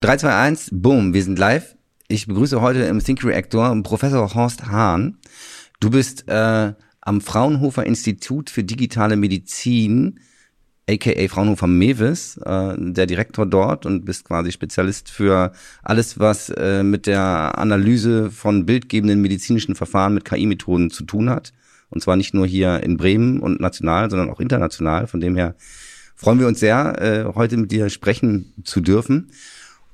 3, 2, 1, boom, wir sind live. Ich begrüße heute im Think Reactor Professor Horst Hahn. Du bist äh, am Fraunhofer Institut für digitale Medizin, aka Fraunhofer Mewis, äh, der Direktor dort und bist quasi Spezialist für alles, was äh, mit der Analyse von bildgebenden medizinischen Verfahren mit KI-Methoden zu tun hat. Und zwar nicht nur hier in Bremen und national, sondern auch international. Von dem her freuen wir uns sehr, äh, heute mit dir sprechen zu dürfen.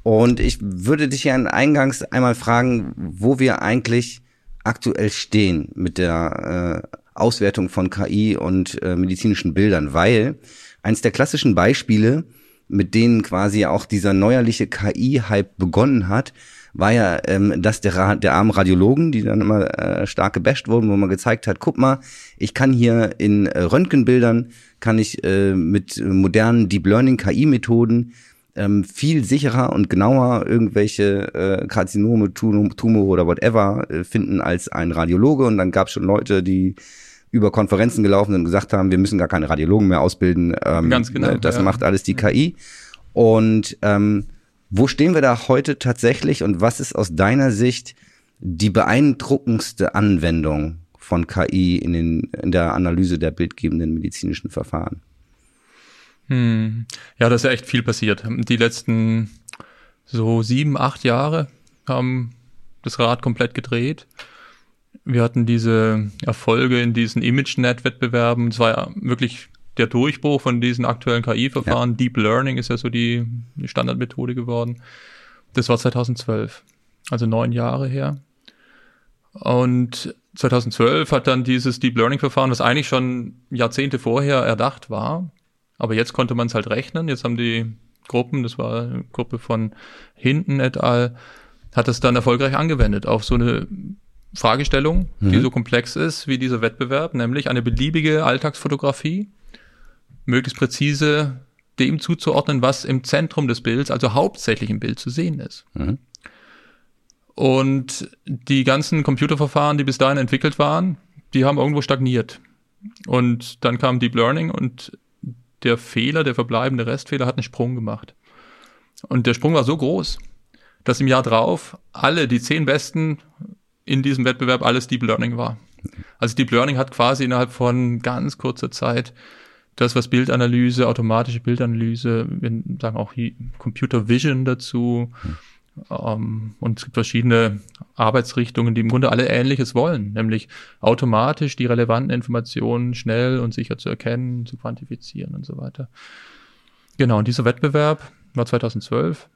Und ich würde dich ja eingangs einmal fragen, wo wir eigentlich aktuell stehen mit der äh, Auswertung von KI und äh, medizinischen Bildern, weil eins der klassischen Beispiele, mit denen quasi auch dieser neuerliche KI-Hype begonnen hat, war ja ähm, das der, der armen Radiologen, die dann immer äh, stark gebasht wurden, wo man gezeigt hat, guck mal, ich kann hier in äh, Röntgenbildern, kann ich äh, mit modernen Deep Learning KI-Methoden ähm, viel sicherer und genauer irgendwelche äh, Karzinome, Tumore oder whatever äh, finden als ein Radiologe. Und dann gab es schon Leute, die über Konferenzen gelaufen und gesagt haben, wir müssen gar keine Radiologen mehr ausbilden. Ähm, Ganz genau. Ne, das ja. macht alles die KI. Und ähm, wo stehen wir da heute tatsächlich und was ist aus deiner Sicht die beeindruckendste Anwendung von KI in, den, in der Analyse der bildgebenden medizinischen Verfahren? Hm. Ja, da ist ja echt viel passiert. Die letzten so sieben, acht Jahre haben das Rad komplett gedreht. Wir hatten diese Erfolge in diesen ImageNet-Wettbewerben. Es war ja wirklich der Durchbruch von diesen aktuellen KI-Verfahren. Ja. Deep Learning ist ja so die, die Standardmethode geworden. Das war 2012, also neun Jahre her. Und 2012 hat dann dieses Deep Learning-Verfahren, was eigentlich schon Jahrzehnte vorher erdacht war, aber jetzt konnte man es halt rechnen. Jetzt haben die Gruppen, das war eine Gruppe von Hinten et al., hat es dann erfolgreich angewendet auf so eine Fragestellung, mhm. die so komplex ist wie dieser Wettbewerb, nämlich eine beliebige Alltagsfotografie, möglichst präzise dem zuzuordnen, was im Zentrum des Bilds, also hauptsächlich im Bild zu sehen ist. Mhm. Und die ganzen Computerverfahren, die bis dahin entwickelt waren, die haben irgendwo stagniert. Und dann kam Deep Learning und der Fehler, der verbleibende Restfehler hat einen Sprung gemacht. Und der Sprung war so groß, dass im Jahr drauf alle, die zehn Besten in diesem Wettbewerb alles Deep Learning war. Also Deep Learning hat quasi innerhalb von ganz kurzer Zeit das, was Bildanalyse, automatische Bildanalyse, wir sagen auch Computer Vision dazu. Um, und es gibt verschiedene Arbeitsrichtungen, die im Grunde alle Ähnliches wollen, nämlich automatisch die relevanten Informationen schnell und sicher zu erkennen, zu quantifizieren und so weiter. Genau, und dieser Wettbewerb war 2012.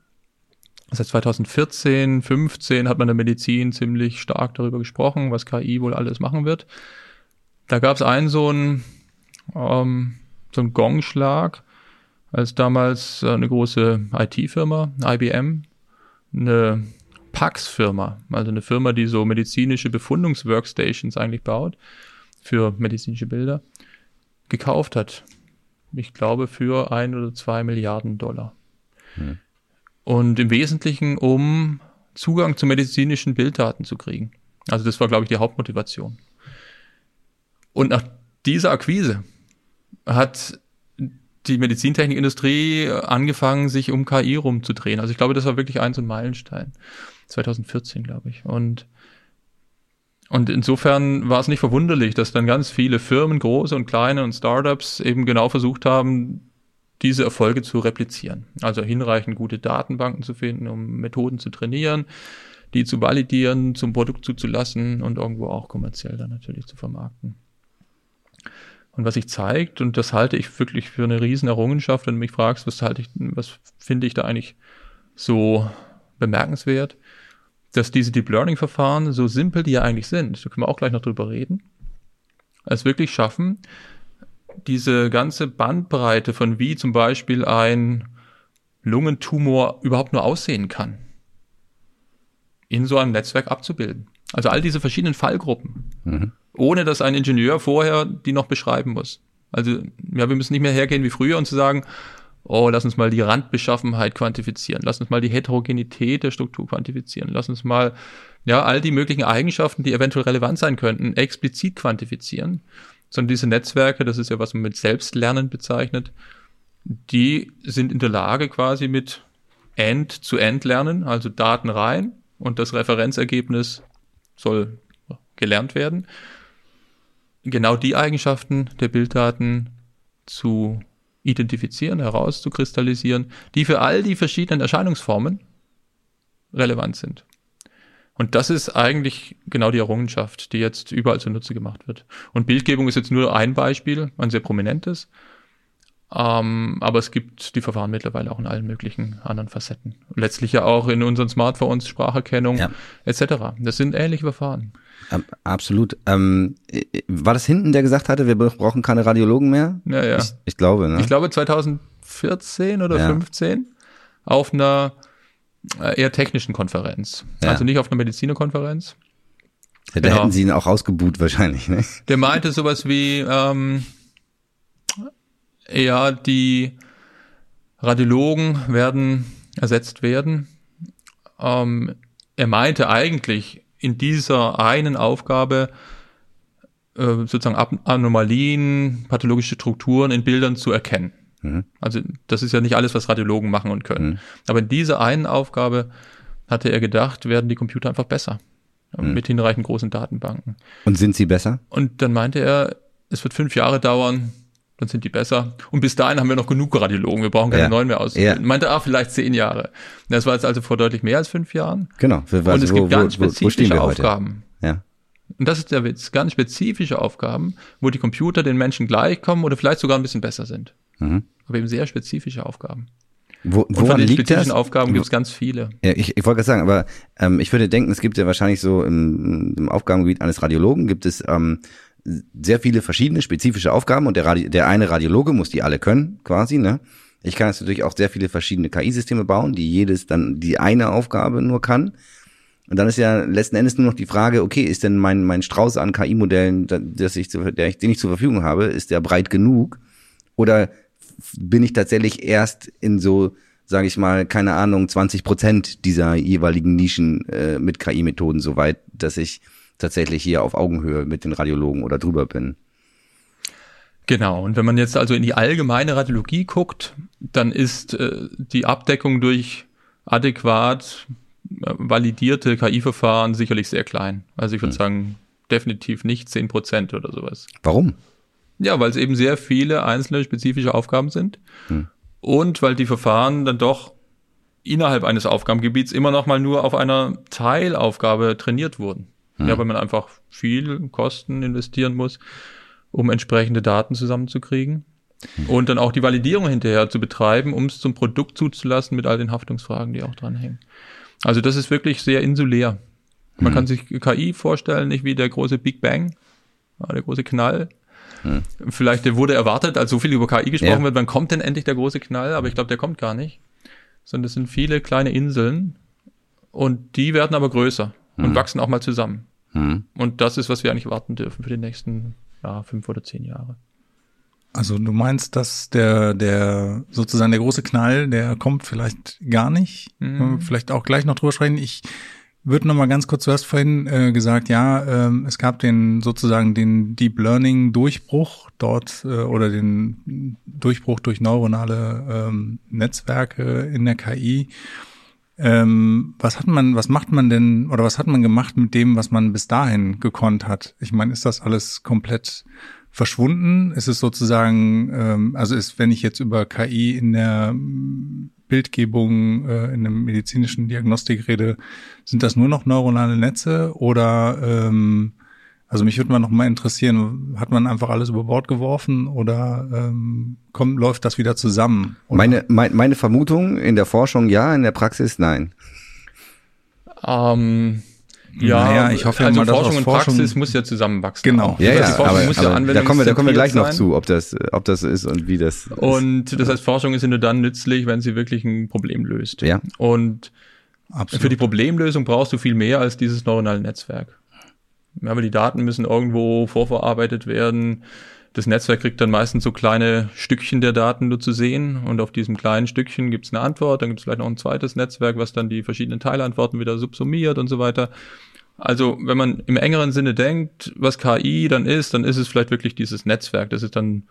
Seit 2014, 15 hat man in der Medizin ziemlich stark darüber gesprochen, was KI wohl alles machen wird. Da gab es einen so einen, ähm, so einen Gongschlag, als damals eine große IT-Firma, IBM, eine Pax-Firma, also eine Firma, die so medizinische Befundungsworkstations eigentlich baut für medizinische Bilder, gekauft hat. Ich glaube für ein oder zwei Milliarden Dollar. Hm. Und im Wesentlichen, um Zugang zu medizinischen Bilddaten zu kriegen. Also das war, glaube ich, die Hauptmotivation. Und nach dieser Akquise hat die Medizintechnikindustrie angefangen, sich um KI rumzudrehen. Also ich glaube, das war wirklich ein so ein Meilenstein. 2014, glaube ich. Und, und insofern war es nicht verwunderlich, dass dann ganz viele Firmen, große und kleine und Startups eben genau versucht haben, diese Erfolge zu replizieren. Also hinreichend gute Datenbanken zu finden, um Methoden zu trainieren, die zu validieren, zum Produkt zuzulassen und irgendwo auch kommerziell dann natürlich zu vermarkten. Und was sich zeigt, und das halte ich wirklich für eine riesen Errungenschaft, wenn du mich fragst, was halte ich, was finde ich da eigentlich so bemerkenswert, dass diese Deep Learning Verfahren, so simpel die ja eigentlich sind, da können wir auch gleich noch drüber reden, es wirklich schaffen, diese ganze Bandbreite von wie zum Beispiel ein Lungentumor überhaupt nur aussehen kann, in so einem Netzwerk abzubilden. Also all diese verschiedenen Fallgruppen. Mhm ohne dass ein Ingenieur vorher die noch beschreiben muss. Also ja, wir müssen nicht mehr hergehen wie früher und zu sagen, oh, lass uns mal die Randbeschaffenheit quantifizieren, lass uns mal die Heterogenität der Struktur quantifizieren, lass uns mal ja all die möglichen Eigenschaften, die eventuell relevant sein könnten, explizit quantifizieren. Sondern diese Netzwerke, das ist ja was man mit Selbstlernen bezeichnet, die sind in der Lage quasi mit End-zu-End lernen, also Daten rein und das Referenzergebnis soll gelernt werden. Genau die Eigenschaften der Bilddaten zu identifizieren, herauszukristallisieren, die für all die verschiedenen Erscheinungsformen relevant sind. Und das ist eigentlich genau die Errungenschaft, die jetzt überall zunutze gemacht wird. Und Bildgebung ist jetzt nur ein Beispiel, ein sehr prominentes. Ähm, aber es gibt die Verfahren mittlerweile auch in allen möglichen anderen Facetten. Letztlich ja auch in unseren Smartphones, Spracherkennung ja. etc. Das sind ähnliche Verfahren. Absolut. Ähm, war das hinten, der gesagt hatte, wir brauchen keine Radiologen mehr? Ja, ja. Ich, ich glaube, ne? Ich glaube 2014 oder ja. 15 auf einer äh, eher technischen Konferenz. Ja. Also nicht auf einer Medizinerkonferenz. Ja, da genau. hätten sie ihn auch ausgebuht wahrscheinlich, ne? Der meinte sowas wie, ähm, ja, die Radiologen werden ersetzt werden. Ähm, er meinte eigentlich in dieser einen Aufgabe äh, sozusagen Anomalien, pathologische Strukturen in Bildern zu erkennen. Mhm. Also das ist ja nicht alles, was Radiologen machen und können. Mhm. Aber in dieser einen Aufgabe hatte er gedacht, werden die Computer einfach besser. Mhm. Mit hinreichend großen Datenbanken. Und sind sie besser? Und dann meinte er, es wird fünf Jahre dauern, dann sind die besser. Und bis dahin haben wir noch genug Radiologen, wir brauchen keine ja. neuen mehr auszubilden. Ja. Meinte, ah, vielleicht zehn Jahre. Das war jetzt also vor deutlich mehr als fünf Jahren. Genau. Für was, und es wo, gibt ganz wo, spezifische wo Aufgaben. Ja. Und das ist der Witz, ganz spezifische Aufgaben, wo die Computer den Menschen gleichkommen oder vielleicht sogar ein bisschen besser sind. Mhm. Aber eben sehr spezifische Aufgaben. Wo, woran und von den liegt spezifischen das? Aufgaben gibt es ganz viele. Ja, ich, ich wollte gerade sagen, aber ähm, ich würde denken, es gibt ja wahrscheinlich so im, im Aufgabengebiet eines Radiologen gibt es ähm, sehr viele verschiedene spezifische Aufgaben und der, Radi der eine Radiologe muss die alle können, quasi, ne? Ich kann jetzt natürlich auch sehr viele verschiedene KI-Systeme bauen, die jedes dann die eine Aufgabe nur kann. Und dann ist ja letzten Endes nur noch die Frage, okay, ist denn mein, mein Strauß an KI-Modellen, das ich, der ich, den ich zur Verfügung habe, ist der breit genug? Oder bin ich tatsächlich erst in so, sage ich mal, keine Ahnung, 20 Prozent dieser jeweiligen Nischen äh, mit KI-Methoden so weit, dass ich tatsächlich hier auf Augenhöhe mit den Radiologen oder drüber bin. Genau, und wenn man jetzt also in die allgemeine Radiologie guckt, dann ist äh, die Abdeckung durch adäquat äh, validierte KI-Verfahren sicherlich sehr klein. Also ich würde hm. sagen, definitiv nicht zehn Prozent oder sowas. Warum? Ja, weil es eben sehr viele einzelne spezifische Aufgaben sind hm. und weil die Verfahren dann doch innerhalb eines Aufgabengebiets immer noch mal nur auf einer Teilaufgabe trainiert wurden. Hm. Ja, weil man einfach viel Kosten investieren muss, um entsprechende Daten zusammenzukriegen. Hm. Und dann auch die Validierung hinterher zu betreiben, um es zum Produkt zuzulassen mit all den Haftungsfragen, die auch dranhängen. Also das ist wirklich sehr insulär. Man hm. kann sich KI vorstellen, nicht wie der große Big Bang, der große Knall. Hm. Vielleicht wurde erwartet, als so viel über KI gesprochen ja. wird, wann kommt denn endlich der große Knall? Aber ich glaube, der kommt gar nicht. Sondern es sind viele kleine Inseln und die werden aber größer und mhm. wachsen auch mal zusammen. Mhm. Und das ist, was wir eigentlich warten dürfen für die nächsten ja, fünf oder zehn Jahre. Also du meinst, dass der, der sozusagen der große Knall, der kommt vielleicht gar nicht. Mhm. Vielleicht auch gleich noch drüber sprechen. Ich würde noch mal ganz kurz, du hast vorhin äh, gesagt, ja, ähm, es gab den sozusagen den Deep Learning Durchbruch dort äh, oder den Durchbruch durch neuronale ähm, Netzwerke in der KI. Ähm, was hat man, was macht man denn oder was hat man gemacht mit dem, was man bis dahin gekonnt hat? Ich meine, ist das alles komplett verschwunden? Ist es sozusagen, ähm, also ist, wenn ich jetzt über KI in der Bildgebung, äh, in der medizinischen Diagnostik rede, sind das nur noch neuronale Netze oder ähm, also mich würde mal noch mal interessieren, hat man einfach alles über Bord geworfen oder ähm, kommt, läuft das wieder zusammen? Meine, mein, meine Vermutung in der Forschung ja, in der Praxis nein. Ähm, ja, naja, ich hoffe also mal, Forschung und Forschung Praxis muss ja zusammenwachsen. Genau. Auch. Ja, ja, aber, aber ja da kommen wir, da kommen wir gleich sein. noch zu, ob das, ob das ist und wie das. Und ist. das heißt, Forschung ist nur dann nützlich, wenn sie wirklich ein Problem löst. Ja. Und Absolut. für die Problemlösung brauchst du viel mehr als dieses neuronale Netzwerk. Ja, aber die Daten müssen irgendwo vorverarbeitet werden. Das Netzwerk kriegt dann meistens so kleine Stückchen der Daten nur zu sehen und auf diesem kleinen Stückchen gibt es eine Antwort, dann gibt es vielleicht noch ein zweites Netzwerk, was dann die verschiedenen Teilantworten wieder subsumiert und so weiter. Also wenn man im engeren Sinne denkt, was KI dann ist, dann ist es vielleicht wirklich dieses Netzwerk. Das ist dann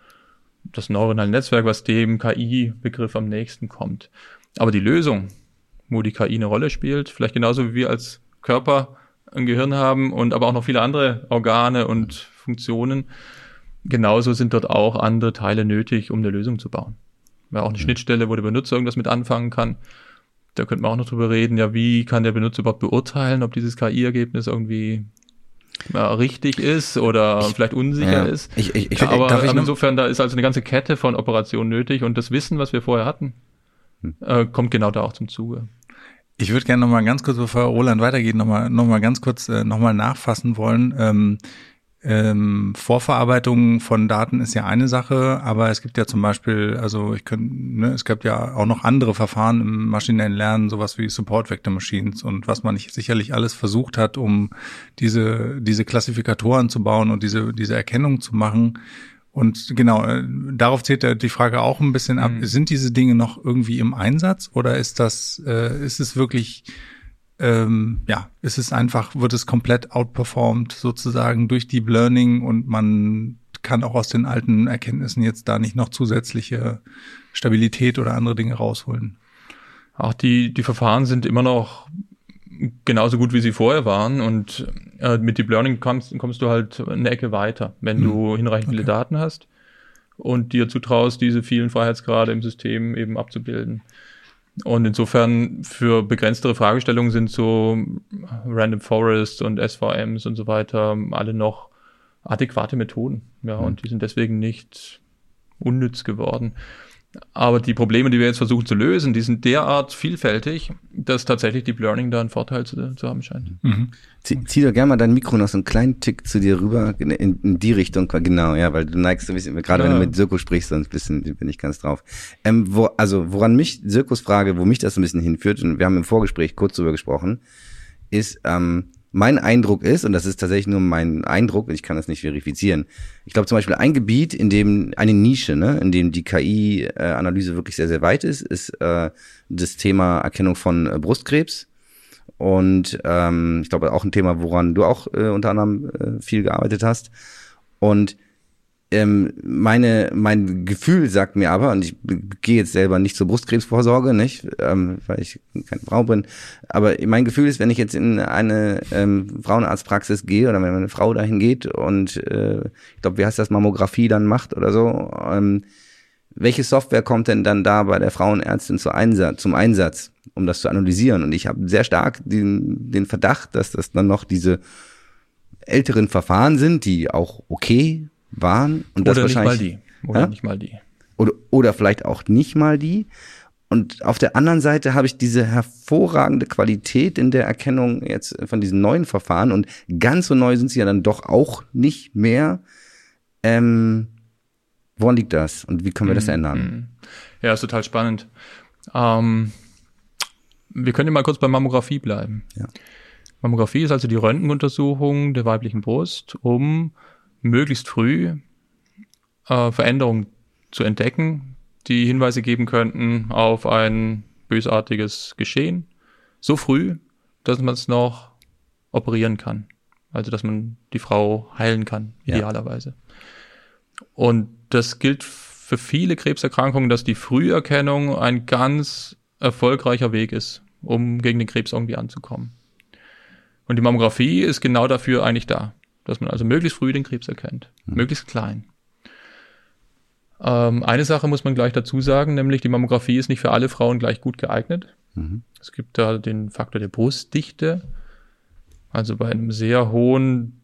das neuronale Netzwerk, was dem KI-Begriff am nächsten kommt. Aber die Lösung, wo die KI eine Rolle spielt. Vielleicht genauso wie wir als Körper ein Gehirn haben und aber auch noch viele andere Organe und Funktionen. Genauso sind dort auch andere Teile nötig, um eine Lösung zu bauen. Ja, auch eine mhm. Schnittstelle, wo der Benutzer irgendwas mit anfangen kann. Da könnte man auch noch drüber reden, ja, wie kann der Benutzer überhaupt beurteilen, ob dieses KI-Ergebnis irgendwie ja, richtig ist oder ich, vielleicht unsicher ja, ist. Ich, ich, ich, ja, aber, aber insofern, da ist also eine ganze Kette von Operationen nötig und das Wissen, was wir vorher hatten, hm. äh, kommt genau da auch zum Zuge. Ich würde gerne noch mal ganz kurz, bevor Roland weitergeht, noch mal, noch mal ganz kurz äh, noch mal nachfassen wollen. Ähm, ähm, Vorverarbeitung von Daten ist ja eine Sache, aber es gibt ja zum Beispiel, also ich könnte, ne, es gibt ja auch noch andere Verfahren im maschinellen Lernen, sowas wie Support Vector Machines und was man nicht sicherlich alles versucht hat, um diese diese Klassifikatoren zu bauen und diese diese Erkennung zu machen. Und genau, äh, darauf zählt die Frage auch ein bisschen ab. Mhm. Sind diese Dinge noch irgendwie im Einsatz oder ist das, äh, ist es wirklich ähm, ja, es ist einfach, wird es komplett outperformed sozusagen durch Deep Learning und man kann auch aus den alten Erkenntnissen jetzt da nicht noch zusätzliche Stabilität oder andere Dinge rausholen. Auch die, die Verfahren sind immer noch genauso gut, wie sie vorher waren und äh, mit Deep Learning kommst, kommst du halt eine Ecke weiter, wenn hm. du hinreichend okay. viele Daten hast und dir zutraust, diese vielen Freiheitsgrade im System eben abzubilden. Und insofern für begrenztere Fragestellungen sind so Random Forests und SVMs und so weiter alle noch adäquate Methoden. Ja, mhm. und die sind deswegen nicht unnütz geworden. Aber die Probleme, die wir jetzt versuchen zu lösen, die sind derart vielfältig, dass tatsächlich Deep Learning da einen Vorteil zu, zu haben scheint. Mhm. Zieh, zieh doch gerne mal dein Mikro noch so einen kleinen Tick zu dir rüber, in, in die Richtung, genau, ja, weil du neigst ein bisschen, gerade ja. wenn du mit Sirkus sprichst, sonst bisschen, bin ich ganz drauf. Ähm, wo, also, woran mich, Sirkus frage, wo mich das ein bisschen hinführt, und wir haben im Vorgespräch kurz drüber gesprochen, ist, ähm, mein Eindruck ist, und das ist tatsächlich nur mein Eindruck, ich kann das nicht verifizieren. Ich glaube zum Beispiel ein Gebiet, in dem eine Nische, ne, in dem die KI-Analyse wirklich sehr, sehr weit ist, ist äh, das Thema Erkennung von äh, Brustkrebs. Und ähm, ich glaube auch ein Thema, woran du auch äh, unter anderem äh, viel gearbeitet hast. Und ähm, meine, mein Gefühl sagt mir aber, und ich gehe jetzt selber nicht zur Brustkrebsvorsorge, nicht, ähm, weil ich keine Frau bin, aber mein Gefühl ist, wenn ich jetzt in eine ähm, Frauenarztpraxis gehe oder wenn eine Frau dahin geht und äh, ich glaube, wie heißt das, Mammographie dann macht oder so, ähm, welche Software kommt denn dann da bei der Frauenärztin zu Einsatz, zum Einsatz, um das zu analysieren? Und ich habe sehr stark den, den Verdacht, dass das dann noch diese älteren Verfahren sind, die auch okay waren. Und das oder wahrscheinlich, nicht mal die. Oder ja? nicht mal die. Oder, oder vielleicht auch nicht mal die. Und auf der anderen Seite habe ich diese hervorragende Qualität in der Erkennung jetzt von diesen neuen Verfahren und ganz so neu sind sie ja dann doch auch nicht mehr. Ähm, woran liegt das und wie können wir das mhm. ändern? Mhm. Ja, ist total spannend. Ähm, wir können ja mal kurz bei Mammographie bleiben. Ja. Mammographie ist also die Röntgenuntersuchung der weiblichen Brust, um möglichst früh äh, Veränderungen zu entdecken, die Hinweise geben könnten auf ein bösartiges Geschehen. So früh, dass man es noch operieren kann. Also, dass man die Frau heilen kann, idealerweise. Ja. Und das gilt für viele Krebserkrankungen, dass die Früherkennung ein ganz erfolgreicher Weg ist, um gegen den Krebs irgendwie anzukommen. Und die Mammographie ist genau dafür eigentlich da dass man also möglichst früh den Krebs erkennt, mhm. möglichst klein. Ähm, eine Sache muss man gleich dazu sagen, nämlich die Mammographie ist nicht für alle Frauen gleich gut geeignet. Mhm. Es gibt da den Faktor der Brustdichte. Also bei einem sehr hohen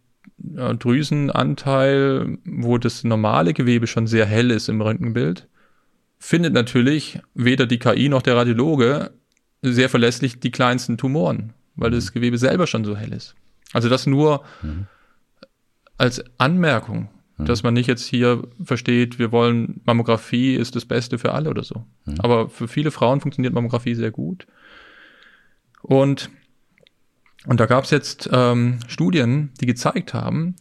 äh, Drüsenanteil, wo das normale Gewebe schon sehr hell ist im Röntgenbild, findet natürlich weder die KI noch der Radiologe sehr verlässlich die kleinsten Tumoren, weil mhm. das Gewebe selber schon so hell ist. Also das nur mhm als Anmerkung, mhm. dass man nicht jetzt hier versteht, wir wollen Mammographie ist das Beste für alle oder so. Mhm. Aber für viele Frauen funktioniert Mammographie sehr gut. Und, und da gab es jetzt ähm, Studien, die gezeigt haben,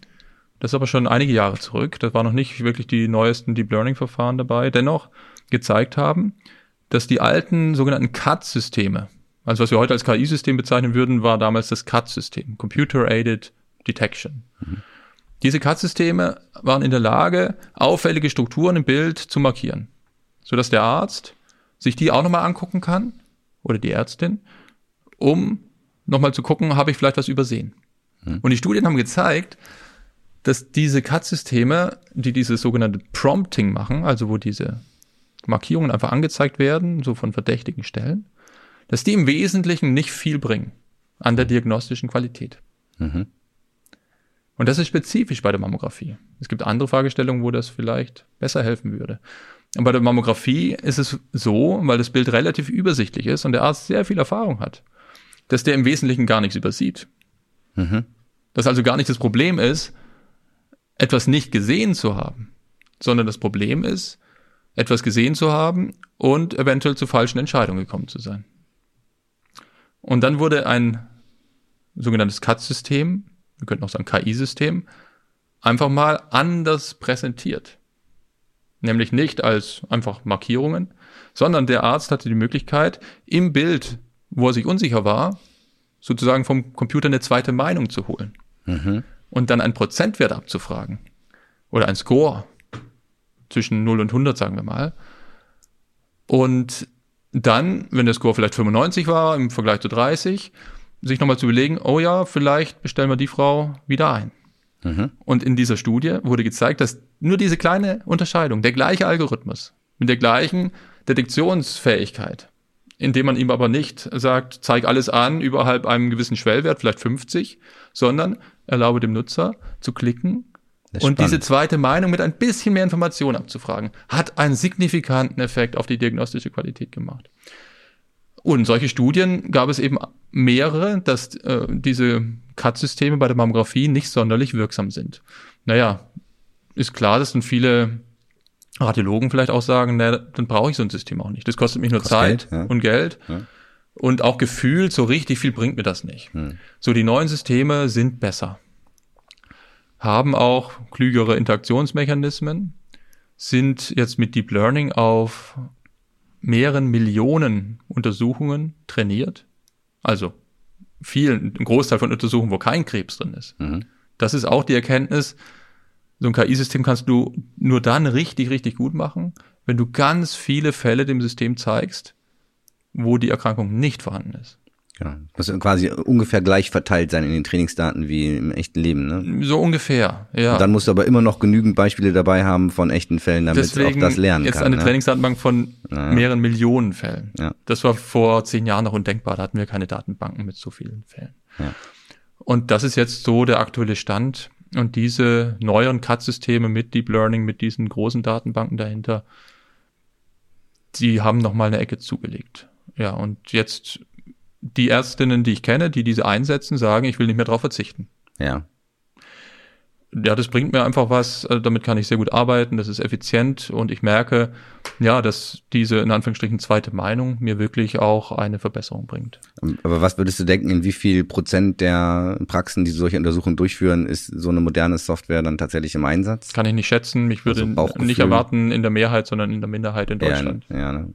das ist aber schon einige Jahre zurück, das war noch nicht wirklich die neuesten Deep Learning-Verfahren dabei, dennoch gezeigt haben, dass die alten sogenannten CAD-Systeme, also was wir heute als KI-System bezeichnen würden, war damals das CAD-System, Computer-Aided Detection. Mhm. Diese CAD-Systeme waren in der Lage, auffällige Strukturen im Bild zu markieren, sodass der Arzt sich die auch nochmal angucken kann oder die Ärztin, um nochmal zu gucken, habe ich vielleicht was übersehen. Hm. Und die Studien haben gezeigt, dass diese CAD-Systeme, die dieses sogenannte Prompting machen, also wo diese Markierungen einfach angezeigt werden, so von verdächtigen Stellen, dass die im Wesentlichen nicht viel bringen an der diagnostischen Qualität. Mhm. Und das ist spezifisch bei der Mammographie. Es gibt andere Fragestellungen, wo das vielleicht besser helfen würde. Und bei der Mammographie ist es so, weil das Bild relativ übersichtlich ist und der Arzt sehr viel Erfahrung hat, dass der im Wesentlichen gar nichts übersieht. Mhm. Dass also gar nicht das Problem ist, etwas nicht gesehen zu haben, sondern das Problem ist, etwas gesehen zu haben und eventuell zu falschen Entscheidungen gekommen zu sein. Und dann wurde ein sogenanntes CAD-System, wir könnten auch sagen KI-System, einfach mal anders präsentiert. Nämlich nicht als einfach Markierungen, sondern der Arzt hatte die Möglichkeit, im Bild, wo er sich unsicher war, sozusagen vom Computer eine zweite Meinung zu holen. Mhm und dann einen Prozentwert abzufragen oder ein Score zwischen 0 und 100, sagen wir mal. Und dann, wenn der Score vielleicht 95 war im Vergleich zu 30, sich nochmal zu überlegen, oh ja, vielleicht bestellen wir die Frau wieder ein. Mhm. Und in dieser Studie wurde gezeigt, dass nur diese kleine Unterscheidung, der gleiche Algorithmus mit der gleichen Detektionsfähigkeit, indem man ihm aber nicht sagt, zeig alles an überhalb einem gewissen Schwellwert, vielleicht 50, sondern erlaube dem Nutzer zu klicken und spannend. diese zweite Meinung mit ein bisschen mehr Information abzufragen, hat einen signifikanten Effekt auf die diagnostische Qualität gemacht. Und solche Studien gab es eben mehrere, dass äh, diese CAD-Systeme bei der Mammographie nicht sonderlich wirksam sind. Naja, ist klar, dass dann viele Radiologen vielleicht auch sagen, naja, dann brauche ich so ein System auch nicht. Das kostet mich nur kostet Zeit Geld, ja. und Geld. Ja. Und auch gefühlt, so richtig viel bringt mir das nicht. Hm. So, die neuen Systeme sind besser. Haben auch klügere Interaktionsmechanismen, sind jetzt mit Deep Learning auf mehreren Millionen Untersuchungen trainiert. Also vielen, ein Großteil von Untersuchungen, wo kein Krebs drin ist. Mhm. Das ist auch die Erkenntnis, so ein KI-System kannst du nur dann richtig, richtig gut machen, wenn du ganz viele Fälle dem System zeigst, wo die Erkrankung nicht vorhanden ist. Genau. Muss quasi ungefähr gleich verteilt sein in den Trainingsdaten wie im echten Leben, ne? So ungefähr, ja. Und dann musst du aber immer noch genügend Beispiele dabei haben von echten Fällen, damit Deswegen auch das lernen jetzt kann. Jetzt eine ne? Trainingsdatenbank von ja. mehreren Millionen Fällen. Ja. Das war vor zehn Jahren noch undenkbar. Da hatten wir keine Datenbanken mit so vielen Fällen. Ja. Und das ist jetzt so der aktuelle Stand. Und diese neueren CAD-Systeme mit Deep Learning, mit diesen großen Datenbanken dahinter, die haben nochmal eine Ecke zugelegt. Ja, und jetzt die Ärztinnen, die ich kenne, die diese einsetzen, sagen, ich will nicht mehr darauf verzichten. Ja. Ja, das bringt mir einfach was, also damit kann ich sehr gut arbeiten, das ist effizient und ich merke, ja, dass diese in Anführungsstrichen zweite Meinung mir wirklich auch eine Verbesserung bringt. Aber was würdest du denken, in wie viel Prozent der Praxen, die solche Untersuchungen durchführen, ist so eine moderne Software dann tatsächlich im Einsatz? Kann ich nicht schätzen, ich würde also nicht erwarten in der Mehrheit, sondern in der Minderheit in Deutschland. Ja, ja ne?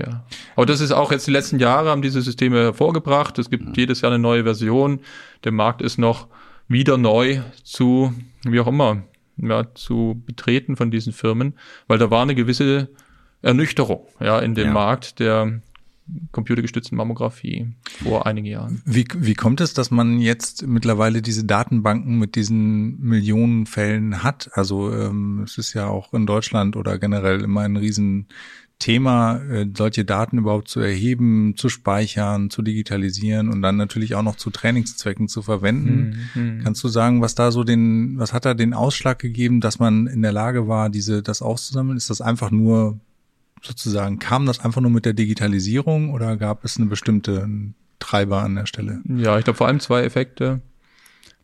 Ja. Aber das ist auch jetzt die letzten Jahre haben diese Systeme hervorgebracht. Es gibt mhm. jedes Jahr eine neue Version. Der Markt ist noch wieder neu zu, wie auch immer, ja, zu betreten von diesen Firmen, weil da war eine gewisse Ernüchterung, ja, in dem ja. Markt der computergestützten Mammographie vor einigen Jahren. Wie, wie kommt es, dass man jetzt mittlerweile diese Datenbanken mit diesen Millionen Fällen hat? Also ähm, es ist ja auch in Deutschland oder generell immer ein riesen Thema, äh, solche Daten überhaupt zu erheben, zu speichern, zu digitalisieren und dann natürlich auch noch zu Trainingszwecken zu verwenden. Mhm. Kannst du sagen, was da so den, was hat da den Ausschlag gegeben, dass man in der Lage war, diese, das auszusammeln? Ist das einfach nur sozusagen, kam das einfach nur mit der Digitalisierung oder gab es eine bestimmte Treiber an der Stelle? Ja, ich glaube vor allem zwei Effekte.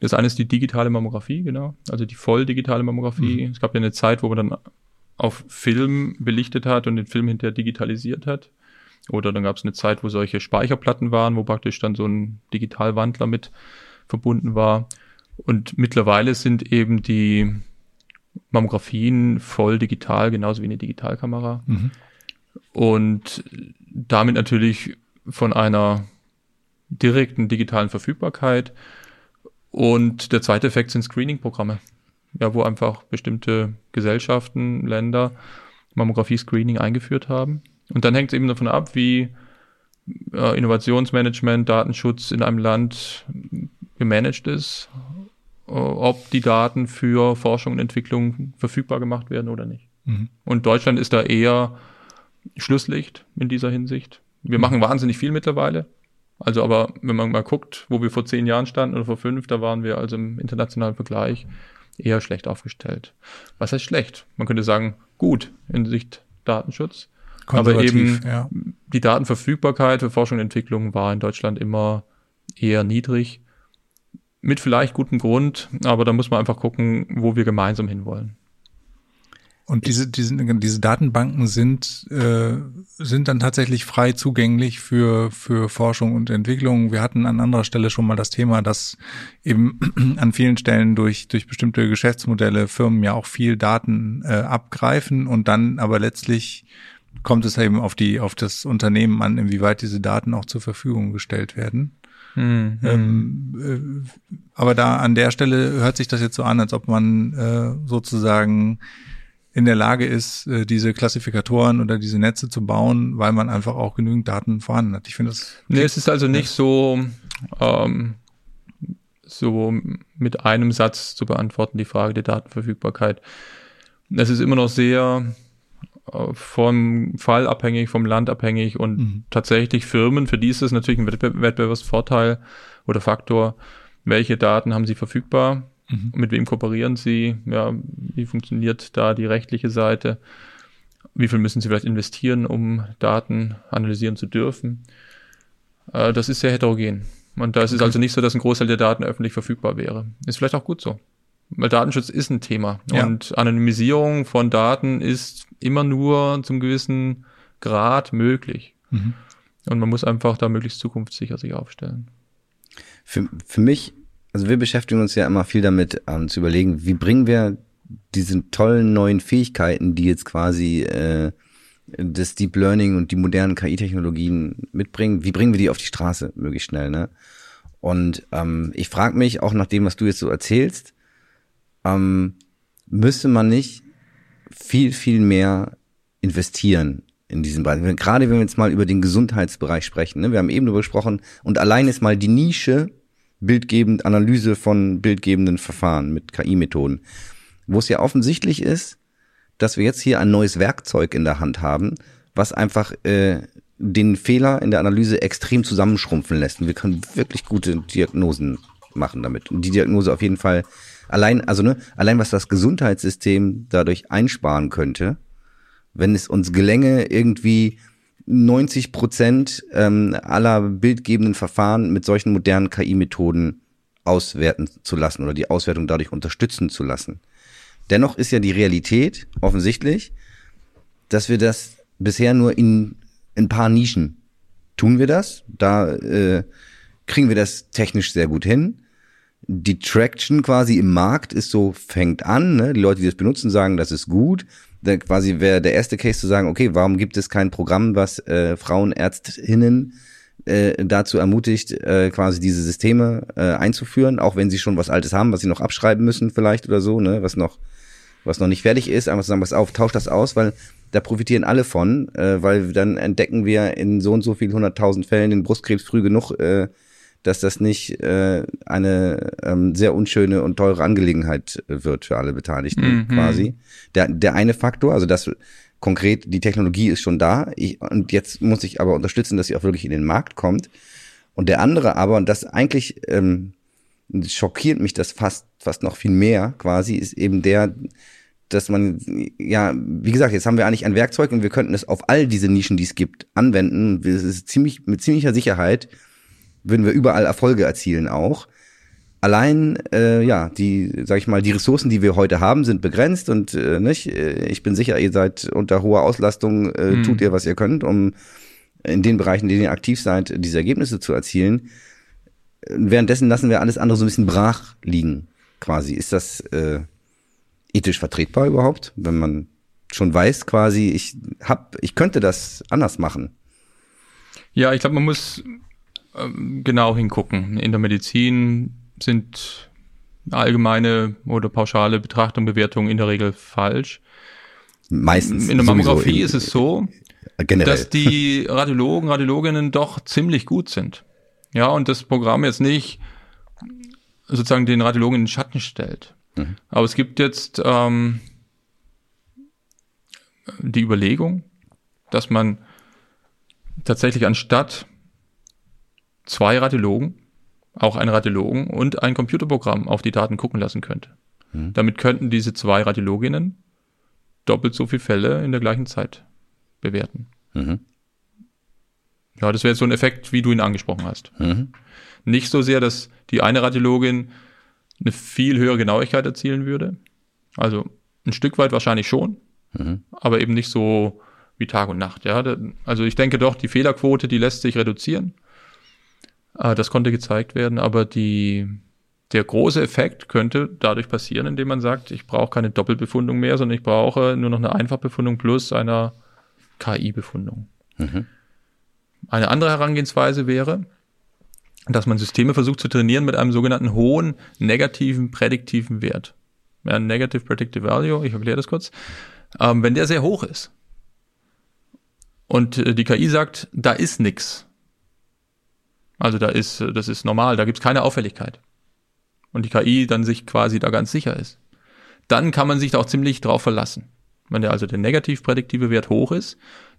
Das eine ist die digitale Mammographie, genau. Also die voll digitale Mammographie. Mhm. Es gab ja eine Zeit, wo man dann auf Film belichtet hat und den Film hinterher digitalisiert hat. Oder dann gab es eine Zeit, wo solche Speicherplatten waren, wo praktisch dann so ein Digitalwandler mit verbunden war. Und mittlerweile sind eben die Mammografien voll digital, genauso wie eine Digitalkamera. Mhm. Und damit natürlich von einer direkten digitalen Verfügbarkeit. Und der zweite Effekt sind Screening-Programme ja, wo einfach bestimmte Gesellschaften, Länder Mammographie-Screening eingeführt haben. Und dann hängt es eben davon ab, wie äh, Innovationsmanagement, Datenschutz in einem Land gemanagt ist, äh, ob die Daten für Forschung und Entwicklung verfügbar gemacht werden oder nicht. Mhm. Und Deutschland ist da eher Schlusslicht in dieser Hinsicht. Wir machen wahnsinnig viel mittlerweile. Also aber, wenn man mal guckt, wo wir vor zehn Jahren standen oder vor fünf, da waren wir also im internationalen Vergleich eher schlecht aufgestellt. Was heißt schlecht? Man könnte sagen, gut in Sicht Datenschutz. Aber eben ja. die Datenverfügbarkeit für Forschung und Entwicklung war in Deutschland immer eher niedrig. Mit vielleicht gutem Grund, aber da muss man einfach gucken, wo wir gemeinsam hinwollen. Und diese, diese, diese Datenbanken sind, äh, sind dann tatsächlich frei zugänglich für, für Forschung und Entwicklung. Wir hatten an anderer Stelle schon mal das Thema, dass eben an vielen Stellen durch, durch bestimmte Geschäftsmodelle Firmen ja auch viel Daten äh, abgreifen und dann aber letztlich kommt es eben auf die, auf das Unternehmen an, inwieweit diese Daten auch zur Verfügung gestellt werden. Mhm. Ähm, äh, aber da an der Stelle hört sich das jetzt so an, als ob man äh, sozusagen in der Lage ist, äh, diese Klassifikatoren oder diese Netze zu bauen, weil man einfach auch genügend Daten vorhanden hat. Ich finde das. Nee, es ist also nicht so, ähm, so mit einem Satz zu beantworten, die Frage der Datenverfügbarkeit. Es ist immer noch sehr äh, vom Fall abhängig, vom Land abhängig und mhm. tatsächlich Firmen, für die ist es natürlich ein Wettbewerbsvorteil oder Faktor, welche Daten haben sie verfügbar Mhm. Mit wem kooperieren Sie? Ja, wie funktioniert da die rechtliche Seite? Wie viel müssen Sie vielleicht investieren, um Daten analysieren zu dürfen? Äh, das ist sehr heterogen. Und da ist es also nicht so, dass ein Großteil der Daten öffentlich verfügbar wäre. Ist vielleicht auch gut so. Weil Datenschutz ist ein Thema. Ja. Und Anonymisierung von Daten ist immer nur zum gewissen Grad möglich. Mhm. Und man muss einfach da möglichst zukunftssicher sich aufstellen. Für, für mich also wir beschäftigen uns ja immer viel damit, ähm, zu überlegen, wie bringen wir diese tollen neuen Fähigkeiten, die jetzt quasi äh, das Deep Learning und die modernen KI-Technologien mitbringen, wie bringen wir die auf die Straße möglichst schnell, ne? Und ähm, ich frage mich, auch nach dem, was du jetzt so erzählst, ähm, müsste man nicht viel, viel mehr investieren in diesem Bereich. Gerade wenn wir jetzt mal über den Gesundheitsbereich sprechen, ne? wir haben eben darüber gesprochen, und allein ist mal die Nische bildgebend, Analyse von bildgebenden Verfahren mit KI-Methoden, wo es ja offensichtlich ist, dass wir jetzt hier ein neues Werkzeug in der Hand haben, was einfach äh, den Fehler in der Analyse extrem zusammenschrumpfen lässt. Und wir können wirklich gute Diagnosen machen damit. Und die Diagnose auf jeden Fall allein, also ne, allein was das Gesundheitssystem dadurch einsparen könnte, wenn es uns gelänge, irgendwie 90 Prozent ähm, aller bildgebenden Verfahren mit solchen modernen KI-Methoden auswerten zu lassen oder die Auswertung dadurch unterstützen zu lassen. Dennoch ist ja die Realität offensichtlich, dass wir das bisher nur in, in ein paar Nischen tun wir das. Da äh, kriegen wir das technisch sehr gut hin. Die Traction quasi im Markt ist so, fängt an. Ne? Die Leute, die das benutzen, sagen, das ist gut quasi wäre der erste Case zu sagen, okay, warum gibt es kein Programm, was äh, Frauenärztinnen äh, dazu ermutigt, äh, quasi diese Systeme äh, einzuführen, auch wenn sie schon was Altes haben, was sie noch abschreiben müssen vielleicht oder so, ne, was noch was noch nicht fertig ist, einfach zu sagen, was auf, tausch das aus, weil da profitieren alle von, äh, weil dann entdecken wir in so und so viel hunderttausend Fällen den Brustkrebs früh genug, äh, dass das nicht äh, eine ähm, sehr unschöne und teure Angelegenheit wird für alle Beteiligten mhm. quasi. Der, der eine Faktor, also das konkret, die Technologie ist schon da ich, und jetzt muss ich aber unterstützen, dass sie auch wirklich in den Markt kommt. Und der andere aber, und das eigentlich ähm, schockiert mich das fast, fast noch viel mehr quasi, ist eben der, dass man, ja, wie gesagt, jetzt haben wir eigentlich ein Werkzeug und wir könnten es auf all diese Nischen, die es gibt, anwenden. Es ist ziemlich, mit ziemlicher Sicherheit würden wir überall Erfolge erzielen auch. Allein, äh, ja, die, sag ich mal, die Ressourcen, die wir heute haben, sind begrenzt und äh, nicht. Äh, ich bin sicher, ihr seid unter hoher Auslastung, äh, mhm. tut ihr, was ihr könnt, um in den Bereichen, in denen ihr aktiv seid, diese Ergebnisse zu erzielen. Währenddessen lassen wir alles andere so ein bisschen brach liegen, quasi. Ist das äh, ethisch vertretbar überhaupt, wenn man schon weiß, quasi, ich hab, ich könnte das anders machen? Ja, ich glaube, man muss genau hingucken. In der Medizin sind allgemeine oder pauschale Betrachtungen, Bewertungen in der Regel falsch. Meistens. In der Mammographie ist es so, generell. dass die Radiologen, Radiologinnen doch ziemlich gut sind. Ja, und das Programm jetzt nicht sozusagen den Radiologen in den Schatten stellt. Mhm. Aber es gibt jetzt ähm, die Überlegung, dass man tatsächlich anstatt zwei Radiologen auch einen Radiologen und ein Computerprogramm auf die Daten gucken lassen könnte. Mhm. Damit könnten diese zwei Radiologinnen doppelt so viele Fälle in der gleichen Zeit bewerten. Mhm. Ja, das wäre so ein Effekt, wie du ihn angesprochen hast. Mhm. Nicht so sehr, dass die eine Radiologin eine viel höhere Genauigkeit erzielen würde. Also ein Stück weit wahrscheinlich schon, mhm. aber eben nicht so wie Tag und Nacht. Ja, also ich denke doch, die Fehlerquote, die lässt sich reduzieren. Ah, das konnte gezeigt werden, aber die, der große Effekt könnte dadurch passieren, indem man sagt, ich brauche keine Doppelbefundung mehr, sondern ich brauche nur noch eine Einfachbefundung plus einer KI-Befundung. Mhm. Eine andere Herangehensweise wäre, dass man Systeme versucht zu trainieren mit einem sogenannten hohen negativen prädiktiven Wert. Ja, Negative Predictive Value, ich erkläre das kurz. Ähm, wenn der sehr hoch ist und äh, die KI sagt, da ist nix, also da ist, das ist normal, da gibt's keine Auffälligkeit. Und die KI dann sich quasi da ganz sicher ist. Dann kann man sich da auch ziemlich drauf verlassen. Wenn der also der negativ prädiktive Wert hoch ist,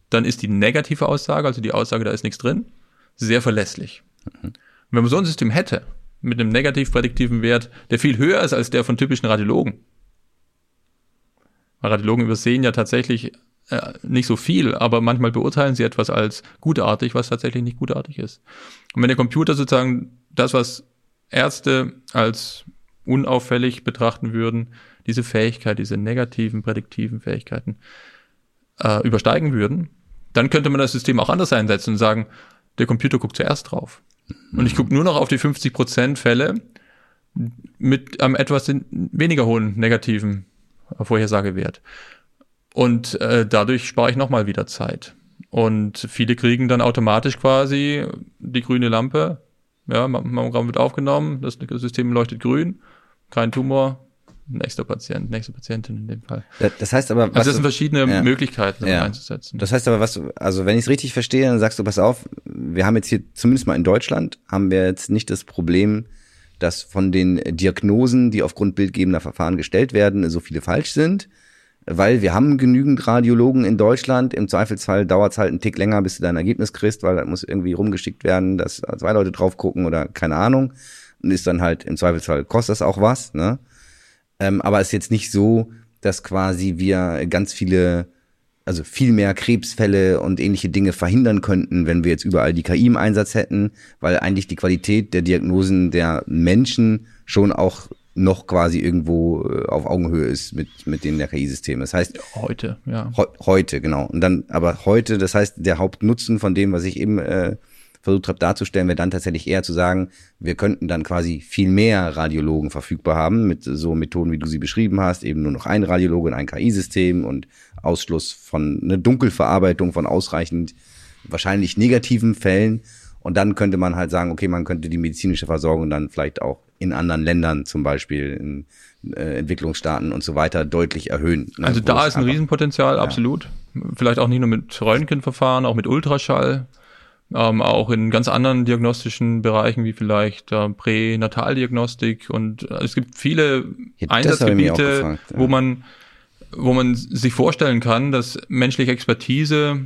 dann ist die negative Aussage, also die Aussage, da ist nichts drin, sehr verlässlich. Mhm. Wenn man so ein System hätte, mit einem negativ prädiktiven Wert, der viel höher ist als der von typischen Radiologen, weil Radiologen übersehen ja tatsächlich äh, nicht so viel, aber manchmal beurteilen sie etwas als gutartig, was tatsächlich nicht gutartig ist. Und wenn der Computer sozusagen das, was Ärzte als unauffällig betrachten würden, diese Fähigkeit, diese negativen, prädiktiven Fähigkeiten äh, übersteigen würden, dann könnte man das System auch anders einsetzen und sagen, der Computer guckt zuerst drauf. Und ich gucke nur noch auf die 50% Fälle mit einem etwas weniger hohen negativen Vorhersagewert. Und äh, dadurch spare ich nochmal wieder Zeit. Und viele kriegen dann automatisch quasi die grüne Lampe. Ja, Mammogramm wird aufgenommen, das System leuchtet grün, kein Tumor, nächster Patient, nächste Patientin in dem Fall. Das heißt aber, also das sind verschiedene ja, Möglichkeiten ja. einzusetzen. Das heißt aber, was, also wenn ich es richtig verstehe, dann sagst du, pass auf, wir haben jetzt hier zumindest mal in Deutschland haben wir jetzt nicht das Problem, dass von den Diagnosen, die aufgrund bildgebender Verfahren gestellt werden, so viele falsch sind, weil wir haben genügend Radiologen in Deutschland. Im Zweifelsfall dauert es halt einen Tick länger, bis du dein Ergebnis kriegst, weil das muss irgendwie rumgeschickt werden, dass zwei Leute drauf gucken oder keine Ahnung. Und ist dann halt im Zweifelsfall kostet das auch was, ne? Ähm, aber ist jetzt nicht so, dass quasi wir ganz viele, also viel mehr Krebsfälle und ähnliche Dinge verhindern könnten, wenn wir jetzt überall die KI im Einsatz hätten, weil eigentlich die Qualität der Diagnosen der Menschen schon auch noch quasi irgendwo äh, auf Augenhöhe ist mit, mit denen der KI-Systeme. Das heißt. Heute, ja. He heute, genau. Und dann, aber heute, das heißt, der Hauptnutzen von dem, was ich eben äh, versucht habe darzustellen, wäre dann tatsächlich eher zu sagen, wir könnten dann quasi viel mehr Radiologen verfügbar haben mit so Methoden, wie du sie beschrieben hast, eben nur noch ein Radiologe und ein KI-System und Ausschluss von eine Dunkelverarbeitung von ausreichend wahrscheinlich negativen Fällen. Und dann könnte man halt sagen, okay, man könnte die medizinische Versorgung dann vielleicht auch in anderen Ländern, zum Beispiel in äh, Entwicklungsstaaten und so weiter, deutlich erhöhen. Ne, also da ist ein Riesenpotenzial, ja. absolut. Vielleicht auch nicht nur mit Röntgenverfahren, auch mit Ultraschall. Ähm, auch in ganz anderen diagnostischen Bereichen wie vielleicht äh, Pränataldiagnostik und äh, es gibt viele ja, Einsatzgebiete, gefragt, ja. wo man wo man sich vorstellen kann, dass menschliche Expertise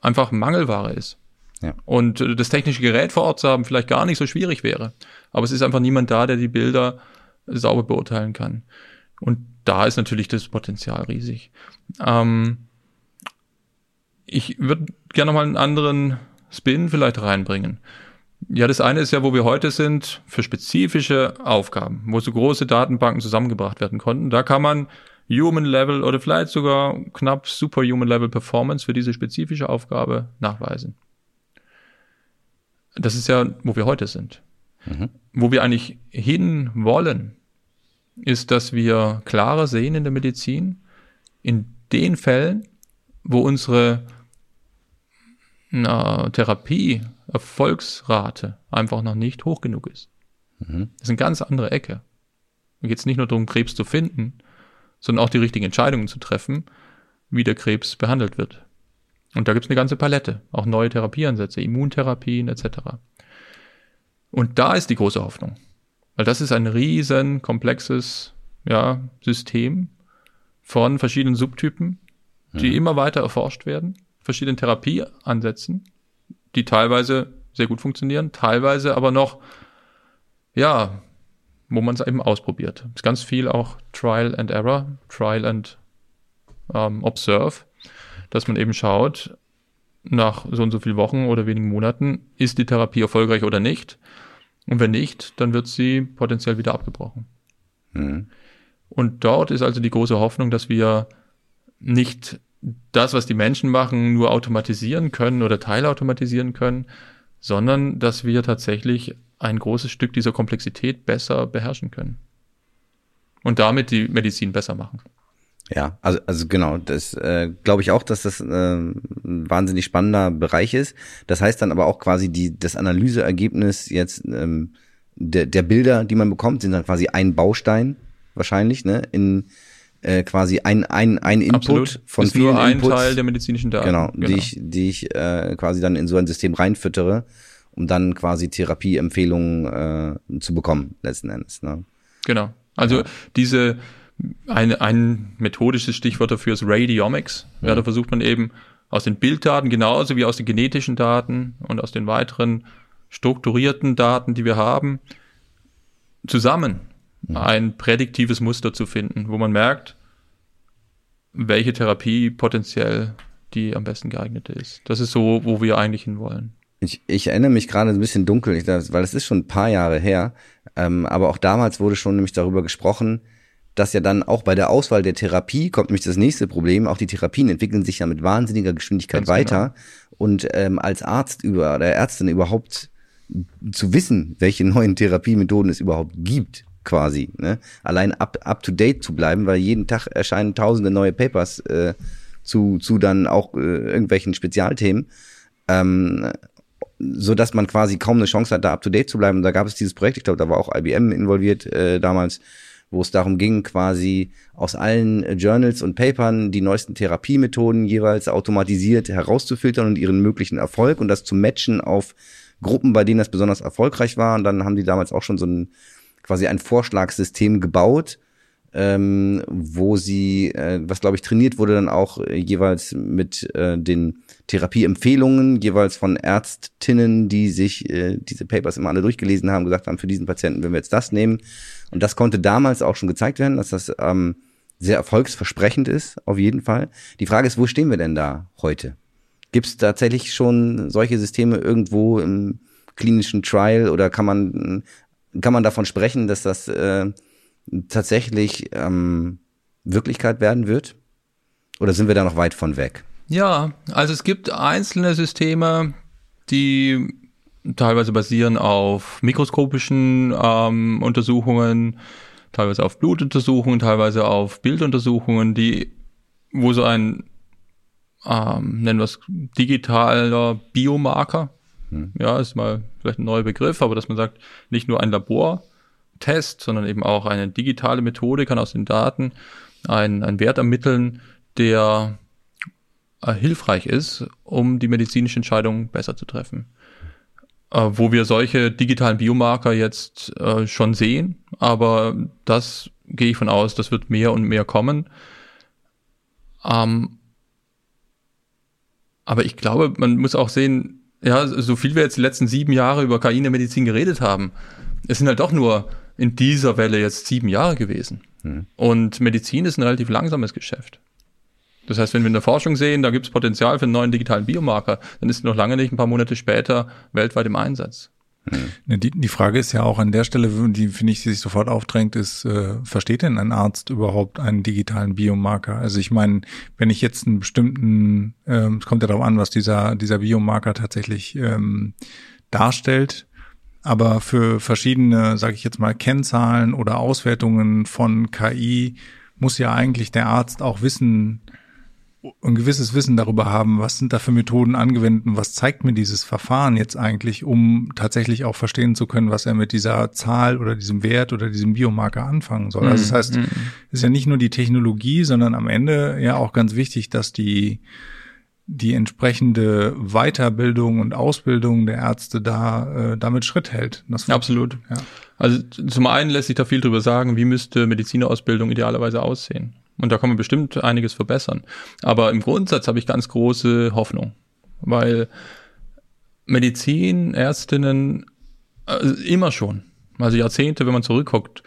einfach Mangelware ist. Ja. Und äh, das technische Gerät vor Ort zu haben vielleicht gar nicht so schwierig wäre. Aber es ist einfach niemand da, der die Bilder sauber beurteilen kann. Und da ist natürlich das Potenzial riesig. Ähm, ich würde gerne mal einen anderen Spin vielleicht reinbringen. Ja, das eine ist ja, wo wir heute sind, für spezifische Aufgaben, wo so große Datenbanken zusammengebracht werden konnten. Da kann man Human Level oder vielleicht sogar knapp Superhuman Level Performance für diese spezifische Aufgabe nachweisen. Das ist ja, wo wir heute sind. Mhm. Wo wir eigentlich hin wollen, ist, dass wir klarer sehen in der Medizin, in den Fällen, wo unsere na, Therapie, Erfolgsrate einfach noch nicht hoch genug ist. Mhm. Das ist eine ganz andere Ecke. Da geht es nicht nur darum, Krebs zu finden, sondern auch die richtigen Entscheidungen zu treffen, wie der Krebs behandelt wird. Und da gibt es eine ganze Palette, auch neue Therapieansätze, Immuntherapien etc. Und da ist die große Hoffnung, weil das ist ein riesen komplexes ja, System von verschiedenen Subtypen, die mhm. immer weiter erforscht werden, verschiedenen Therapieansätzen, die teilweise sehr gut funktionieren, teilweise aber noch, ja, wo man es eben ausprobiert. Es ist ganz viel auch Trial and Error, Trial and ähm, Observe, dass man eben schaut, nach so und so vielen Wochen oder wenigen Monaten, ist die Therapie erfolgreich oder nicht. Und wenn nicht, dann wird sie potenziell wieder abgebrochen. Mhm. Und dort ist also die große Hoffnung, dass wir nicht das, was die Menschen machen, nur automatisieren können oder teilautomatisieren können, sondern dass wir tatsächlich ein großes Stück dieser Komplexität besser beherrschen können. Und damit die Medizin besser machen. Ja, also, also genau, das äh, glaube ich auch, dass das äh, ein wahnsinnig spannender Bereich ist. Das heißt dann aber auch quasi die, das Analyseergebnis jetzt ähm, der, der Bilder, die man bekommt, sind dann quasi ein Baustein wahrscheinlich, ne, in äh, quasi ein, ein, ein Input Absolut. von ist vielen nur ein Inputs, Teil der medizinischen Daten. Genau, genau. die ich, die ich äh, quasi dann in so ein System reinfüttere, um dann quasi Therapieempfehlungen äh, zu bekommen, letzten Endes. Ne? Genau. Also ja. diese ein, ein methodisches Stichwort dafür ist Radiomics. Ja. ja, da versucht man eben aus den Bilddaten genauso wie aus den genetischen Daten und aus den weiteren strukturierten Daten, die wir haben, zusammen mhm. ein prädiktives Muster zu finden, wo man merkt, welche Therapie potenziell die am besten geeignete ist. Das ist so, wo wir eigentlich hinwollen. Ich, ich erinnere mich gerade ein bisschen dunkel, weil es ist schon ein paar Jahre her, ähm, aber auch damals wurde schon nämlich darüber gesprochen, dass ja dann auch bei der Auswahl der Therapie kommt nämlich das nächste Problem. Auch die Therapien entwickeln sich ja mit wahnsinniger Geschwindigkeit Ganz weiter. Genau. Und ähm, als Arzt über oder Ärztin überhaupt zu wissen, welche neuen Therapiemethoden es überhaupt gibt, quasi. Ne? Allein up, up to date zu bleiben, weil jeden Tag erscheinen tausende neue Papers äh, zu, zu dann auch äh, irgendwelchen Spezialthemen. Ähm, so dass man quasi kaum eine Chance hat, da up to date zu bleiben. Und da gab es dieses Projekt, ich glaube, da war auch IBM involviert äh, damals, wo es darum ging, quasi aus allen äh, Journals und Papern die neuesten Therapiemethoden jeweils automatisiert herauszufiltern und ihren möglichen Erfolg und das zu matchen auf Gruppen, bei denen das besonders erfolgreich war. Und dann haben die damals auch schon so ein quasi ein Vorschlagssystem gebaut, ähm, wo sie, äh, was glaube ich trainiert wurde, dann auch äh, jeweils mit äh, den Therapieempfehlungen, jeweils von Ärztinnen, die sich äh, diese Papers immer alle durchgelesen haben, gesagt haben, für diesen Patienten wenn wir jetzt das nehmen. Und das konnte damals auch schon gezeigt werden, dass das ähm, sehr erfolgsversprechend ist, auf jeden Fall. Die Frage ist, wo stehen wir denn da heute? Gibt es tatsächlich schon solche Systeme irgendwo im klinischen Trial oder kann man, kann man davon sprechen, dass das äh, tatsächlich ähm, Wirklichkeit werden wird? Oder sind wir da noch weit von weg? Ja, also es gibt einzelne Systeme, die teilweise basieren auf mikroskopischen ähm, Untersuchungen, teilweise auf Blutuntersuchungen, teilweise auf Bilduntersuchungen, die, wo so ein, ähm, nennen wir es digitaler Biomarker, hm. ja, ist mal vielleicht ein neuer Begriff, aber dass man sagt, nicht nur ein Labortest, sondern eben auch eine digitale Methode kann aus den Daten einen, einen Wert ermitteln, der äh, hilfreich ist, um die medizinische Entscheidung besser zu treffen äh, wo wir solche digitalen Biomarker jetzt äh, schon sehen, aber das gehe ich von aus, das wird mehr und mehr kommen. Ähm, aber ich glaube, man muss auch sehen, ja, so viel wir jetzt die letzten sieben Jahre über KI in der Medizin geredet haben, es sind halt doch nur in dieser Welle jetzt sieben Jahre gewesen. Hm. Und Medizin ist ein relativ langsames Geschäft. Das heißt, wenn wir in der Forschung sehen, da gibt es Potenzial für einen neuen digitalen Biomarker, dann ist noch lange nicht ein paar Monate später weltweit im Einsatz. Hm. Die, die Frage ist ja auch an der Stelle, die finde ich, die sich sofort aufdrängt, ist, äh, versteht denn ein Arzt überhaupt einen digitalen Biomarker? Also ich meine, wenn ich jetzt einen bestimmten, äh, es kommt ja darauf an, was dieser, dieser Biomarker tatsächlich ähm, darstellt, aber für verschiedene, sage ich jetzt mal, Kennzahlen oder Auswertungen von KI muss ja eigentlich der Arzt auch wissen, ein gewisses Wissen darüber haben, was sind da für Methoden angewendet und was zeigt mir dieses Verfahren jetzt eigentlich, um tatsächlich auch verstehen zu können, was er mit dieser Zahl oder diesem Wert oder diesem Biomarker anfangen soll. Also das mhm. heißt, es ist ja nicht nur die Technologie, sondern am Ende ja auch ganz wichtig, dass die die entsprechende Weiterbildung und Ausbildung der Ärzte da äh, damit Schritt hält. Das Absolut. Ja. Also zum einen lässt sich da viel drüber sagen, wie müsste Medizinerausbildung idealerweise aussehen. Und da kann man bestimmt einiges verbessern. Aber im Grundsatz habe ich ganz große Hoffnung, weil Medizin, Ärztinnen also immer schon, also Jahrzehnte, wenn man zurückguckt,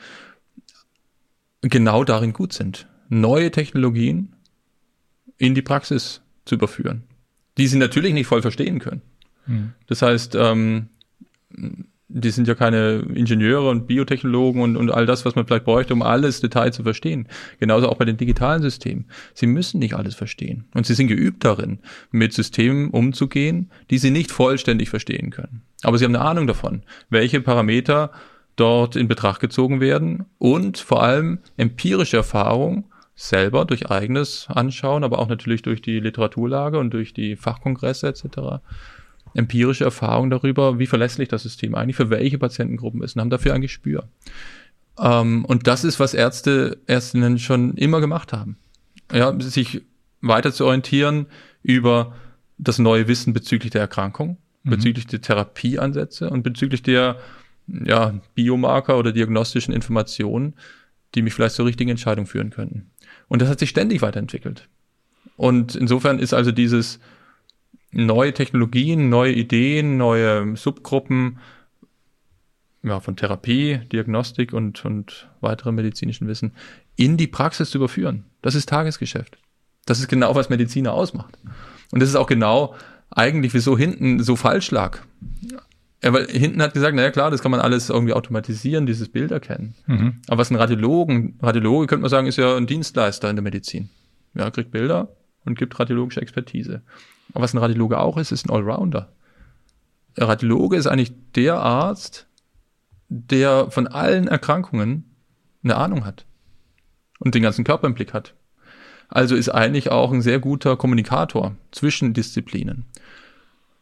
genau darin gut sind, neue Technologien in die Praxis zu überführen, die sie natürlich nicht voll verstehen können. Mhm. Das heißt, ähm, die sind ja keine Ingenieure und Biotechnologen und, und all das, was man vielleicht bräuchte, um alles Detail zu verstehen. Genauso auch bei den digitalen Systemen. Sie müssen nicht alles verstehen. Und sie sind geübt darin, mit Systemen umzugehen, die sie nicht vollständig verstehen können. Aber sie haben eine Ahnung davon, welche Parameter dort in Betracht gezogen werden und vor allem empirische Erfahrung selber durch eigenes Anschauen, aber auch natürlich durch die Literaturlage und durch die Fachkongresse etc empirische Erfahrung darüber, wie verlässlich das System eigentlich für welche Patientengruppen ist und haben dafür ein Gespür. Ähm, und das ist, was Ärzte, Ärztinnen schon immer gemacht haben. Ja, sich weiter zu orientieren über das neue Wissen bezüglich der Erkrankung, mhm. bezüglich der Therapieansätze und bezüglich der ja, Biomarker oder diagnostischen Informationen, die mich vielleicht zur richtigen Entscheidung führen könnten. Und das hat sich ständig weiterentwickelt. Und insofern ist also dieses neue Technologien, neue Ideen, neue Subgruppen ja, von Therapie, Diagnostik und, und weiterem medizinischen Wissen in die Praxis zu überführen. Das ist Tagesgeschäft. Das ist genau, was Mediziner ausmacht. Und das ist auch genau eigentlich, wieso hinten so falsch lag. Ja, weil hinten hat gesagt, naja klar, das kann man alles irgendwie automatisieren, dieses Bild erkennen. Mhm. Aber was ein Radiologen, Radiologe könnte man sagen, ist ja ein Dienstleister in der Medizin. Ja, kriegt Bilder und gibt radiologische Expertise. Aber was ein Radiologe auch ist, ist ein Allrounder. Der Radiologe ist eigentlich der Arzt, der von allen Erkrankungen eine Ahnung hat und den ganzen Körper im Blick hat. Also ist eigentlich auch ein sehr guter Kommunikator zwischen Disziplinen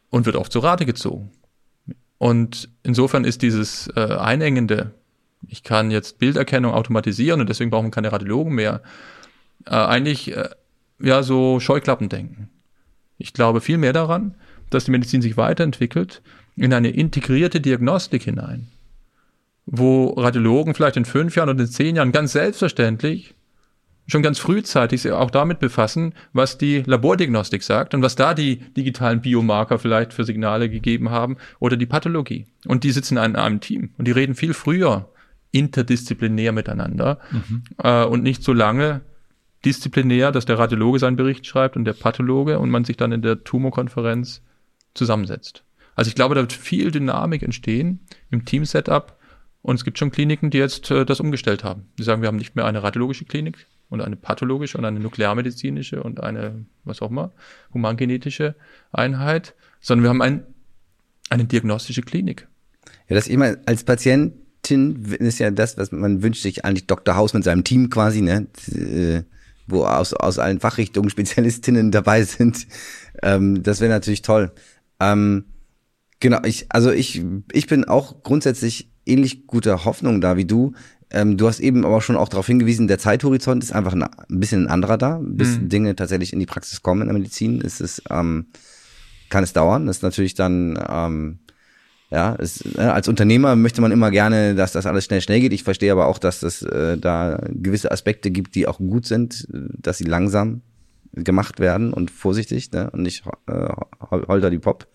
und wird oft zu Rate gezogen. Und insofern ist dieses äh, einengende, ich kann jetzt Bilderkennung automatisieren und deswegen brauchen wir keine Radiologen mehr, äh, eigentlich äh, ja so Scheuklappendenken. Ich glaube viel mehr daran, dass die Medizin sich weiterentwickelt in eine integrierte Diagnostik hinein, wo Radiologen vielleicht in fünf Jahren oder in zehn Jahren ganz selbstverständlich schon ganz frühzeitig sich auch damit befassen, was die Labordiagnostik sagt und was da die digitalen Biomarker vielleicht für Signale gegeben haben oder die Pathologie. Und die sitzen in einem Team und die reden viel früher interdisziplinär miteinander mhm. äh, und nicht so lange disziplinär, dass der Radiologe seinen Bericht schreibt und der Pathologe und man sich dann in der Tumorkonferenz zusammensetzt. Also ich glaube, da wird viel Dynamik entstehen im Team-Setup und es gibt schon Kliniken, die jetzt äh, das umgestellt haben. Die sagen, wir haben nicht mehr eine radiologische Klinik und eine pathologische und eine nuklearmedizinische und eine, was auch immer, humangenetische Einheit, sondern wir haben ein, eine diagnostische Klinik. Ja, das immer als Patientin ist ja das, was man wünscht sich eigentlich Dr. Haus mit seinem Team quasi, ne? Wo aus, aus allen Fachrichtungen Spezialistinnen dabei sind. Ähm, das wäre natürlich toll. Ähm, genau, ich, also ich, ich bin auch grundsätzlich ähnlich guter Hoffnung da wie du. Ähm, du hast eben aber schon auch darauf hingewiesen, der Zeithorizont ist einfach ein, ein bisschen ein anderer da, bis mhm. Dinge tatsächlich in die Praxis kommen in der Medizin. Ist es, ähm, kann es dauern. Das ist natürlich dann ähm, ja, es, äh, als Unternehmer möchte man immer gerne, dass das alles schnell, schnell geht. Ich verstehe aber auch, dass es äh, da gewisse Aspekte gibt, die auch gut sind, dass sie langsam gemacht werden und vorsichtig, ne? Und nicht äh, holter die Pop.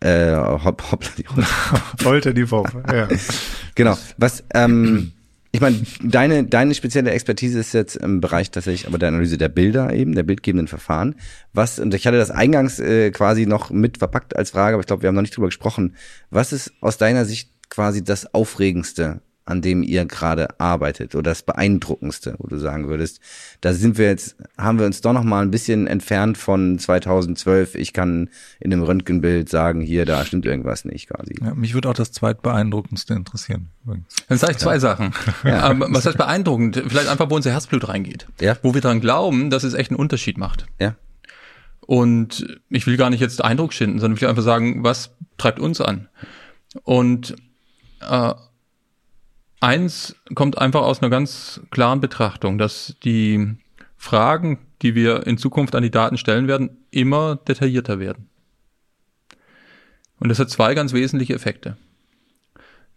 Äh, hop, hoppla die Holter die Pop, ja. Genau. Was, ähm, ich meine, deine, deine spezielle Expertise ist jetzt im Bereich tatsächlich aber der Analyse der Bilder eben, der bildgebenden Verfahren. Was, und ich hatte das eingangs äh, quasi noch mit verpackt als Frage, aber ich glaube, wir haben noch nicht drüber gesprochen. Was ist aus deiner Sicht quasi das Aufregendste an dem ihr gerade arbeitet oder das beeindruckendste, wo du sagen würdest, da sind wir jetzt, haben wir uns doch noch mal ein bisschen entfernt von 2012. Ich kann in einem Röntgenbild sagen, hier, da stimmt irgendwas nicht quasi. Ja, mich würde auch das zweitbeeindruckendste interessieren. Übrigens. Dann sage ich zwei Sachen. Ja. Was heißt beeindruckend? Vielleicht einfach, wo unser Herzblut reingeht. Ja. Wo wir dran glauben, dass es echt einen Unterschied macht. Ja. Und ich will gar nicht jetzt Eindruck schinden, sondern ich will einfach sagen, was treibt uns an? Und äh, eins kommt einfach aus einer ganz klaren Betrachtung, dass die Fragen, die wir in Zukunft an die Daten stellen werden, immer detaillierter werden. Und das hat zwei ganz wesentliche Effekte.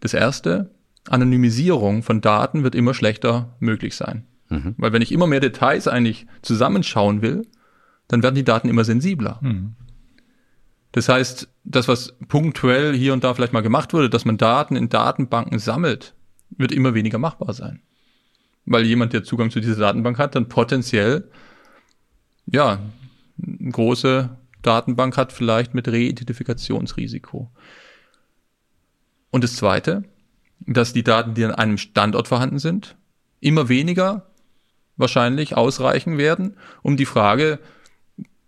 Das erste, Anonymisierung von Daten wird immer schlechter möglich sein. Mhm. Weil wenn ich immer mehr Details eigentlich zusammenschauen will, dann werden die Daten immer sensibler. Mhm. Das heißt, das, was punktuell hier und da vielleicht mal gemacht wurde, dass man Daten in Datenbanken sammelt, wird immer weniger machbar sein. Weil jemand, der Zugang zu dieser Datenbank hat, dann potenziell, ja, eine große Datenbank hat, vielleicht mit Reidentifikationsrisiko. Und das zweite, dass die Daten, die an einem Standort vorhanden sind, immer weniger wahrscheinlich ausreichen werden, um die Frage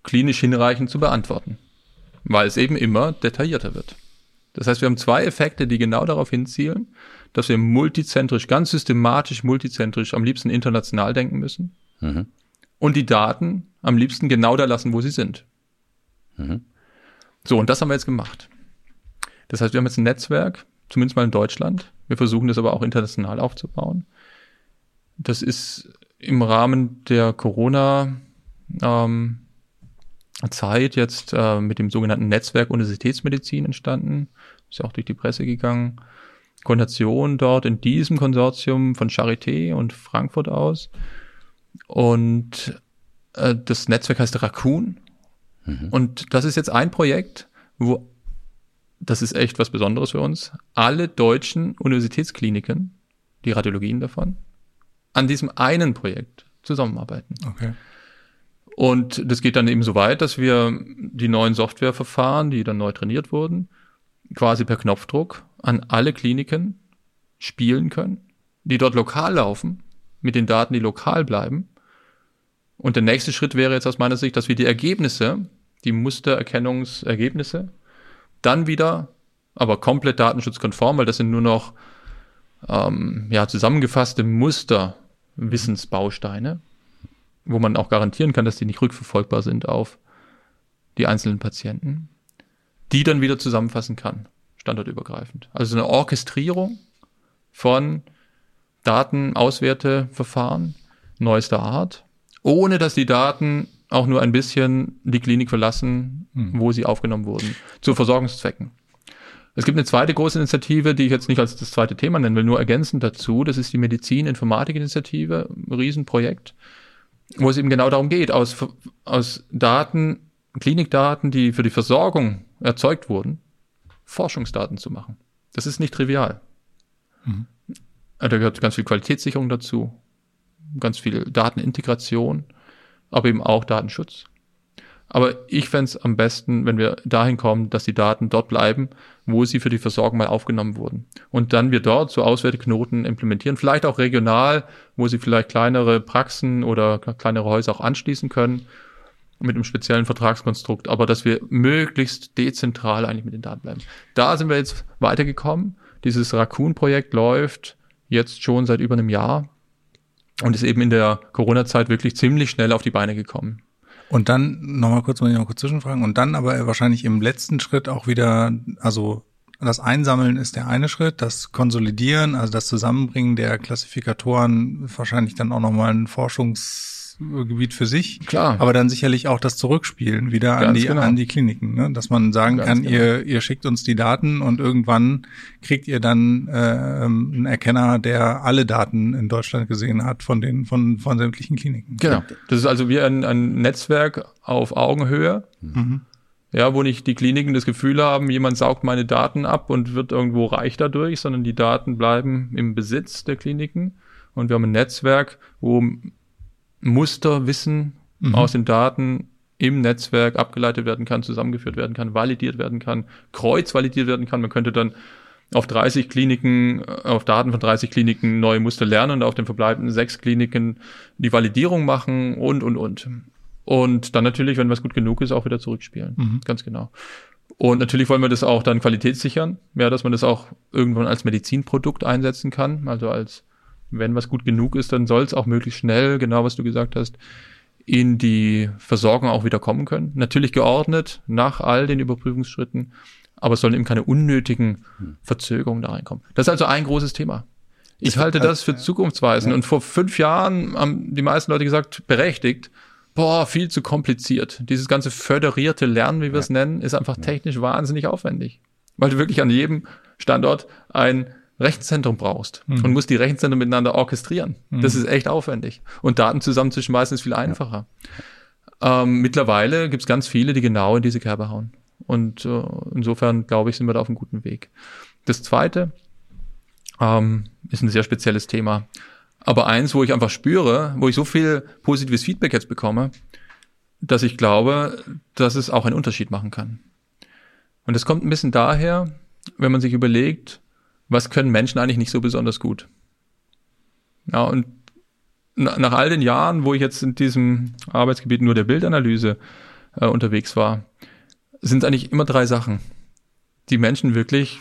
klinisch hinreichend zu beantworten. Weil es eben immer detaillierter wird. Das heißt, wir haben zwei Effekte, die genau darauf hinzielen, dass wir multizentrisch, ganz systematisch multizentrisch, am liebsten international denken müssen mhm. und die Daten am liebsten genau da lassen, wo sie sind. Mhm. So, und das haben wir jetzt gemacht. Das heißt, wir haben jetzt ein Netzwerk, zumindest mal in Deutschland. Wir versuchen das aber auch international aufzubauen. Das ist im Rahmen der Corona ähm, Zeit jetzt äh, mit dem sogenannten Netzwerk Universitätsmedizin entstanden. Ist ja auch durch die Presse gegangen. Koordination dort in diesem Konsortium von Charité und Frankfurt aus. Und äh, das Netzwerk heißt Raccoon. Mhm. Und das ist jetzt ein Projekt, wo, das ist echt was Besonderes für uns, alle deutschen Universitätskliniken, die Radiologien davon, an diesem einen Projekt zusammenarbeiten. Okay. Und das geht dann eben so weit, dass wir die neuen Softwareverfahren, die dann neu trainiert wurden, quasi per Knopfdruck an alle Kliniken spielen können, die dort lokal laufen, mit den Daten, die lokal bleiben. Und der nächste Schritt wäre jetzt aus meiner Sicht, dass wir die Ergebnisse, die Mustererkennungsergebnisse, dann wieder, aber komplett datenschutzkonform, weil das sind nur noch ähm, ja, zusammengefasste Musterwissensbausteine, wo man auch garantieren kann, dass die nicht rückverfolgbar sind auf die einzelnen Patienten, die dann wieder zusammenfassen kann, standortübergreifend. Also eine Orchestrierung von Datenauswerteverfahren neuester Art, ohne dass die Daten auch nur ein bisschen die Klinik verlassen, hm. wo sie aufgenommen wurden, zu Versorgungszwecken. Es gibt eine zweite große Initiative, die ich jetzt nicht als das zweite Thema nennen will, nur ergänzend dazu. Das ist die Medizin-Informatik-Initiative, ein Riesenprojekt, wo es eben genau darum geht, aus, aus Daten, Klinikdaten, die für die Versorgung erzeugt wurden, Forschungsdaten zu machen. Das ist nicht trivial. Mhm. Da gehört ganz viel Qualitätssicherung dazu, ganz viel Datenintegration, aber eben auch Datenschutz. Aber ich fände es am besten, wenn wir dahin kommen, dass die Daten dort bleiben, wo sie für die Versorgung mal aufgenommen wurden. Und dann wir dort so Auswerteknoten implementieren, vielleicht auch regional, wo sie vielleicht kleinere Praxen oder kleinere Häuser auch anschließen können mit einem speziellen Vertragskonstrukt, aber dass wir möglichst dezentral eigentlich mit den Daten bleiben. Da sind wir jetzt weitergekommen. Dieses Raccoon-Projekt läuft jetzt schon seit über einem Jahr und ist eben in der Corona-Zeit wirklich ziemlich schnell auf die Beine gekommen. Und dann nochmal kurz, muss ich noch kurz zwischenfragen, und dann aber wahrscheinlich im letzten Schritt auch wieder, also das Einsammeln ist der eine Schritt, das Konsolidieren, also das Zusammenbringen der Klassifikatoren, wahrscheinlich dann auch nochmal ein Forschungs Gebiet für sich. Klar. Aber dann sicherlich auch das Zurückspielen wieder an die, genau. an die Kliniken, ne? dass man sagen Ganz kann, genau. ihr, ihr schickt uns die Daten und irgendwann kriegt ihr dann äh, einen Erkenner, der alle Daten in Deutschland gesehen hat von den, von, von sämtlichen Kliniken. Genau. Das ist also wie ein, ein Netzwerk auf Augenhöhe. Mhm. Ja, wo nicht die Kliniken das Gefühl haben, jemand saugt meine Daten ab und wird irgendwo reich dadurch, sondern die Daten bleiben im Besitz der Kliniken. Und wir haben ein Netzwerk, wo Musterwissen mhm. aus den Daten im Netzwerk abgeleitet werden kann, zusammengeführt werden kann, validiert werden kann, kreuzvalidiert werden kann. Man könnte dann auf 30 Kliniken, äh, auf Daten von 30 Kliniken neue Muster lernen und auf den verbleibenden sechs Kliniken die Validierung machen und, und, und. Und dann natürlich, wenn was gut genug ist, auch wieder zurückspielen. Mhm. Ganz genau. Und natürlich wollen wir das auch dann qualitätssichern, ja, dass man das auch irgendwann als Medizinprodukt einsetzen kann. Also als, wenn was gut genug ist, dann soll es auch möglichst schnell, genau was du gesagt hast, in die Versorgung auch wieder kommen können. Natürlich geordnet nach all den Überprüfungsschritten, aber es sollen eben keine unnötigen hm. Verzögerungen da reinkommen. Das ist also ein großes Thema. Ich halte das für zukunftsweisend. Ja. Und vor fünf Jahren haben die meisten Leute gesagt, berechtigt, boah, viel zu kompliziert. Dieses ganze föderierte Lernen, wie wir es nennen, ist einfach technisch wahnsinnig aufwendig. Weil du wirklich an jedem Standort ein Rechenzentrum brauchst mhm. und musst die Rechenzentren miteinander orchestrieren. Mhm. Das ist echt aufwendig. Und Daten zusammenzuschmeißen ist viel einfacher. Ja. Ähm, mittlerweile gibt es ganz viele, die genau in diese Kerbe hauen. Und äh, insofern, glaube ich, sind wir da auf einem guten Weg. Das zweite ähm, ist ein sehr spezielles Thema. Aber eins, wo ich einfach spüre, wo ich so viel positives Feedback jetzt bekomme, dass ich glaube, dass es auch einen Unterschied machen kann. Und das kommt ein bisschen daher, wenn man sich überlegt, was können Menschen eigentlich nicht so besonders gut? Ja, und nach all den Jahren, wo ich jetzt in diesem Arbeitsgebiet nur der Bildanalyse äh, unterwegs war, sind eigentlich immer drei Sachen, die Menschen wirklich,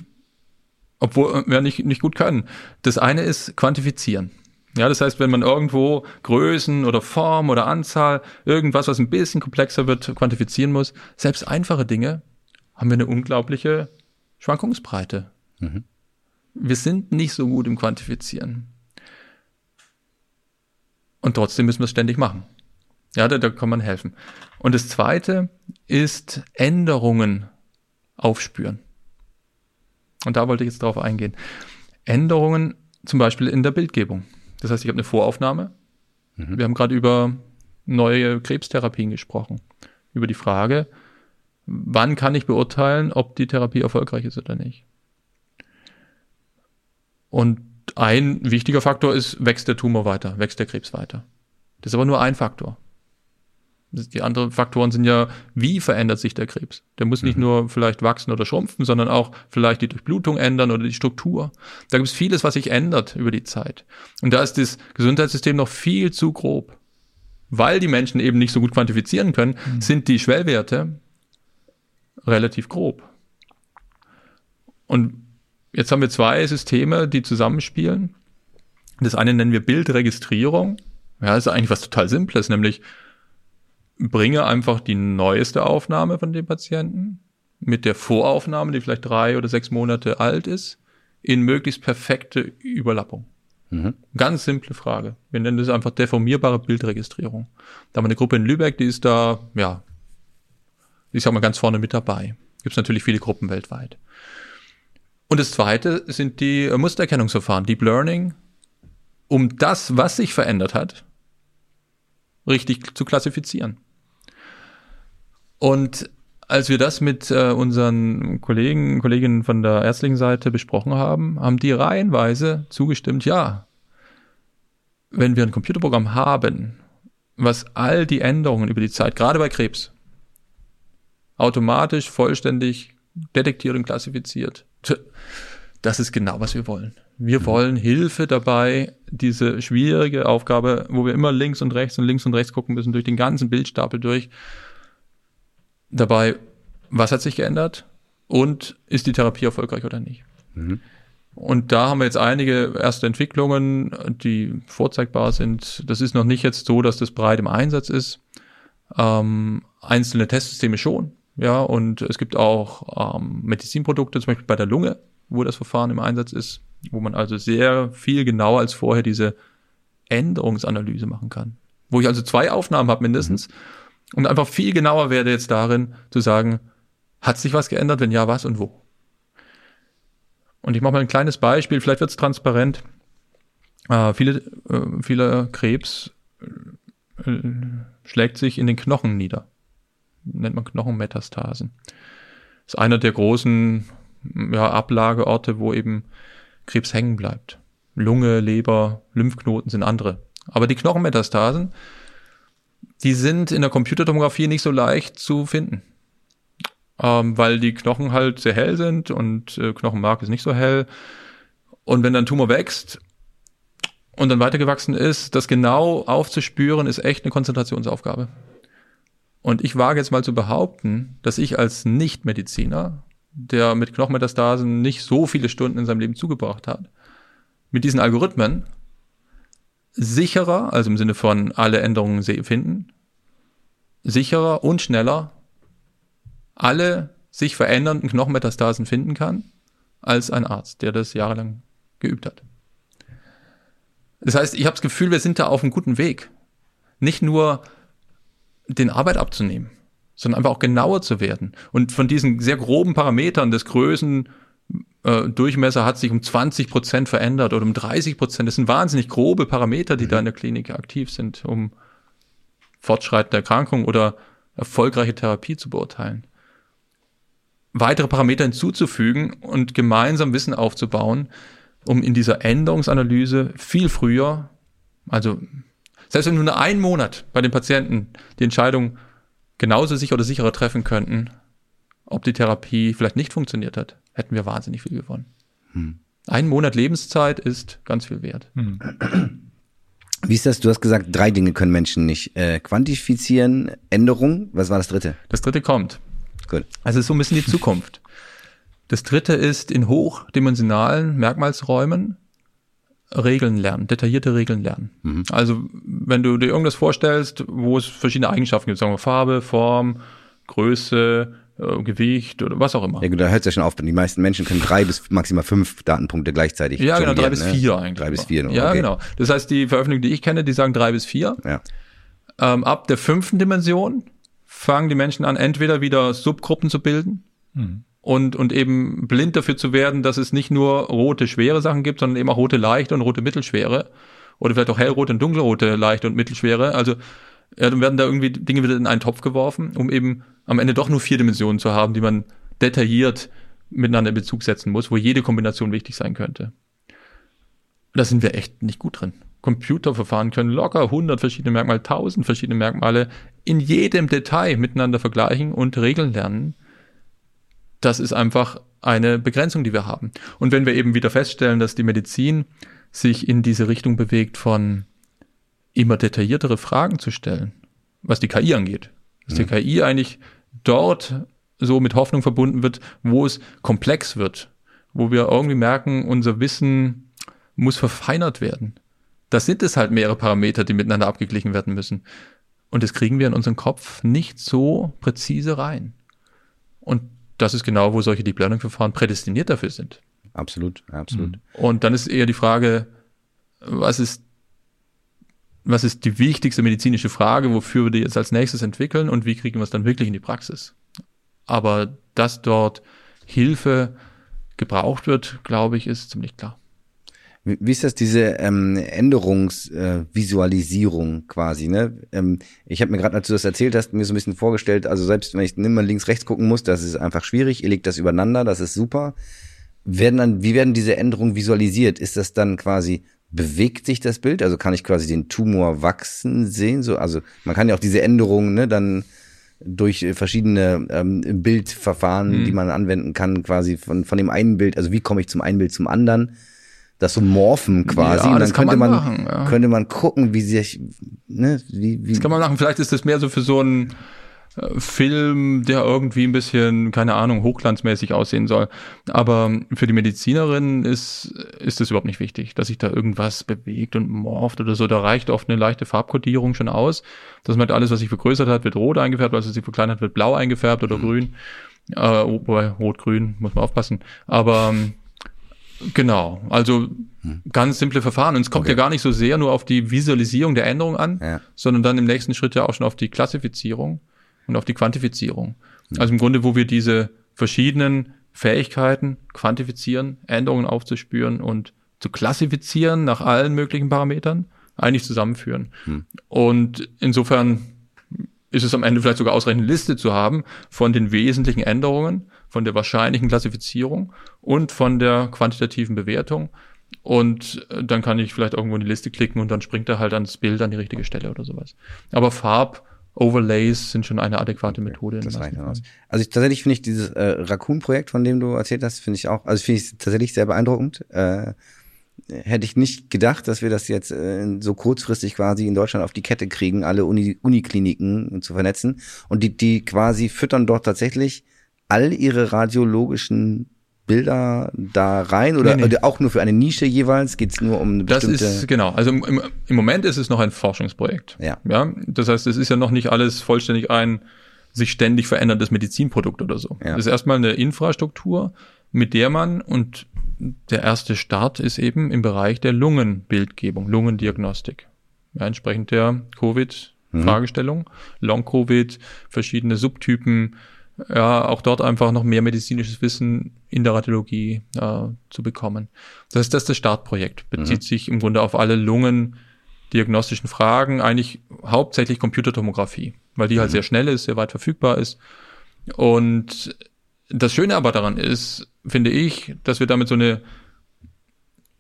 obwohl wir nicht, nicht gut können. Das eine ist quantifizieren. Ja, das heißt, wenn man irgendwo Größen oder Form oder Anzahl, irgendwas, was ein bisschen komplexer wird, quantifizieren muss, selbst einfache Dinge, haben wir eine unglaubliche Schwankungsbreite. Mhm wir sind nicht so gut im Quantifizieren. Und trotzdem müssen wir es ständig machen. Ja, da, da kann man helfen. Und das zweite ist Änderungen aufspüren. Und da wollte ich jetzt drauf eingehen. Änderungen zum Beispiel in der Bildgebung. Das heißt, ich habe eine Voraufnahme. Mhm. Wir haben gerade über neue Krebstherapien gesprochen. Über die Frage, wann kann ich beurteilen, ob die Therapie erfolgreich ist oder nicht. Und ein wichtiger Faktor ist, wächst der Tumor weiter, wächst der Krebs weiter. Das ist aber nur ein Faktor. Die anderen Faktoren sind ja, wie verändert sich der Krebs? Der muss nicht mhm. nur vielleicht wachsen oder schrumpfen, sondern auch vielleicht die Durchblutung ändern oder die Struktur. Da gibt es vieles, was sich ändert über die Zeit. Und da ist das Gesundheitssystem noch viel zu grob. Weil die Menschen eben nicht so gut quantifizieren können, mhm. sind die Schwellwerte relativ grob. Und Jetzt haben wir zwei Systeme, die zusammenspielen. Das eine nennen wir Bildregistrierung. Ja, das ist eigentlich was total Simples, nämlich bringe einfach die neueste Aufnahme von dem Patienten mit der Voraufnahme, die vielleicht drei oder sechs Monate alt ist, in möglichst perfekte Überlappung. Mhm. Ganz simple Frage. Wir nennen das einfach deformierbare Bildregistrierung. Da haben wir eine Gruppe in Lübeck, die ist da, ja, ich sag mal ganz vorne mit dabei. Gibt es natürlich viele Gruppen weltweit. Und das zweite sind die äh, Mustererkennungsverfahren, Deep Learning, um das, was sich verändert hat, richtig zu klassifizieren. Und als wir das mit äh, unseren Kollegen, Kolleginnen von der ärztlichen Seite besprochen haben, haben die reihenweise zugestimmt, ja, wenn wir ein Computerprogramm haben, was all die Änderungen über die Zeit, gerade bei Krebs, automatisch vollständig detektiert und klassifiziert, das ist genau, was wir wollen. Wir mhm. wollen Hilfe dabei, diese schwierige Aufgabe, wo wir immer links und rechts und links und rechts gucken müssen, durch den ganzen Bildstapel durch. Dabei, was hat sich geändert? Und ist die Therapie erfolgreich oder nicht? Mhm. Und da haben wir jetzt einige erste Entwicklungen, die vorzeigbar sind. Das ist noch nicht jetzt so, dass das breit im Einsatz ist. Ähm, einzelne Testsysteme schon. Ja, und es gibt auch ähm, Medizinprodukte, zum Beispiel bei der Lunge, wo das Verfahren im Einsatz ist, wo man also sehr viel genauer als vorher diese Änderungsanalyse machen kann. Wo ich also zwei Aufnahmen habe mindestens mhm. und einfach viel genauer werde jetzt darin zu sagen, hat sich was geändert, wenn ja, was und wo. Und ich mache mal ein kleines Beispiel, vielleicht wird es transparent. Äh, viele, äh, viele Krebs äh, schlägt sich in den Knochen nieder nennt man Knochenmetastasen. Das ist einer der großen ja, Ablageorte, wo eben Krebs hängen bleibt. Lunge, Leber, Lymphknoten sind andere. Aber die Knochenmetastasen, die sind in der Computertomographie nicht so leicht zu finden. ähm, weil die Knochen halt sehr hell sind und äh, Knochenmark ist nicht so hell. Und wenn dann Tumor wächst und dann weitergewachsen ist, das genau aufzuspüren, ist echt eine Konzentrationsaufgabe. Und ich wage jetzt mal zu behaupten, dass ich als Nichtmediziner, der mit Knochenmetastasen nicht so viele Stunden in seinem Leben zugebracht hat, mit diesen Algorithmen sicherer, also im Sinne von alle Änderungen finden, sicherer und schneller alle sich verändernden Knochenmetastasen finden kann, als ein Arzt, der das jahrelang geübt hat. Das heißt, ich habe das Gefühl, wir sind da auf einem guten Weg. Nicht nur den Arbeit abzunehmen, sondern einfach auch genauer zu werden. Und von diesen sehr groben Parametern des Größen, äh, Durchmesser hat sich um 20 Prozent verändert oder um 30 Prozent. Das sind wahnsinnig grobe Parameter, die mhm. da in der Klinik aktiv sind, um fortschreitende Erkrankung oder erfolgreiche Therapie zu beurteilen. Weitere Parameter hinzuzufügen und gemeinsam Wissen aufzubauen, um in dieser Änderungsanalyse viel früher, also selbst wenn wir nur einen Monat bei den Patienten die Entscheidung genauso sicher oder sicherer treffen könnten, ob die Therapie vielleicht nicht funktioniert hat, hätten wir wahnsinnig viel gewonnen. Hm. Ein Monat Lebenszeit ist ganz viel wert. Hm. Wie ist das? Du hast gesagt, drei Dinge können Menschen nicht äh, quantifizieren. Änderung. Was war das dritte? Das dritte kommt. Gut. Also so ein bisschen die Zukunft. Das dritte ist in hochdimensionalen Merkmalsräumen Regeln lernen, detaillierte Regeln lernen. Mhm. Also wenn du dir irgendwas vorstellst, wo es verschiedene Eigenschaften gibt, sagen wir Farbe, Form, Größe, äh, Gewicht oder was auch immer. Ja, gut, da hört es ja schon auf. Die meisten Menschen können drei bis maximal fünf Datenpunkte gleichzeitig. Ja, genau, drei bis ne? vier eigentlich. Drei bis vier. Nur. Ja, okay. genau. Das heißt, die Veröffentlichungen, die ich kenne, die sagen drei bis vier. Ja. Ähm, ab der fünften Dimension fangen die Menschen an, entweder wieder Subgruppen zu bilden. Mhm und, und eben blind dafür zu werden, dass es nicht nur rote, schwere Sachen gibt, sondern eben auch rote, leichte und rote, mittelschwere. Oder vielleicht auch hellrote und dunkelrote, leichte und mittelschwere. Also ja, dann werden da irgendwie Dinge wieder in einen Topf geworfen, um eben am Ende doch nur vier Dimensionen zu haben, die man detailliert miteinander in Bezug setzen muss, wo jede Kombination wichtig sein könnte. Da sind wir echt nicht gut drin. Computerverfahren können locker 100 verschiedene Merkmale, 1000 verschiedene Merkmale in jedem Detail miteinander vergleichen und Regeln lernen das ist einfach eine Begrenzung, die wir haben. Und wenn wir eben wieder feststellen, dass die Medizin sich in diese Richtung bewegt, von immer detailliertere Fragen zu stellen, was die KI angeht, dass die mhm. KI eigentlich dort so mit Hoffnung verbunden wird, wo es komplex wird, wo wir irgendwie merken, unser Wissen muss verfeinert werden. Das sind es halt mehrere Parameter, die miteinander abgeglichen werden müssen. Und das kriegen wir in unseren Kopf nicht so präzise rein. Und das ist genau, wo solche Deep Learning Verfahren prädestiniert dafür sind. Absolut, absolut. Mhm. Und dann ist eher die Frage, was ist, was ist die wichtigste medizinische Frage, wofür wir die jetzt als nächstes entwickeln und wie kriegen wir es dann wirklich in die Praxis? Aber dass dort Hilfe gebraucht wird, glaube ich, ist ziemlich klar. Wie ist das, diese ähm, Änderungsvisualisierung äh, quasi? Ne? Ähm, ich habe mir gerade, als du das erzählt hast, mir so ein bisschen vorgestellt, also selbst wenn ich immer links, rechts gucken muss, das ist einfach schwierig, ihr legt das übereinander, das ist super. Werden dann, wie werden diese Änderungen visualisiert? Ist das dann quasi, bewegt sich das Bild? Also kann ich quasi den Tumor wachsen sehen? So, also man kann ja auch diese Änderungen ne, dann durch verschiedene ähm, Bildverfahren, mhm. die man anwenden kann, quasi von, von dem einen Bild, also wie komme ich zum einen Bild zum anderen? Das so morphen quasi. Ja, und dann könnte man, man machen, ja. könnte man gucken, wie sich, ne, wie, wie. Das kann man machen. Vielleicht ist das mehr so für so einen äh, Film, der irgendwie ein bisschen, keine Ahnung, hochglanzmäßig aussehen soll. Aber für die Medizinerin ist, ist das überhaupt nicht wichtig, dass sich da irgendwas bewegt und morpht oder so. Da reicht oft eine leichte Farbkodierung schon aus. Dass man halt alles, was sich vergrößert hat, wird rot eingefärbt, was sich verkleinert hat, wird blau eingefärbt oder mhm. grün. Äh, wobei rot-grün muss man aufpassen. Aber ähm, Genau, also hm. ganz simple Verfahren. Und es kommt okay. ja gar nicht so sehr nur auf die Visualisierung der Änderung an, ja. sondern dann im nächsten Schritt ja auch schon auf die Klassifizierung und auf die Quantifizierung. Hm. Also im Grunde, wo wir diese verschiedenen Fähigkeiten quantifizieren, Änderungen aufzuspüren und zu klassifizieren nach allen möglichen Parametern, eigentlich zusammenführen. Hm. Und insofern ist es am Ende vielleicht sogar ausreichend Liste zu haben von den wesentlichen Änderungen, von der wahrscheinlichen Klassifizierung und von der quantitativen Bewertung. Und äh, dann kann ich vielleicht irgendwo in die Liste klicken und dann springt er halt ans Bild an die richtige Stelle oder sowas. Aber Farb- Overlays sind schon eine adäquate Methode. Das reicht aus. Also ich, tatsächlich finde ich dieses äh, Raccoon-Projekt, von dem du erzählt hast, finde ich auch, also finde ich tatsächlich sehr beeindruckend. Äh, hätte ich nicht gedacht, dass wir das jetzt äh, so kurzfristig quasi in Deutschland auf die Kette kriegen, alle Uni Unikliniken zu vernetzen. Und die, die quasi füttern dort tatsächlich all ihre radiologischen Bilder da rein oder, nee, nee. auch nur für eine Nische jeweils? Geht es nur um eine bestimmte? Das ist genau. Also im, im Moment ist es noch ein Forschungsprojekt. Ja. ja. Das heißt, es ist ja noch nicht alles vollständig ein sich ständig veränderndes Medizinprodukt oder so. Ja. Das ist erstmal eine Infrastruktur, mit der man und der erste Start ist eben im Bereich der Lungenbildgebung, Lungendiagnostik. Ja, entsprechend der Covid-Fragestellung, mhm. Long-Covid, verschiedene Subtypen, ja, auch dort einfach noch mehr medizinisches Wissen in der Radiologie äh, zu bekommen. Das ist das, das Startprojekt. Bezieht mhm. sich im Grunde auf alle Lungendiagnostischen Fragen, eigentlich hauptsächlich Computertomographie, weil die halt mhm. halt sehr schnell ist, sehr weit verfügbar ist. Und das Schöne aber daran ist, finde ich, dass wir damit so eine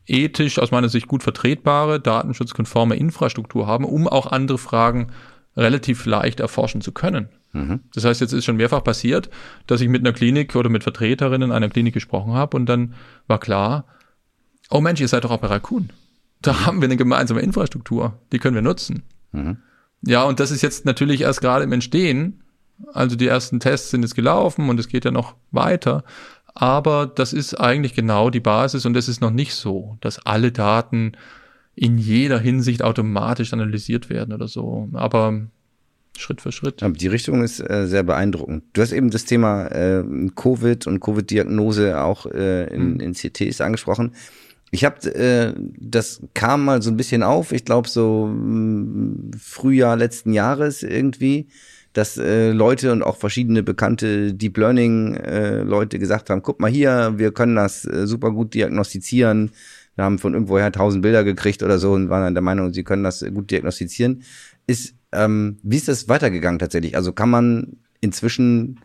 ethisch aus meiner Sicht gut vertretbare, datenschutzkonforme Infrastruktur haben, um auch andere Fragen relativ leicht erforschen zu können. Mhm. Das heißt, jetzt ist schon mehrfach passiert, dass ich mit einer Klinik oder mit Vertreterinnen einer Klinik gesprochen habe und dann war klar, oh Mensch, ihr seid doch auch bei Raccoon. Da mhm. haben wir eine gemeinsame Infrastruktur, die können wir nutzen. Mhm. Ja, und das ist jetzt natürlich erst gerade im Entstehen. Also die ersten Tests sind jetzt gelaufen und es geht ja noch weiter. Aber das ist eigentlich genau die Basis und es ist noch nicht so, dass alle Daten in jeder Hinsicht automatisch analysiert werden oder so. Aber Schritt für Schritt. Die Richtung ist äh, sehr beeindruckend. Du hast eben das Thema äh, Covid und Covid-Diagnose auch äh, in, mhm. in CTs angesprochen. Ich habe, äh, das kam mal so ein bisschen auf, ich glaube so mh, mm, Frühjahr letzten Jahres irgendwie, dass äh, Leute und auch verschiedene bekannte Deep Learning äh, Leute gesagt haben, guck mal hier, wir können das äh, super gut diagnostizieren. Wir haben von irgendwoher tausend Bilder gekriegt oder so und waren dann der Meinung, sie können das gut diagnostizieren. Ist ähm, wie ist das weitergegangen tatsächlich? Also kann man inzwischen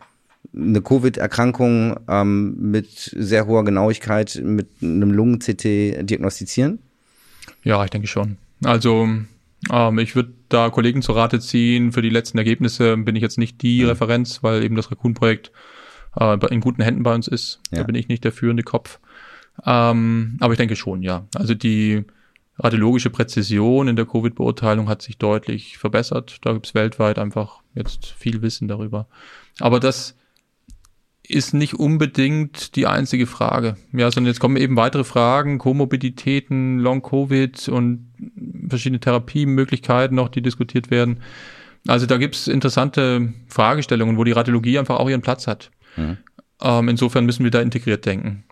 eine Covid-Erkrankung ähm, mit sehr hoher Genauigkeit mit einem Lungen-CT diagnostizieren? Ja, ich denke schon. Also ähm, ich würde da Kollegen zu Rate ziehen. Für die letzten Ergebnisse bin ich jetzt nicht die mhm. Referenz, weil eben das Raccoon-Projekt äh, in guten Händen bei uns ist. Ja. Da bin ich nicht der führende Kopf. Ähm, aber ich denke schon, ja. Also die radiologische Präzision in der Covid-Beurteilung hat sich deutlich verbessert. Da gibt es weltweit einfach jetzt viel Wissen darüber. Aber das ist nicht unbedingt die einzige Frage. Ja, sondern jetzt kommen eben weitere Fragen, Komorbiditäten, Long-Covid und verschiedene Therapiemöglichkeiten noch, die diskutiert werden. Also da gibt es interessante Fragestellungen, wo die Radiologie einfach auch ihren Platz hat. Mhm. Ähm, insofern müssen wir da integriert denken.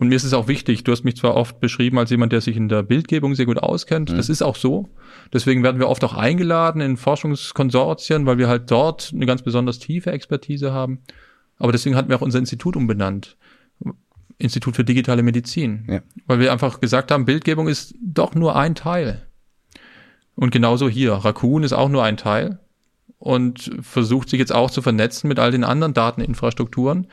Und mir ist es auch wichtig, du hast mich zwar oft beschrieben als jemand, der sich in der Bildgebung sehr gut auskennt. Mhm. Das ist auch so. Deswegen werden wir oft auch eingeladen in Forschungskonsortien, weil wir halt dort eine ganz besonders tiefe Expertise haben. Aber deswegen hatten wir auch unser Institut umbenannt. Institut für digitale Medizin. Ja. Weil wir einfach gesagt haben, Bildgebung ist doch nur ein Teil. Und genauso hier. Raccoon ist auch nur ein Teil und versucht sich jetzt auch zu vernetzen mit all den anderen Dateninfrastrukturen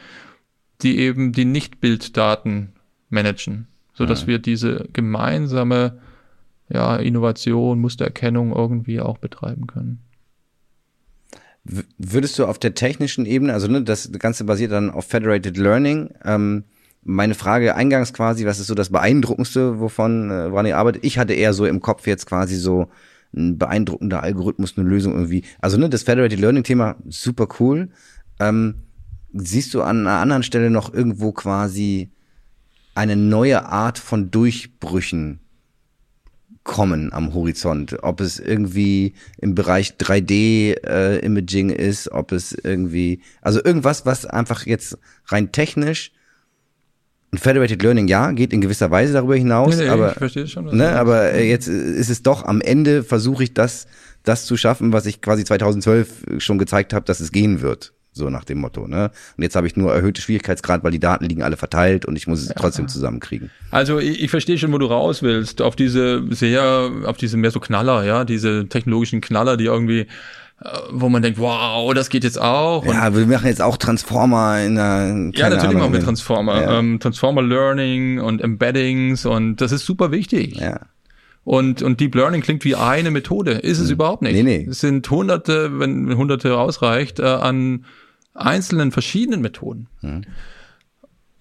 die eben die Nicht-Bilddaten managen, so dass ja. wir diese gemeinsame ja, Innovation, Mustererkennung irgendwie auch betreiben können. Würdest du auf der technischen Ebene, also ne, das Ganze basiert dann auf Federated Learning, ähm, meine Frage eingangs quasi, was ist so das Beeindruckendste, wovon, äh, woran ihr arbeitet? Ich hatte eher so im Kopf jetzt quasi so ein beeindruckender Algorithmus, eine Lösung irgendwie. Also ne, das Federated Learning Thema, super cool. Ähm, siehst du an einer anderen Stelle noch irgendwo quasi eine neue Art von Durchbrüchen kommen am Horizont? Ob es irgendwie im Bereich 3D-Imaging äh, ist, ob es irgendwie, also irgendwas, was einfach jetzt rein technisch ein Federated Learning, ja, geht in gewisser Weise darüber hinaus, nee, nee, aber, ich verstehe schon, ne, aber äh, jetzt ist es doch am Ende versuche ich das, das zu schaffen, was ich quasi 2012 schon gezeigt habe, dass es gehen wird. So nach dem Motto. Ne? Und jetzt habe ich nur erhöhte Schwierigkeitsgrad, weil die Daten liegen alle verteilt und ich muss es ja. trotzdem zusammenkriegen. Also ich, ich verstehe schon, wo du raus willst. Auf diese sehr, auf diese mehr so Knaller, ja, diese technologischen Knaller, die irgendwie äh, wo man denkt, wow, das geht jetzt auch. ja, wir machen jetzt auch Transformer in der. Ja, natürlich Ahnung, machen wir Transformer. Ja. Ähm, Transformer Learning und Embeddings und das ist super wichtig. Ja. Und, und Deep Learning klingt wie eine Methode. Ist es mhm. überhaupt nicht. Nee, nee. Es sind hunderte, wenn hunderte ausreicht, äh, an einzelnen verschiedenen Methoden. Mhm.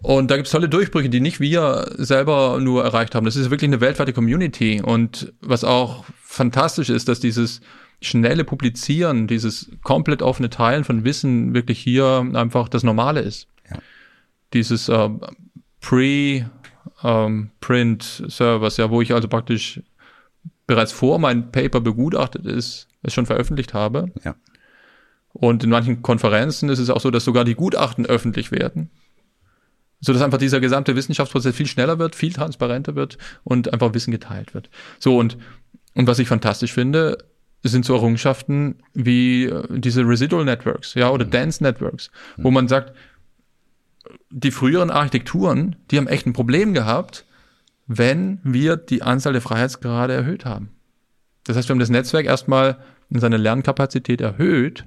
Und da gibt es tolle Durchbrüche, die nicht wir selber nur erreicht haben. Das ist wirklich eine weltweite Community. Und was auch fantastisch ist, dass dieses schnelle Publizieren, dieses komplett offene Teilen von Wissen wirklich hier einfach das Normale ist. Ja. Dieses äh, Pre- ähm, ja, wo ich also praktisch bereits vor mein Paper begutachtet ist, es schon veröffentlicht habe. Ja. Und in manchen Konferenzen ist es auch so, dass sogar die Gutachten öffentlich werden. So dass einfach dieser gesamte Wissenschaftsprozess viel schneller wird, viel transparenter wird und einfach Wissen geteilt wird. So und, und was ich fantastisch finde, sind so Errungenschaften wie äh, diese Residual Networks, ja, oder mhm. Dense Networks, mhm. wo man sagt, die früheren Architekturen, die haben echt ein Problem gehabt, wenn wir die Anzahl der Freiheitsgrade erhöht haben. Das heißt, wir haben das Netzwerk erstmal in seiner Lernkapazität erhöht,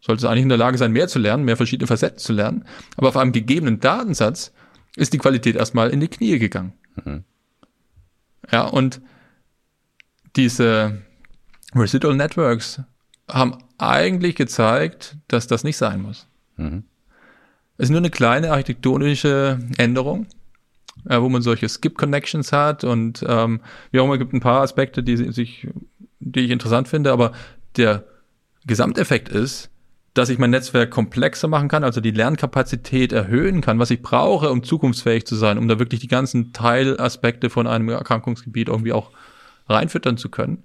sollte es eigentlich in der Lage sein, mehr zu lernen, mehr verschiedene Facetten zu lernen, aber auf einem gegebenen Datensatz ist die Qualität erstmal in die Knie gegangen. Mhm. Ja, und diese Residual Networks haben eigentlich gezeigt, dass das nicht sein muss. Mhm. Es ist nur eine kleine architektonische Änderung, äh, wo man solche Skip-Connections hat und ähm, wie auch immer gibt ein paar Aspekte, die sich, die ich interessant finde, aber der Gesamteffekt ist, dass ich mein Netzwerk komplexer machen kann, also die Lernkapazität erhöhen kann, was ich brauche, um zukunftsfähig zu sein, um da wirklich die ganzen Teilaspekte von einem Erkrankungsgebiet irgendwie auch reinfüttern zu können.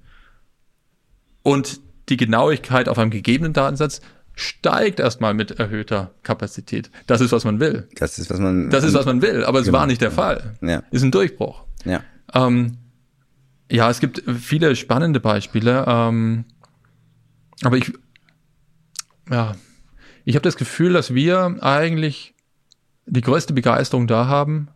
Und die Genauigkeit auf einem gegebenen Datensatz steigt erstmal mit erhöhter Kapazität. Das ist, was man will. Das ist, was man. Das ist, was man will, aber es genau. war nicht der Fall. Ja. Ist ein Durchbruch. Ja. Ähm, ja, es gibt viele spannende Beispiele, ähm, aber ich, ja, ich habe das Gefühl, dass wir eigentlich die größte Begeisterung da haben,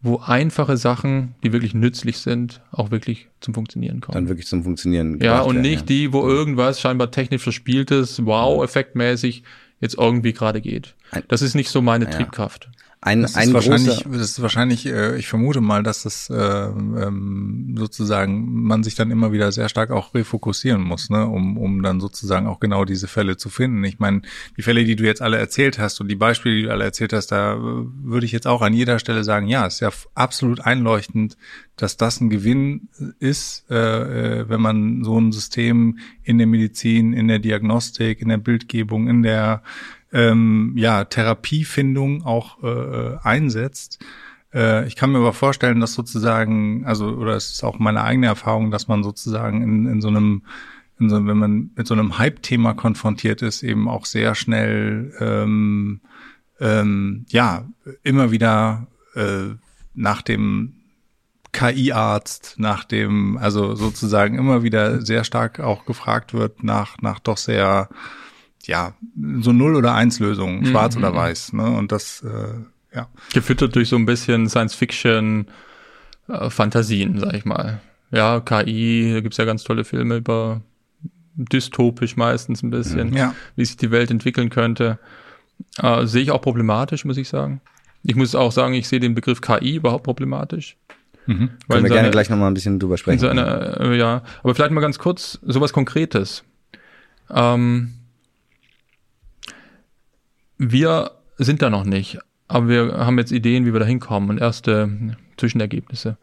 wo einfache Sachen, die wirklich nützlich sind, auch wirklich zum Funktionieren kommen. Dann wirklich zum Funktionieren. Ja, und nicht ja. die, wo irgendwas scheinbar technisch verspieltes, wow, effektmäßig jetzt irgendwie gerade geht. Das ist nicht so meine ja. Triebkraft. Ein, das, ein ist wahrscheinlich, das ist wahrscheinlich, äh, ich vermute mal, dass das äh, ähm, sozusagen man sich dann immer wieder sehr stark auch refokussieren muss, ne, um, um dann sozusagen auch genau diese Fälle zu finden. Ich meine, die Fälle, die du jetzt alle erzählt hast und die Beispiele, die du alle erzählt hast, da äh, würde ich jetzt auch an jeder Stelle sagen, ja, ist ja absolut einleuchtend, dass das ein Gewinn ist, äh, äh, wenn man so ein System in der Medizin, in der Diagnostik, in der Bildgebung, in der ähm, ja, Therapiefindung auch äh, einsetzt. Äh, ich kann mir aber vorstellen, dass sozusagen, also, oder es ist auch meine eigene Erfahrung, dass man sozusagen in, in so einem in so, wenn man mit so einem Hype-Thema konfrontiert ist, eben auch sehr schnell ähm, ähm, ja immer wieder äh, nach dem KI-Arzt, nach dem, also sozusagen immer wieder sehr stark auch gefragt wird nach nach doch sehr ja, so Null- oder Eins-Lösungen, mhm, schwarz mhm. oder weiß. Ne? Und das, äh, ja. Gefüttert durch so ein bisschen Science-Fiction-Fantasien, äh, sag ich mal. Ja, KI, da gibt's ja ganz tolle Filme über dystopisch meistens ein bisschen, ja. wie sich die Welt entwickeln könnte. Äh, sehe ich auch problematisch, muss ich sagen. Ich muss auch sagen, ich sehe den Begriff KI überhaupt problematisch. Mhm. Können wir gerne gleich nochmal ein bisschen drüber sprechen. Seine, äh, ja, aber vielleicht mal ganz kurz sowas Konkretes. Ähm, wir sind da noch nicht, aber wir haben jetzt Ideen, wie wir da hinkommen und erste Zwischenergebnisse.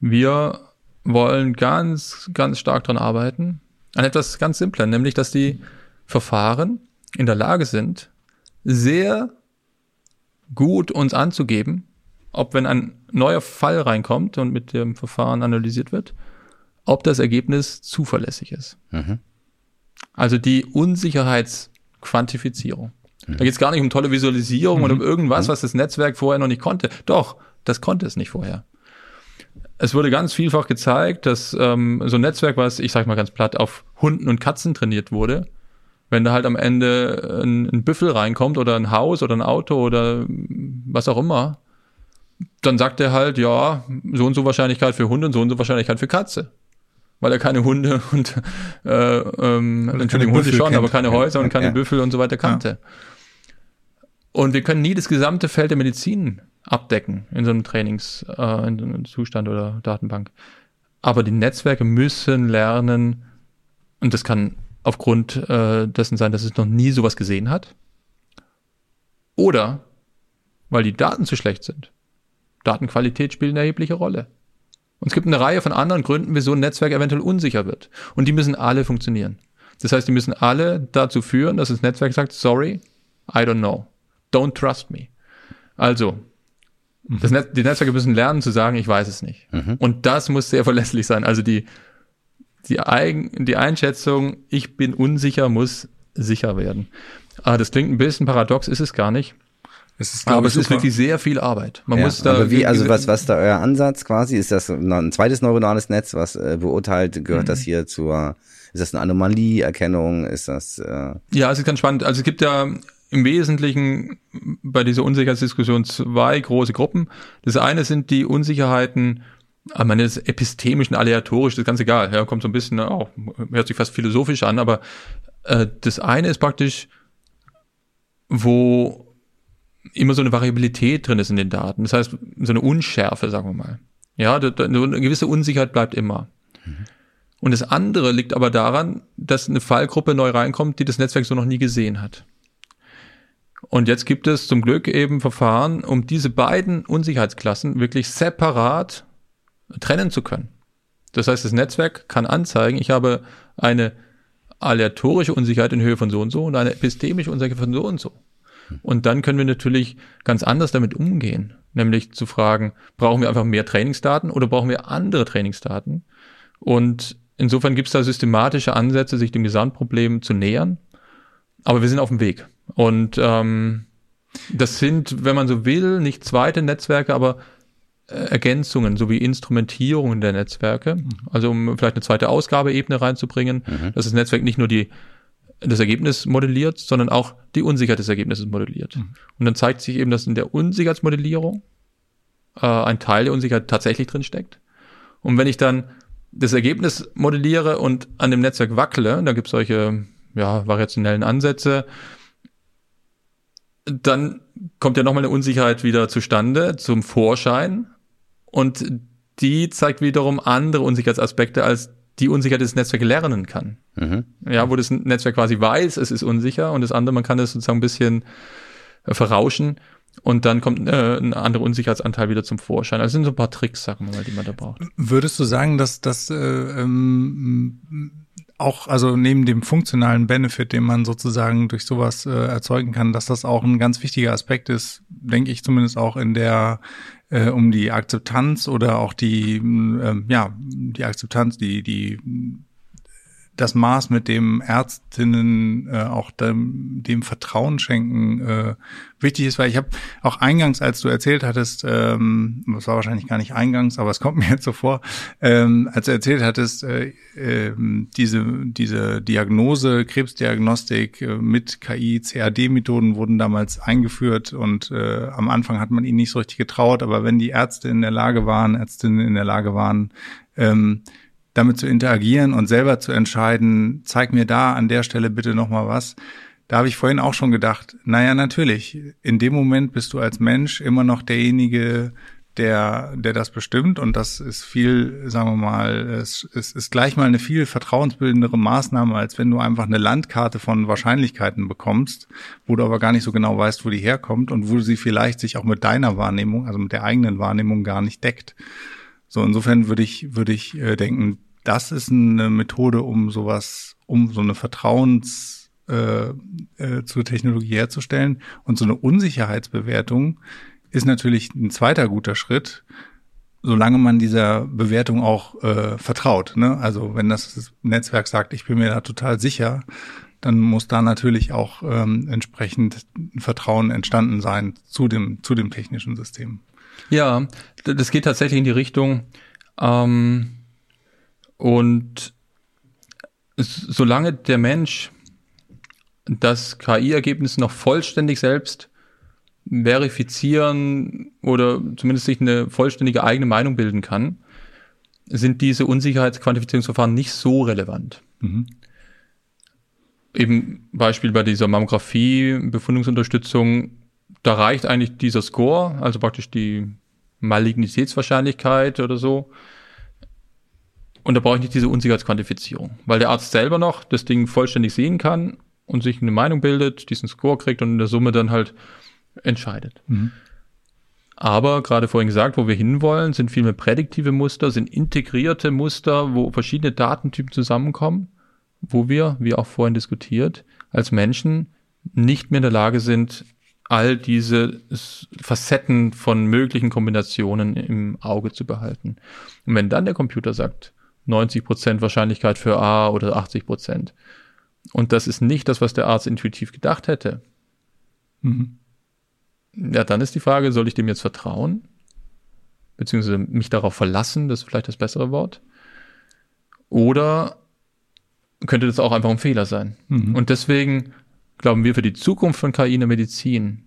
Wir wollen ganz, ganz stark dran arbeiten, an etwas ganz Simpler, nämlich, dass die Verfahren in der Lage sind, sehr gut uns anzugeben, ob wenn ein neuer Fall reinkommt und mit dem Verfahren analysiert wird, ob das Ergebnis zuverlässig ist. Mhm. Also die Unsicherheitsquantifizierung. Da geht es gar nicht um tolle Visualisierung mhm. oder um irgendwas, mhm. was das Netzwerk vorher noch nicht konnte. Doch, das konnte es nicht vorher. Es wurde ganz vielfach gezeigt, dass ähm, so ein Netzwerk, was, ich sag mal ganz platt, auf Hunden und Katzen trainiert wurde, wenn da halt am Ende ein, ein Büffel reinkommt oder ein Haus oder ein Auto oder was auch immer, dann sagt er halt, ja, so und so Wahrscheinlichkeit für Hunde und so und so Wahrscheinlichkeit für Katze. Weil er keine Hunde und äh, ähm, Entschuldigung, Hunde schon, kennt. aber keine Häuser und keine ja. Büffel und so weiter kannte. Ja. Und wir können nie das gesamte Feld der Medizin abdecken in so einem Trainings, äh, so oder Datenbank. Aber die Netzwerke müssen lernen, und das kann aufgrund äh, dessen sein, dass es noch nie sowas gesehen hat. Oder weil die Daten zu schlecht sind. Datenqualität spielt eine erhebliche Rolle. Und es gibt eine Reihe von anderen Gründen, wieso ein Netzwerk eventuell unsicher wird. Und die müssen alle funktionieren. Das heißt, die müssen alle dazu führen, dass das Netzwerk sagt, sorry, I don't know. Don't trust me. Also, mhm. das Net die Netzwerke müssen lernen zu sagen, ich weiß es nicht. Mhm. Und das muss sehr verlässlich sein. Also die, die, Eigen, die Einschätzung, ich bin unsicher, muss sicher werden. Ah, das klingt ein bisschen paradox, ist es gar nicht. Es ist, aber es super. ist wirklich sehr viel Arbeit. Man ja, muss da. Aber wie, also was, was da euer Ansatz quasi? Ist das ein zweites neuronales Netz, was äh, beurteilt, gehört mhm. das hier zur, ist das eine Anomalieerkennung? Ist das, äh Ja, es ist ganz spannend. Also es gibt ja im Wesentlichen bei dieser Unsicherheitsdiskussion zwei große Gruppen. Das eine sind die Unsicherheiten, ich meine, das epistemisch und aleatorisch, das ist ganz egal. Ja, kommt so ein bisschen auch, hört sich fast philosophisch an, aber äh, das eine ist praktisch, wo immer so eine Variabilität drin ist in den Daten. Das heißt, so eine Unschärfe, sagen wir mal. Ja, eine gewisse Unsicherheit bleibt immer. Mhm. Und das andere liegt aber daran, dass eine Fallgruppe neu reinkommt, die das Netzwerk so noch nie gesehen hat. Und jetzt gibt es zum Glück eben Verfahren, um diese beiden Unsicherheitsklassen wirklich separat trennen zu können. Das heißt, das Netzwerk kann anzeigen, ich habe eine aleatorische Unsicherheit in Höhe von so und so und eine epistemische Unsicherheit von so und so. Und dann können wir natürlich ganz anders damit umgehen, nämlich zu fragen, brauchen wir einfach mehr Trainingsdaten oder brauchen wir andere Trainingsdaten? Und insofern gibt es da systematische Ansätze, sich dem Gesamtproblem zu nähern. Aber wir sind auf dem Weg. Und ähm, das sind, wenn man so will, nicht zweite Netzwerke, aber äh, Ergänzungen sowie Instrumentierungen der Netzwerke. Mhm. Also um vielleicht eine zweite Ausgabeebene reinzubringen, mhm. dass das Netzwerk nicht nur die das Ergebnis modelliert, sondern auch die Unsicherheit des Ergebnisses modelliert. Mhm. Und dann zeigt sich eben, dass in der Unsicherheitsmodellierung äh, ein Teil der Unsicherheit tatsächlich drin steckt. Und wenn ich dann das Ergebnis modelliere und an dem Netzwerk wackele, da gibt es solche ja, variationellen Ansätze, dann kommt ja nochmal eine Unsicherheit wieder zustande zum Vorschein und die zeigt wiederum andere Unsicherheitsaspekte als die Unsicherheit des Netzwerks lernen kann. Mhm. Ja, wo das Netzwerk quasi weiß, es ist unsicher und das andere, man kann es sozusagen ein bisschen äh, verrauschen und dann kommt äh, ein anderer Unsicherheitsanteil wieder zum Vorschein. Also sind so ein paar Tricks, sagen wir mal, die man da braucht. Würdest du sagen, dass das äh, ähm, auch, also neben dem funktionalen Benefit, den man sozusagen durch sowas äh, erzeugen kann, dass das auch ein ganz wichtiger Aspekt ist, denke ich zumindest auch in der äh, um die Akzeptanz oder auch die, äh, ja, die Akzeptanz, die, die das Maß, mit dem Ärztinnen äh, auch dem, dem Vertrauen schenken, äh, wichtig ist, weil ich habe auch eingangs, als du erzählt hattest, ähm, das war wahrscheinlich gar nicht eingangs, aber es kommt mir jetzt so vor, ähm, als du erzählt hattest, äh, äh, diese, diese Diagnose, Krebsdiagnostik äh, mit KI, CAD-Methoden wurden damals eingeführt und äh, am Anfang hat man ihnen nicht so richtig getraut, aber wenn die Ärzte in der Lage waren, Ärztinnen in der Lage waren, ähm, damit zu interagieren und selber zu entscheiden, zeig mir da an der Stelle bitte nochmal was. Da habe ich vorhin auch schon gedacht, naja, natürlich, in dem Moment bist du als Mensch immer noch derjenige, der, der das bestimmt und das ist viel, sagen wir mal, es, es ist gleich mal eine viel vertrauensbildendere Maßnahme, als wenn du einfach eine Landkarte von Wahrscheinlichkeiten bekommst, wo du aber gar nicht so genau weißt, wo die herkommt und wo sie vielleicht sich auch mit deiner Wahrnehmung, also mit der eigenen Wahrnehmung gar nicht deckt. So, insofern würde ich, würde ich äh, denken, das ist eine Methode, um sowas, um so eine Vertrauens äh, äh, zur Technologie herzustellen. Und so eine Unsicherheitsbewertung ist natürlich ein zweiter guter Schritt, solange man dieser Bewertung auch äh, vertraut. Ne? Also wenn das Netzwerk sagt, ich bin mir da total sicher, dann muss da natürlich auch ähm, entsprechend Vertrauen entstanden sein zu dem, zu dem technischen System. Ja, das geht tatsächlich in die Richtung, ähm, und solange der Mensch das KI-Ergebnis noch vollständig selbst verifizieren oder zumindest sich eine vollständige eigene Meinung bilden kann, sind diese Unsicherheitsquantifizierungsverfahren nicht so relevant. Mhm. Eben Beispiel bei dieser Mammographie, Befundungsunterstützung, da reicht eigentlich dieser Score, also praktisch die Malignitätswahrscheinlichkeit oder so, Und da brauche ich nicht diese Unsicherheitsquantifizierung, weil der Arzt selber noch das Ding vollständig sehen kann und sich eine Meinung bildet, diesen Score kriegt und in der Summe dann halt entscheidet. Mhm. Aber gerade vorhin gesagt, wo wir hinwollen, sind viel mehr prädiktive Muster, sind integrierte Muster, wo verschiedene Datentypen zusammenkommen, wo wir, wie auch vorhin diskutiert, als Menschen nicht mehr in der Lage sind, all diese Facetten von möglichen Kombinationen im Auge zu behalten. Und wenn dann der Computer sagt, 90 Prozent Wahrscheinlichkeit für A oder 80%, Prozent, und das ist nicht das, was der Arzt intuitiv gedacht hätte, mhm. ja, dann ist die Frage, soll ich dem jetzt vertrauen? Beziehungsweise mich darauf verlassen, das ist vielleicht das bessere Wort. Oder könnte das auch einfach ein Fehler sein? Mhm. Und deswegen glauben wir, für die Zukunft von KI in der Medizin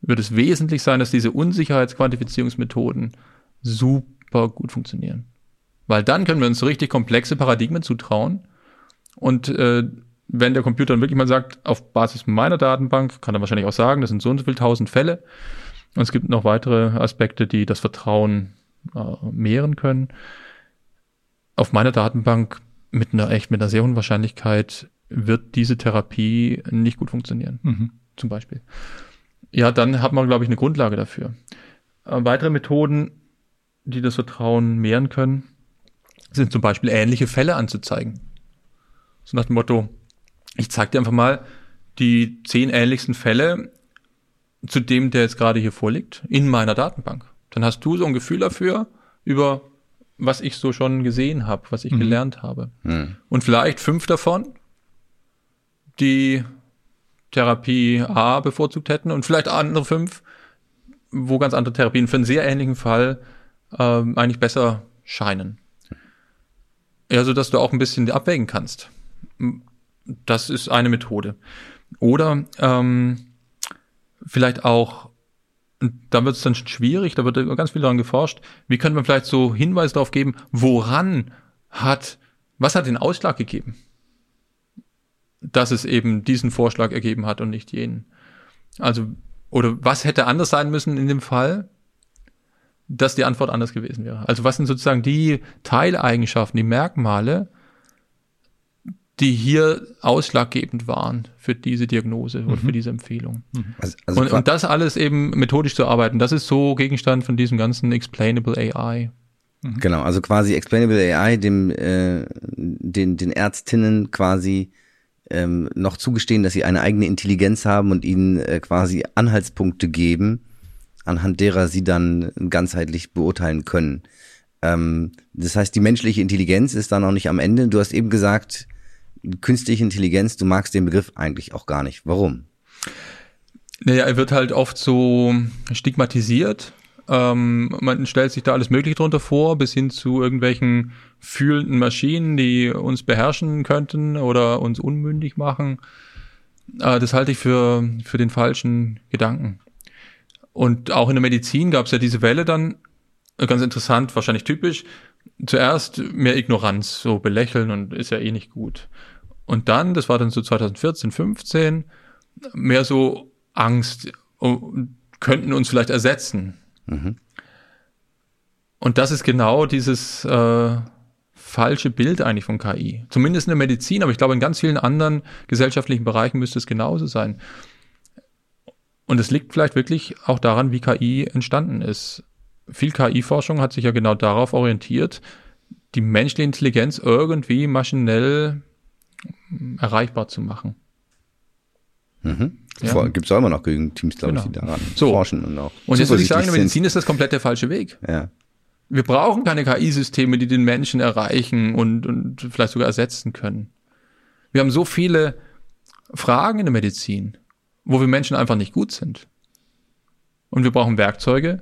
wird es wesentlich sein, dass diese Unsicherheitsquantifizierungsmethoden super gut funktionieren. Weil dann können wir uns so richtig komplexe Paradigmen zutrauen. Und äh, wenn der Computer dann wirklich mal sagt, auf Basis meiner Datenbank, kann er wahrscheinlich auch sagen, das sind so und so viele tausend Fälle. Und es gibt noch weitere Aspekte, die das Vertrauen äh, mehren können. Auf meiner Datenbank mit einer echt, mit einer sehr hohen Wahrscheinlichkeit wird diese Therapie nicht gut funktionieren. Mhm. Zum Beispiel. Ja, dann hat man, glaube ich, eine Grundlage dafür. Äh, weitere Methoden, die das Vertrauen mehren können, sind zum Beispiel ähnliche Fälle anzuzeigen. So nach dem Motto, ich zeige dir einfach mal die zehn ähnlichsten Fälle zu dem, der jetzt gerade hier vorliegt, in meiner Datenbank. Dann hast du so ein Gefühl dafür, über was ich so schon gesehen habe, was ich mhm. gelernt habe. Mhm. Und vielleicht fünf davon die Therapie A bevorzugt hätten und vielleicht andere fünf, wo ganz andere Therapien für einen sehr ähnlichen Fall ähm, eigentlich besser scheinen. Ja, so dass du auch ein bisschen abwägen kannst. Das ist eine Methode. Oder ähm, vielleicht auch, da wird es dann schwierig, da wird ganz viel daran geforscht, wie könnte man vielleicht so Hinweise darauf geben, woran hat, was hat den Ausschlag gegeben? dass es eben diesen Vorschlag ergeben hat und nicht jenen. Also, oder was hätte anders sein müssen in dem Fall, dass die Antwort anders gewesen wäre? Also was sind sozusagen die Teileigenschaften, die Merkmale, die hier ausschlaggebend waren für diese Diagnose mhm. und für diese Empfehlung. Mhm. Also, also und, und, das alles eben methodisch zu arbeiten, das ist so Gegenstand von diesem ganzen Explainable AI. Mhm. Genau, also quasi Explainable AI, dem äh, den den Ärztinnen quasi ähm, noch zugestehen, dass sie eine eigene Intelligenz haben und ihnen äh, quasi Anhaltspunkte geben, anhand derer sie dann ganzheitlich beurteilen können. Ähm, das heißt, die menschliche Intelligenz ist dann auch nicht am Ende. Du hast eben gesagt, künstliche Intelligenz, du magst den Begriff eigentlich auch gar nicht. Warum? Naja, er wird halt oft so stigmatisiert ähm, man stellt sich da alles Mögliche drunter vor, bis hin zu irgendwelchen fühlenden Maschinen, die uns beherrschen könnten oder uns unmündig machen. Äh, das halte ich für, für den falschen Gedanken. Und auch in der Medizin gab es ja diese Welle dann, äh, ganz interessant, wahrscheinlich typisch, zuerst mehr Ignoranz, so belächeln und ist ja eh nicht gut. Und dann, das war dann so 2014, 15, mehr so Angst, oh, könnten uns vielleicht ersetzen. Mhm. Und das ist genau dieses äh, falsche Bild eigentlich von KI. Zumindest in der Medizin, aber ich glaube, in ganz vielen anderen gesellschaftlichen Bereichen müsste es genauso sein. Und es liegt vielleicht wirklich auch daran, wie KI entstanden ist. Viel KI-Forschung hat sich ja genau darauf orientiert, die menschliche Intelligenz irgendwie maschinell erreichbar zu machen. Mhm. Ja. Gibt es auch immer noch genügend Teams, glaube genau. ich, die daran so. forschen und auch. Und jetzt würde ich sagen, in der Medizin ist das komplett der falsche Weg. Ja. Wir brauchen keine KI-Systeme, die den Menschen erreichen und, und vielleicht sogar ersetzen können. Wir haben so viele Fragen in der Medizin, wo wir Menschen einfach nicht gut sind. Und wir brauchen Werkzeuge,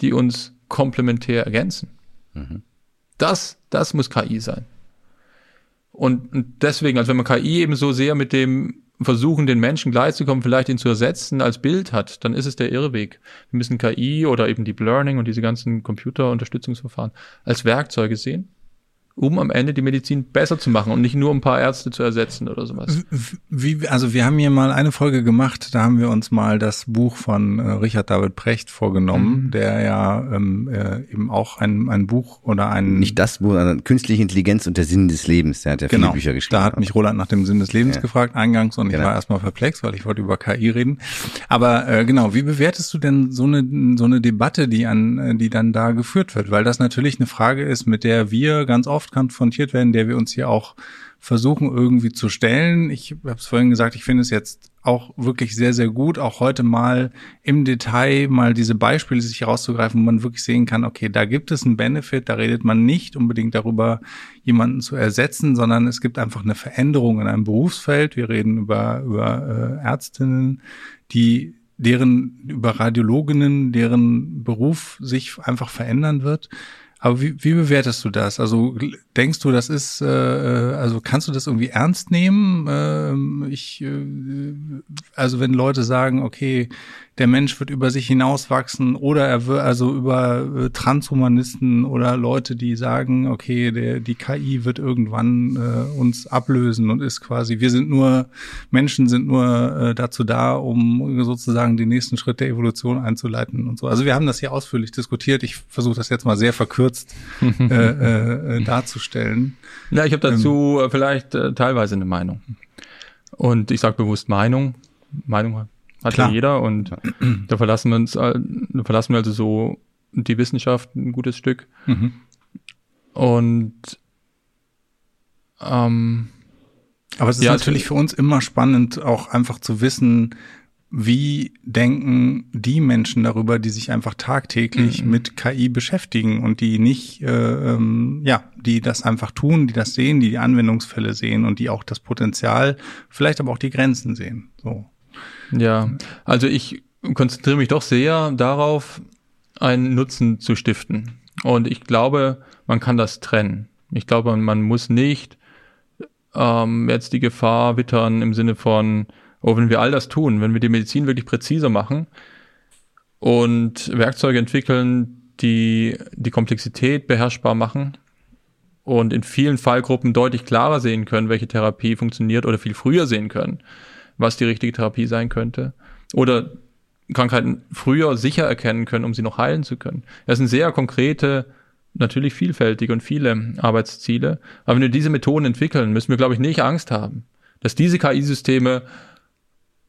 die uns komplementär ergänzen. Mhm. Das, das muss KI sein. Und, und deswegen, also wenn man KI eben so sehr mit dem versuchen, den Menschen gleichzukommen, vielleicht ihn zu ersetzen als Bild hat, dann ist es der Irrweg. Wir müssen KI oder eben Deep Learning und diese ganzen Computerunterstützungsverfahren als Werkzeuge sehen, um am Ende die Medizin besser zu machen und nicht nur ein paar Ärzte zu ersetzen oder sowas. Wie, also wir haben hier mal eine Folge gemacht, da haben wir uns mal das Buch von äh, Richard David Precht vorgenommen, mhm. der ja ähm, äh, eben auch ein, ein Buch oder ein nicht das Buch, sondern Künstliche Intelligenz und der Sinn des Lebens. Der hat ja genau, viele Bücher geschrieben. Da hat mich Roland nach dem Sinn des Lebens ja. gefragt eingangs und genau. ich war erstmal perplex, weil ich wollte über KI reden. Aber äh, genau, wie bewertest du denn so eine so eine Debatte, die an äh, die dann da geführt wird, weil das natürlich eine Frage ist, mit der wir ganz oft konfrontiert werden, der wir uns hier auch versuchen irgendwie zu stellen. Ich habe es vorhin gesagt, ich finde es jetzt auch wirklich sehr, sehr gut, auch heute mal im Detail mal diese Beispiele sich herauszugreifen, wo man wirklich sehen kann, okay, da gibt es einen Benefit, da redet man nicht unbedingt darüber, jemanden zu ersetzen, sondern es gibt einfach eine Veränderung in einem Berufsfeld. Wir reden über, über äh, Ärztinnen, die deren über Radiologinnen, deren Beruf sich einfach verändern wird. Aber wie, wie bewertest du das? Also denkst du, das ist, äh, also kannst du das irgendwie ernst nehmen? Äh, ich, äh, also wenn Leute sagen, okay, der Mensch wird über sich hinauswachsen oder er wird also über äh, Transhumanisten oder Leute, die sagen, okay, der, die KI wird irgendwann äh, uns ablösen und ist quasi, wir sind nur, Menschen sind nur äh, dazu da, um sozusagen den nächsten Schritt der Evolution einzuleiten und so. Also wir haben das hier ausführlich diskutiert. Ich versuche das jetzt mal sehr verkürzt äh, äh, äh, darzustellen. Ja, ich habe dazu ähm, vielleicht äh, teilweise eine Meinung. Und ich sage bewusst Meinung. Meinung hat Klar. ja jeder und da verlassen wir uns, da verlassen wir also so die Wissenschaft ein gutes Stück. Mhm. Und ähm, aber es ist ja, natürlich für uns immer spannend, auch einfach zu wissen, wie denken die Menschen darüber, die sich einfach tagtäglich mhm. mit KI beschäftigen und die nicht, äh, ähm, ja, die das einfach tun, die das sehen, die die Anwendungsfälle sehen und die auch das Potenzial, vielleicht aber auch die Grenzen sehen. So. Ja, also ich konzentriere mich doch sehr darauf, einen Nutzen zu stiften. Und ich glaube, man kann das trennen. Ich glaube, man muss nicht ähm, jetzt die Gefahr wittern im Sinne von, oh, wenn wir all das tun, wenn wir die Medizin wirklich präziser machen und Werkzeuge entwickeln, die die Komplexität beherrschbar machen und in vielen Fallgruppen deutlich klarer sehen können, welche Therapie funktioniert oder viel früher sehen können, was die richtige Therapie sein könnte. Oder Krankheiten früher sicher erkennen können, um sie noch heilen zu können. Das sind sehr konkrete, natürlich vielfältige und viele Arbeitsziele. Aber wenn wir diese Methoden entwickeln, müssen wir, glaube ich, nicht Angst haben, dass diese KI-Systeme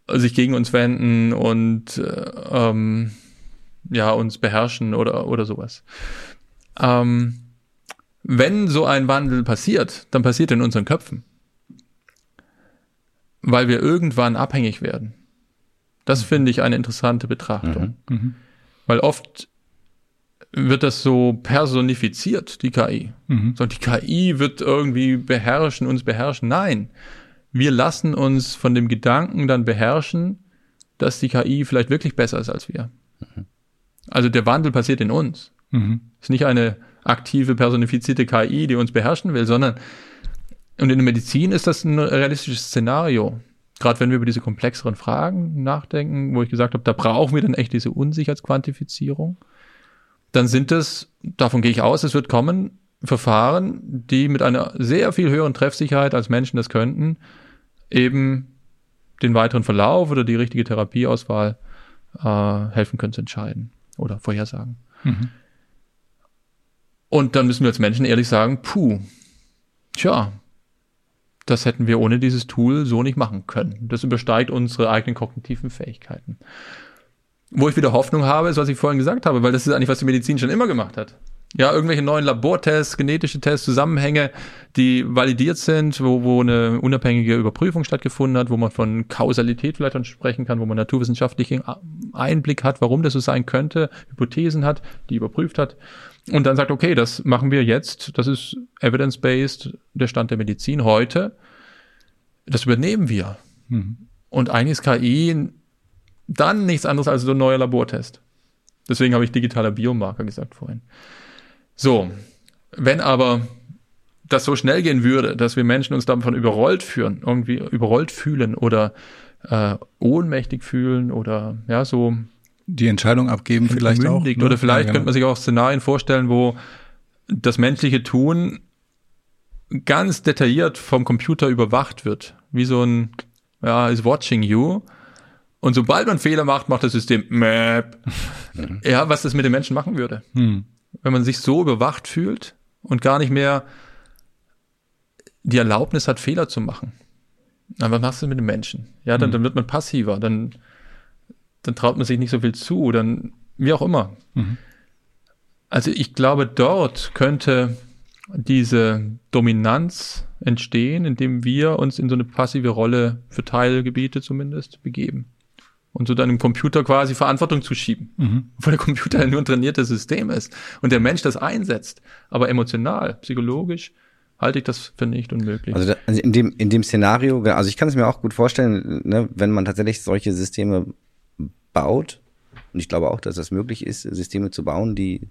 sich gegen uns wenden und äh, ähm, ja uns beherrschen oder oder sowas. Ähm, wenn so ein Wandel passiert, dann passiert in unseren Köpfen weil wir irgendwann abhängig werden. Das mhm. finde ich eine interessante Betrachtung. Mhm. Mhm. Weil oft wird das so personifiziert, die KI. Mhm. So, die KI wird irgendwie beherrschen, uns beherrschen. Nein, wir lassen uns von dem Gedanken dann beherrschen, dass die KI vielleicht wirklich besser ist als wir. Mhm. Also der Wandel passiert in uns. Mhm. Ist nicht eine aktive personifizierte KI, die uns beherrschen will, sondern und in der Medizin ist das ein realistisches Szenario. Gerade wenn wir über diese komplexeren Fragen nachdenken, wo ich gesagt habe, da brauchen wir dann echt diese Unsicherheitsquantifizierung, dann sind es, davon gehe ich aus, es wird kommen, Verfahren, die mit einer sehr viel höheren Treffsicherheit als Menschen das könnten, eben den weiteren Verlauf oder die richtige Therapieauswahl äh, helfen können zu entscheiden oder vorhersagen. Mhm. Und dann müssen wir als Menschen ehrlich sagen, puh, tja, das hätten wir ohne dieses Tool so nicht machen können. Das übersteigt unsere eigenen kognitiven Fähigkeiten. Wo ich wieder Hoffnung habe, ist, was ich vorhin gesagt habe, weil das ist eigentlich, was die Medizin schon immer gemacht hat. Ja, irgendwelche neuen Labortests, genetische Tests, Zusammenhänge, die validiert sind, wo, wo eine unabhängige Überprüfung stattgefunden hat, wo man von Kausalität vielleicht dann sprechen kann, wo man naturwissenschaftlichen Einblick hat, warum das so sein könnte, Hypothesen hat, die überprüft hat und dann sagt, okay, das machen wir jetzt, das ist evidence-based, der Stand der Medizin heute, das übernehmen wir. Mhm. Und eigentlich ist KI dann nichts anderes als so ein neuer Labortest. Deswegen habe ich digitaler Biomarker gesagt vorhin. So, wenn aber das so schnell gehen würde, dass wir Menschen uns davon überrollt führen, irgendwie überrollt fühlen oder äh, ohnmächtig fühlen oder ja, so die Entscheidung abgeben vielleicht auch. Ne? Oder vielleicht ja, genau. könnte man sich auch Szenarien vorstellen, wo das menschliche Tun ganz detailliert vom Computer überwacht wird, wie so ein, ja, is watching you. Und sobald man Fehler macht, macht das System Map. Mhm. Ja, was das mit den Menschen machen würde. Mhm. Wenn man sich so überwacht fühlt und gar nicht mehr die Erlaubnis hat, Fehler zu machen. Aber was machst du mit den Menschen? Ja, dann, mhm. dann wird man passiver, dann, dann traut man sich nicht so viel zu, dann wie auch immer. Mhm. Also ich glaube, dort könnte diese Dominanz entstehen, indem wir uns in so eine passive Rolle für Teilgebiete zumindest begeben. Und so dann im Computer quasi Verantwortung zu schieben. Mhm. Weil der Computer nur ein trainiertes System ist und der Mensch das einsetzt. Aber emotional, psychologisch halte ich das für nicht unmöglich. Also, da, also in dem in dem Szenario, also ich kann es mir auch gut vorstellen, ne, wenn man tatsächlich solche Systeme baut, und ich glaube auch, dass das möglich ist, Systeme zu bauen, die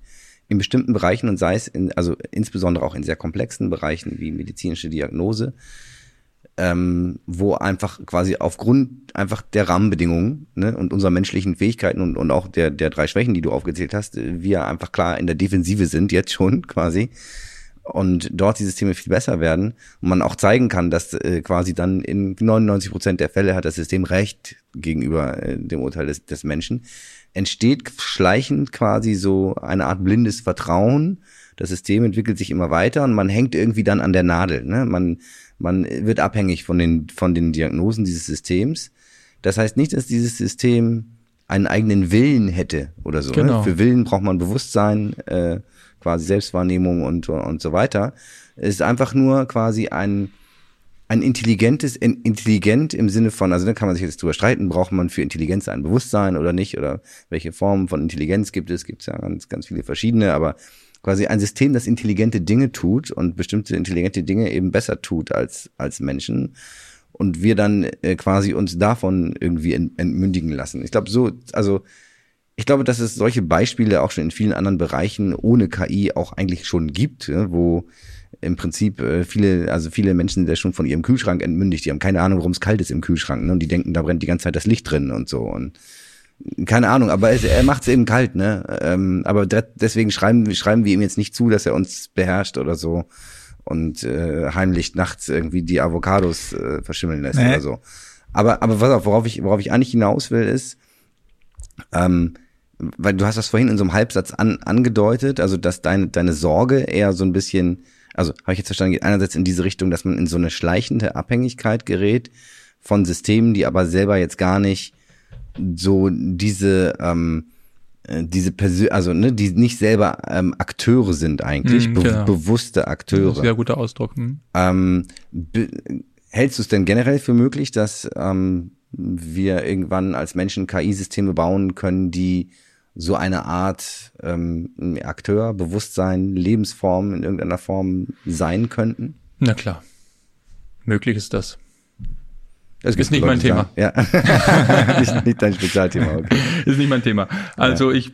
in bestimmten Bereichen und sei es in, also insbesondere auch in sehr komplexen Bereichen wie medizinische Diagnose, ähm, wo einfach quasi aufgrund einfach der Rahmenbedingungen ne, und unserer menschlichen Fähigkeiten und, und auch der, der drei Schwächen, die du aufgezählt hast, wir einfach klar in der Defensive sind, jetzt schon quasi, und dort die Systeme viel besser werden und man auch zeigen kann, dass äh, quasi dann in 99 Prozent der Fälle hat das System recht gegenüber äh, dem Urteil des, des Menschen, entsteht schleichend quasi so eine Art blindes Vertrauen. Das System entwickelt sich immer weiter und man hängt irgendwie dann an der Nadel. Ne? Man, man wird abhängig von den, von den Diagnosen dieses Systems. Das heißt nicht, dass dieses System einen eigenen Willen hätte oder so. Ne? Genau. Ne? Für Willen braucht man Bewusstsein. Äh, quasi Selbstwahrnehmung und, und so weiter. Es ist einfach nur quasi ein, ein intelligentes, intelligent im Sinne von, also da kann man sich jetzt drüber streiten, braucht man für Intelligenz ein Bewusstsein oder nicht oder welche Formen von Intelligenz gibt es, gibt es ja ganz, ganz viele verschiedene, aber quasi ein System, das intelligente Dinge tut und bestimmte intelligente Dinge eben besser tut als, als Menschen und wir dann äh, quasi uns davon irgendwie entmündigen lassen. Ich glaube so, also ich glaube, dass es solche Beispiele auch schon in vielen anderen Bereichen ohne KI auch eigentlich schon gibt, wo im Prinzip äh, viele, also viele Menschen sind schon von ihrem Kühlschrank entmündigt. Die haben keine Ahnung, warum es kalt ist im Kühlschrank. Ne? Und die denken, da brennt die ganze Zeit das Licht drin und so. Und keine Ahnung, aber es, er macht es eben kalt, ne? Ähm, aber deswegen schreiben, schreiben wir ihm jetzt nicht zu, dass er uns beherrscht oder so und äh, heimlich nachts irgendwie die Avocados äh, verschimmeln lässt nee. oder so. Aber, aber was auf, worauf ich, worauf ich eigentlich hinaus will, ist, ähm, weil du hast das vorhin in so einem Halbsatz an, angedeutet, also dass deine, deine Sorge eher so ein bisschen, also habe ich jetzt verstanden, geht einerseits in diese Richtung, dass man in so eine schleichende Abhängigkeit gerät von Systemen, die aber selber jetzt gar nicht so diese ähm, äh, diese Persön also ne, die nicht selber ähm, Akteure sind eigentlich, mm, be genau. bewusste Akteure. sehr guter Ausdruck. Hm. Ähm, hältst du es denn generell für möglich, dass ähm, wir irgendwann als Menschen KI-Systeme bauen können, die so eine Art ähm, Akteur, Bewusstsein, Lebensform in irgendeiner Form sein könnten? Na klar. Möglich ist das. Das ist nicht mein Thema. Ja. nicht, nicht dein Spezialthema, okay. Ist nicht mein Thema. Also ja. ich,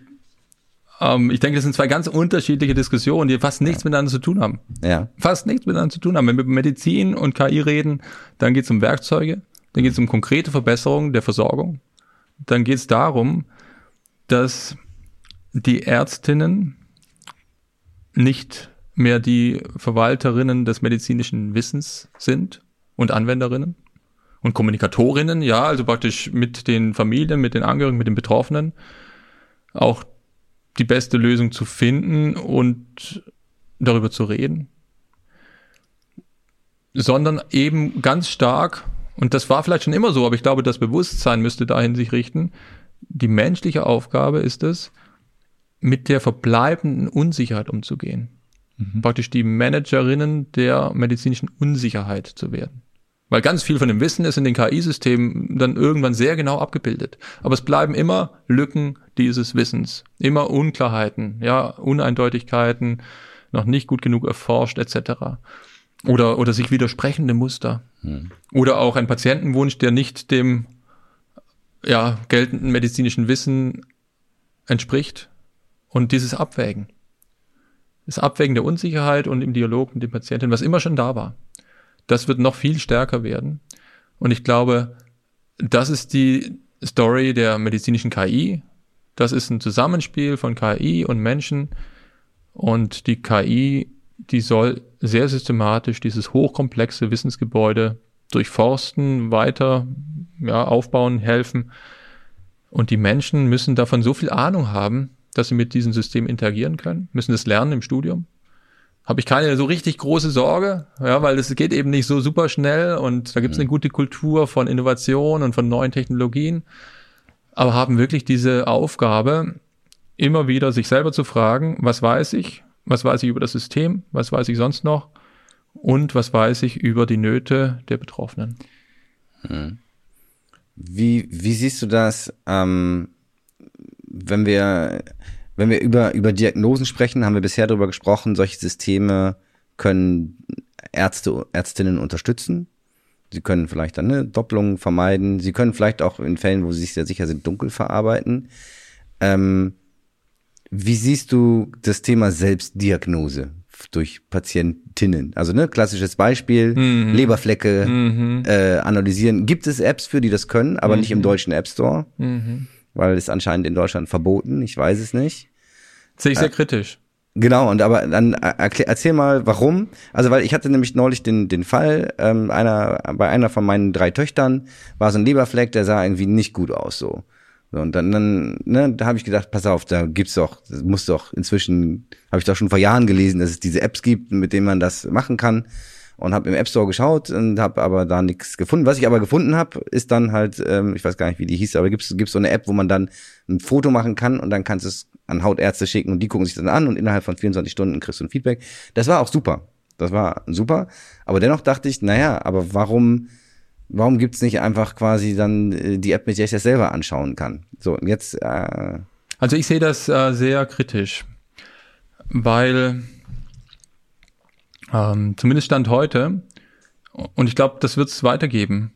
ähm, ich denke, das sind zwei ganz unterschiedliche Diskussionen, die fast nichts ja. miteinander zu tun haben. Ja. Fast nichts miteinander zu tun haben. Wenn wir über Medizin und KI reden, dann geht es um Werkzeuge, dann geht es um konkrete Verbesserungen der Versorgung. Dann geht es darum, dass die Ärztinnen nicht mehr die Verwalterinnen des medizinischen Wissens sind und Anwenderinnen und Kommunikatorinnen, ja, also praktisch mit den Familien, mit den Angehörigen, mit den Betroffenen auch die beste Lösung zu finden und darüber zu reden, sondern eben ganz stark, und das war vielleicht schon immer so, aber ich glaube, das Bewusstsein müsste dahin sich richten, die menschliche Aufgabe ist es, mit der verbleibenden Unsicherheit umzugehen. Mhm. Praktisch die Managerinnen der medizinischen Unsicherheit zu werden. Weil ganz viel von dem Wissen ist in den KI-Systemen dann irgendwann sehr genau abgebildet. Aber es bleiben immer Lücken dieses Wissens, immer Unklarheiten, ja, Uneindeutigkeiten, noch nicht gut genug erforscht, etc. Oder, oder sich widersprechende Muster. Hm. Oder auch ein Patientenwunsch, der nicht dem ja, geltenden medizinischen Wissen entspricht. Und dieses Abwägen. Das Abwägen der Unsicherheit und im Dialog mit dem Patienten, was immer schon da war. Das wird noch viel stärker werden. Und ich glaube, das ist die Story der medizinischen KI. Das ist ein Zusammenspiel von KI und Menschen. Und die KI die soll sehr systematisch dieses hochkomplexe Wissensgebäude durchforsten, weiter ja, aufbauen, helfen. Und die Menschen müssen davon so viel Ahnung haben, dass sie mit diesem System interagieren können, müssen es lernen im Studium. Habe ich keine so richtig große Sorge, ja, weil es geht eben nicht so super schnell und da gibt es eine mhm. gute Kultur von Innovation und von neuen Technologien, aber haben wirklich diese Aufgabe, immer wieder sich selber zu fragen, was weiß ich, was weiß ich über das System, was weiß ich sonst noch und was weiß ich über die Nöte der Betroffenen. Hm. Wie, wie siehst du das, ähm, wenn wir, wenn wir über, über Diagnosen sprechen, haben wir bisher darüber gesprochen, solche Systeme können Ärzte, Ärztinnen unterstützen. Sie können vielleicht dann eine Doppelung vermeiden. Sie können vielleicht auch in Fällen, wo sie sich sehr sicher sind, dunkel verarbeiten. Ähm, wie siehst du das Thema Selbstdiagnose? durch Patientinnen. Also ne, klassisches Beispiel, mhm. Leberflecke mhm. Äh, analysieren. Gibt es Apps für, die das können, aber mhm. nicht im mhm. deutschen App Store, mhm. weil es anscheinend in Deutschland verboten. Ich weiß es nicht. Sehe ich sehr äh, kritisch. Genau, und aber dann erklär, erzähl mal, warum. Also, weil ich hatte nämlich neulich den, den Fall, ähm, einer, bei einer von meinen drei Töchtern war so ein Leberfleck, der sah irgendwie nicht gut aus so. So, und dann, dann ne, da habe ich gedacht, pass auf, da gibt's doch, das muss doch inzwischen, habe ich doch schon vor Jahren gelesen, dass es diese Apps gibt, mit denen man das machen kann. Und habe im App Store geschaut und habe aber da nichts gefunden. Was ich aber gefunden habe, ist dann halt, ähm, ich weiß gar nicht, wie die hieß, aber gibt's gibt's so eine App, wo man dann ein Foto machen kann und dann kannst du es an Hautärzte schicken und die gucken sich dann an und innerhalb von 24 Stunden kriegst du ein Feedback. Das war auch super. Das war super. Aber dennoch dachte ich, naja, aber warum warum gibt's nicht einfach quasi dann äh, die App, mit der ich das selber anschauen kann? So, und jetzt. Äh also ich sehe das äh, sehr kritisch, weil ähm, zumindest Stand heute, und ich glaube, das wird es weitergeben,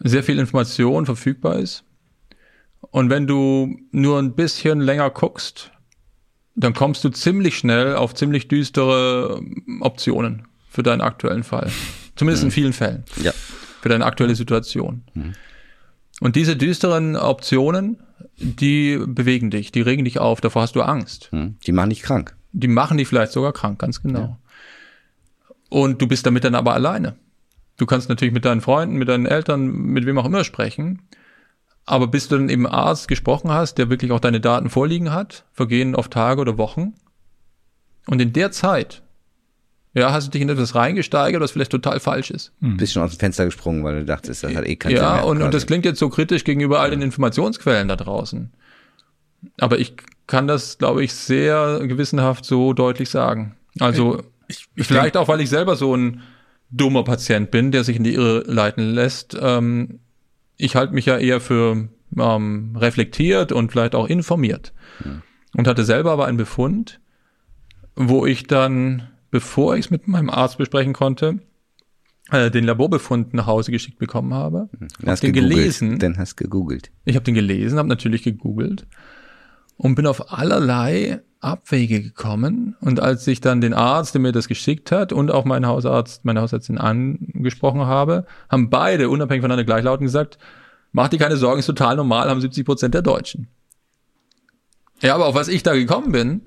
sehr viel Information verfügbar ist. Und wenn du nur ein bisschen länger guckst, dann kommst du ziemlich schnell auf ziemlich düstere Optionen für deinen aktuellen Fall. Zumindest in mhm. vielen Fällen. Ja für deine aktuelle Situation. Mhm. Und diese düsteren Optionen, die bewegen dich, die regen dich auf, davor hast du Angst. Mhm. Die machen dich krank. Die machen dich vielleicht sogar krank, ganz genau. Ja. Und du bist damit dann aber alleine. Du kannst natürlich mit deinen Freunden, mit deinen Eltern, mit wem auch immer sprechen. Aber bis du dann eben Arzt gesprochen hast, der wirklich auch deine Daten vorliegen hat, vergehen oft Tage oder Wochen. Und in der Zeit ja, hast du dich in etwas reingesteigert, was vielleicht total falsch ist. Hm. Bist schon aus dem Fenster gesprungen, weil du dachtest, das hat eh keinen Ja, und, und das klingt jetzt so kritisch gegenüber all den Informationsquellen da draußen. Aber ich kann das, glaube ich, sehr gewissenhaft so deutlich sagen. Also, ich, ich vielleicht denk, auch, weil ich selber so ein dummer Patient bin, der sich in die Irre leiten lässt. Ähm, ich halte mich ja eher für ähm, reflektiert und vielleicht auch informiert. Hm. Und hatte selber aber einen Befund, wo ich dann bevor ich es mit meinem Arzt besprechen konnte, äh, den Laborbefund nach Hause geschickt bekommen habe. Hm. Hast den gegoogelt, gelesen. Dann hast gegoogelt. Ich habe den gelesen, habe natürlich gegoogelt und bin auf allerlei Abwege gekommen. Und als ich dann den Arzt, der mir das geschickt hat, und auch meinen Hausarzt, meine Hausärztin angesprochen habe, haben beide unabhängig voneinander gleichlautend gesagt, mach dir keine Sorgen, ist total normal, haben 70 Prozent der Deutschen. Ja, aber auf was ich da gekommen bin,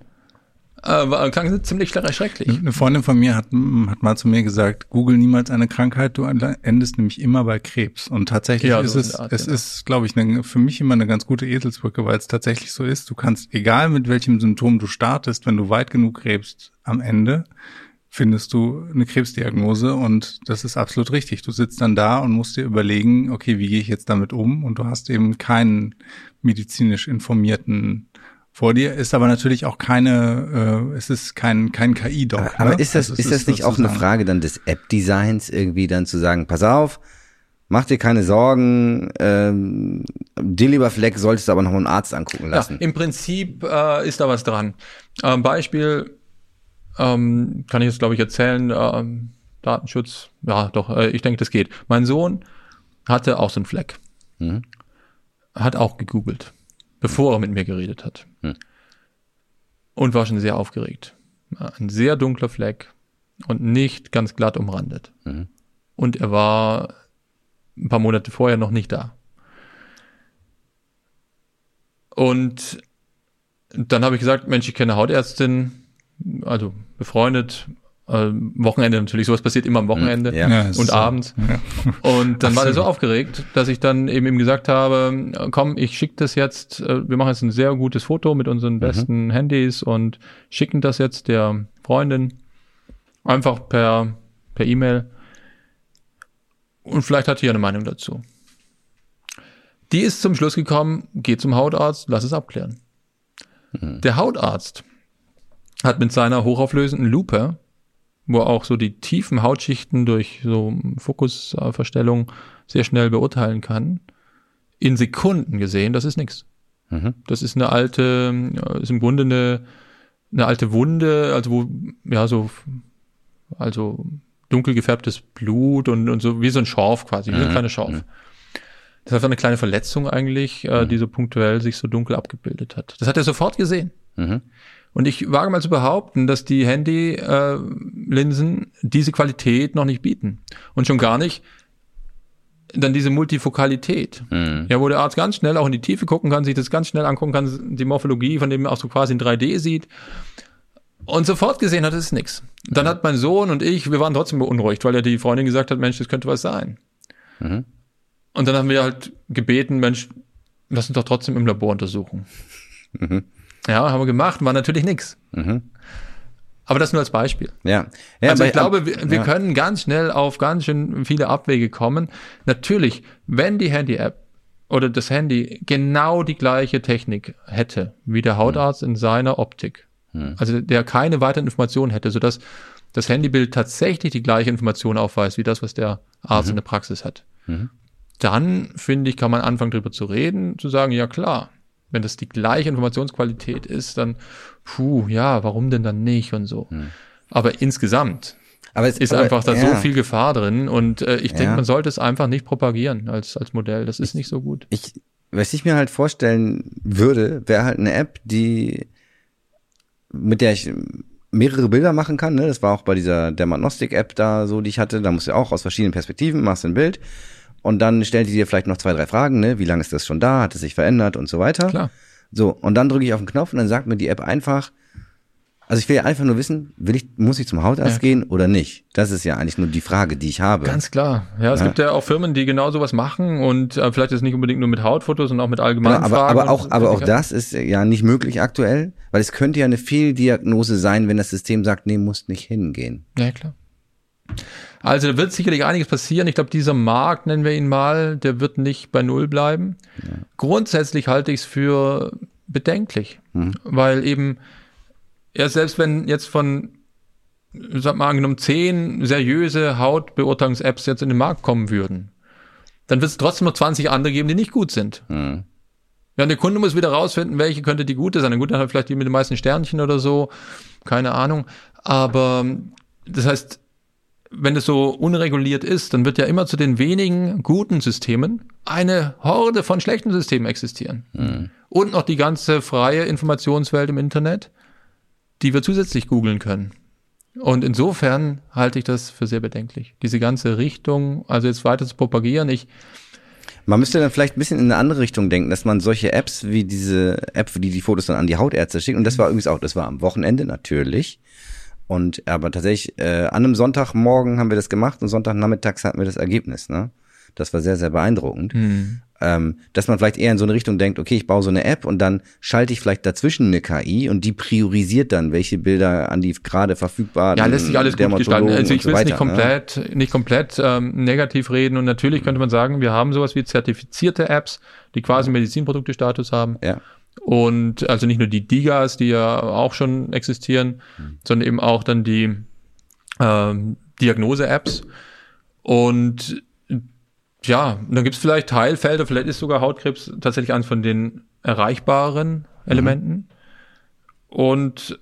war, klang ziemlich schrecklich. Eine Freundin von mir hat, hat mal zu mir gesagt, google niemals eine Krankheit, du endest nämlich immer bei Krebs. Und tatsächlich ja, ist so es, Art, es genau. ist, glaube ich, eine, für mich immer eine ganz gute Eselsbrücke, weil es tatsächlich so ist. Du kannst, egal mit welchem Symptom du startest, wenn du weit genug krebst, am Ende findest du eine Krebsdiagnose und das ist absolut richtig. Du sitzt dann da und musst dir überlegen, okay, wie gehe ich jetzt damit um? Und du hast eben keinen medizinisch informierten vor dir ist aber natürlich auch keine, äh, es ist kein, kein KI-Doc. Aber ne? ist das, also ist das nicht auch eine Frage dann des App-Designs irgendwie dann zu sagen, pass auf, mach dir keine Sorgen, ähm, dir lieber Fleck solltest du aber noch mal einen Arzt angucken lassen. Ja, Im Prinzip äh, ist da was dran. Ähm, Beispiel ähm, kann ich jetzt glaube ich erzählen, ähm, Datenschutz, ja doch, äh, ich denke das geht. Mein Sohn hatte auch so einen Fleck. Mhm. Hat auch gegoogelt bevor er mit mir geredet hat. Hm. Und war schon sehr aufgeregt. Ein sehr dunkler Fleck und nicht ganz glatt umrandet. Mhm. Und er war ein paar Monate vorher noch nicht da. Und dann habe ich gesagt, Mensch, ich kenne Hautärztin, also befreundet, äh, Wochenende natürlich, sowas passiert immer am Wochenende Ja. Ja, und abends. Ja. Und dann war er so Absolut. aufgeregt, dass ich dann eben ihm gesagt habe, komm, ich schicke das jetzt, äh, wir machen jetzt ein sehr gutes Foto mit unseren besten Handys und schicken das jetzt der Freundin einfach per per E-Mail. Und vielleicht hat die ja eine Meinung dazu. Die ist zum Schluss gekommen, geh zum Hautarzt, lass es abklären. Der Hautarzt hat mit seiner hochauflösenden Lupe, wo auch so die tiefen Hautschichten durch so Fokusverstellung sehr schnell beurteilen kann, in Sekunden gesehen, das ist nix. Mhm. Das ist eine alte, ist im Grunde eine, eine alte Wunde, also wo, ja, so, also dunkel gefärbtes Blut und, und so wie so ein Schorf quasi, wie so ein kleiner Schorf. Das ist einfach eine kleine Verletzung eigentlich, äh, die so punktuell sich so dunkel abgebildet hat. Das hat er sofort gesehen. Mhm. Und ich wage mal zu behaupten, dass die Handy-Linsen diese Qualität noch nicht bieten. Und schon gar nicht dann diese Multifokalität. Mhm. Ja, wo der Arzt ganz schnell auch in die Tiefe gucken kann, sich das ganz schnell angucken kann, die Morphologie, von dem er auch so quasi in 3D sieht. Und sofort gesehen hat, es ist nix. Dann hat mein Sohn und ich, wir waren trotzdem beunruhigt, weil ja die Freundin gesagt hat, Mensch, das könnte was sein. Mhm. Und dann haben wir halt gebeten, Mensch, lass uns doch trotzdem im Labor untersuchen. Ja, haben wir gemacht, war natürlich nix. Mhm. Aber das nur als Beispiel. Ja. ja also aber ich glaube, wir, wir ja. können ganz schnell auf ganz schön viele Abwege kommen. Natürlich, wenn die Handy-App oder das Handy genau die gleiche Technik hätte wie der Hautarzt in seiner Optik, also der keine weiteren Informationen hätte, sodass das Handybild tatsächlich die gleiche Information aufweist wie das, was der Arzt in der Praxis hat, dann finde ich, kann man anfangen darüber zu reden, zu sagen, ja klar, wenn das die gleiche Informationsqualität ist, dann, puh, ja, warum denn dann nicht und so. Aber insgesamt aber es ist aber, einfach da ja. so viel Gefahr drin und äh, ich denke, Ja. man sollte es einfach nicht propagieren als, als Modell. Das ist nicht so gut. ich, was ich mir halt vorstellen würde, wäre halt eine App, die, mit der ich mehrere Bilder machen kann, ne? Das war auch bei dieser Dermatnostik-App da so, die ich hatte. Da musst du auch aus verschiedenen Perspektiven machst ein Bild und dann stellt die dir vielleicht noch zwei, drei Fragen, ne? Wie lange ist das schon da? Hat es sich verändert und so weiter? Klar. So, und dann drücke ich auf den Knopf und dann sagt mir die App einfach, also ich will ja einfach nur wissen, will ich, muss ich zum Hautarzt Ja. gehen oder nicht? Das ist ja eigentlich nur die Frage, die ich habe. Ganz klar. Ja, es Ja. gibt ja auch Firmen, die genau sowas machen und äh, vielleicht ist nicht unbedingt nur mit Hautfotos, sondern auch mit allgemeinen Genau, aber, Fragen. aber auch, und- aber auch das ist ja nicht möglich aktuell, weil es könnte ja eine Fehldiagnose sein, wenn das System sagt, nee, musst nicht hingehen. Ja, klar. Also da wird sicherlich einiges passieren. Ich glaube, dieser Markt, nennen wir ihn mal, der wird nicht bei Null bleiben. Grundsätzlich halte ich es für bedenklich, weil eben, ja, selbst wenn jetzt von, sag mal, angenommen, zehn seriöse Hautbeurteilungs-Apps jetzt in den Markt kommen würden, dann wird es trotzdem noch 20 andere geben, die nicht gut sind. Hm. Ja, und der Kunde muss wieder rausfinden, welche könnte die gute sein. Gut, dann hat vielleicht die mit den meisten Sternchen oder so. Keine Ahnung. Aber das heißt, wenn es so unreguliert ist, dann wird ja immer zu den wenigen guten Systemen eine Horde von schlechten Systemen existieren. Und noch die ganze freie Informationswelt im Internet, die wir zusätzlich googeln können. Und insofern halte ich das für sehr bedenklich. Diese ganze Richtung, also jetzt weiter zu propagieren, ich, Man müsste dann vielleicht ein bisschen in eine andere Richtung denken, dass man solche Apps wie diese App, die die Fotos dann an die Hautärzte schickt, und das war übrigens auch, das war am Wochenende natürlich. Und aber tatsächlich, äh, an einem Sonntagmorgen haben wir das gemacht und Sonntagnachmittags hatten wir das Ergebnis, ne? Das war sehr, sehr beeindruckend. Ähm, dass man vielleicht eher in so eine Richtung denkt, okay, ich baue so eine App und dann schalte ich vielleicht dazwischen eine KI und die priorisiert dann, welche Bilder an die gerade verfügbaren Ja, lässt sich alles gut gestalten. Also ich will es nicht ne? komplett, nicht komplett ähm, negativ reden. Und natürlich könnte man sagen, wir haben sowas wie zertifizierte Apps, die quasi Medizinprodukte-Status haben. Ja. Und also nicht nur die Digas, die ja auch schon existieren, sondern eben auch dann die ähm, Diagnose-Apps. Und ja, dann gibt es vielleicht Teilfelder, vielleicht ist sogar Hautkrebs tatsächlich eines von den erreichbaren Elementen. Und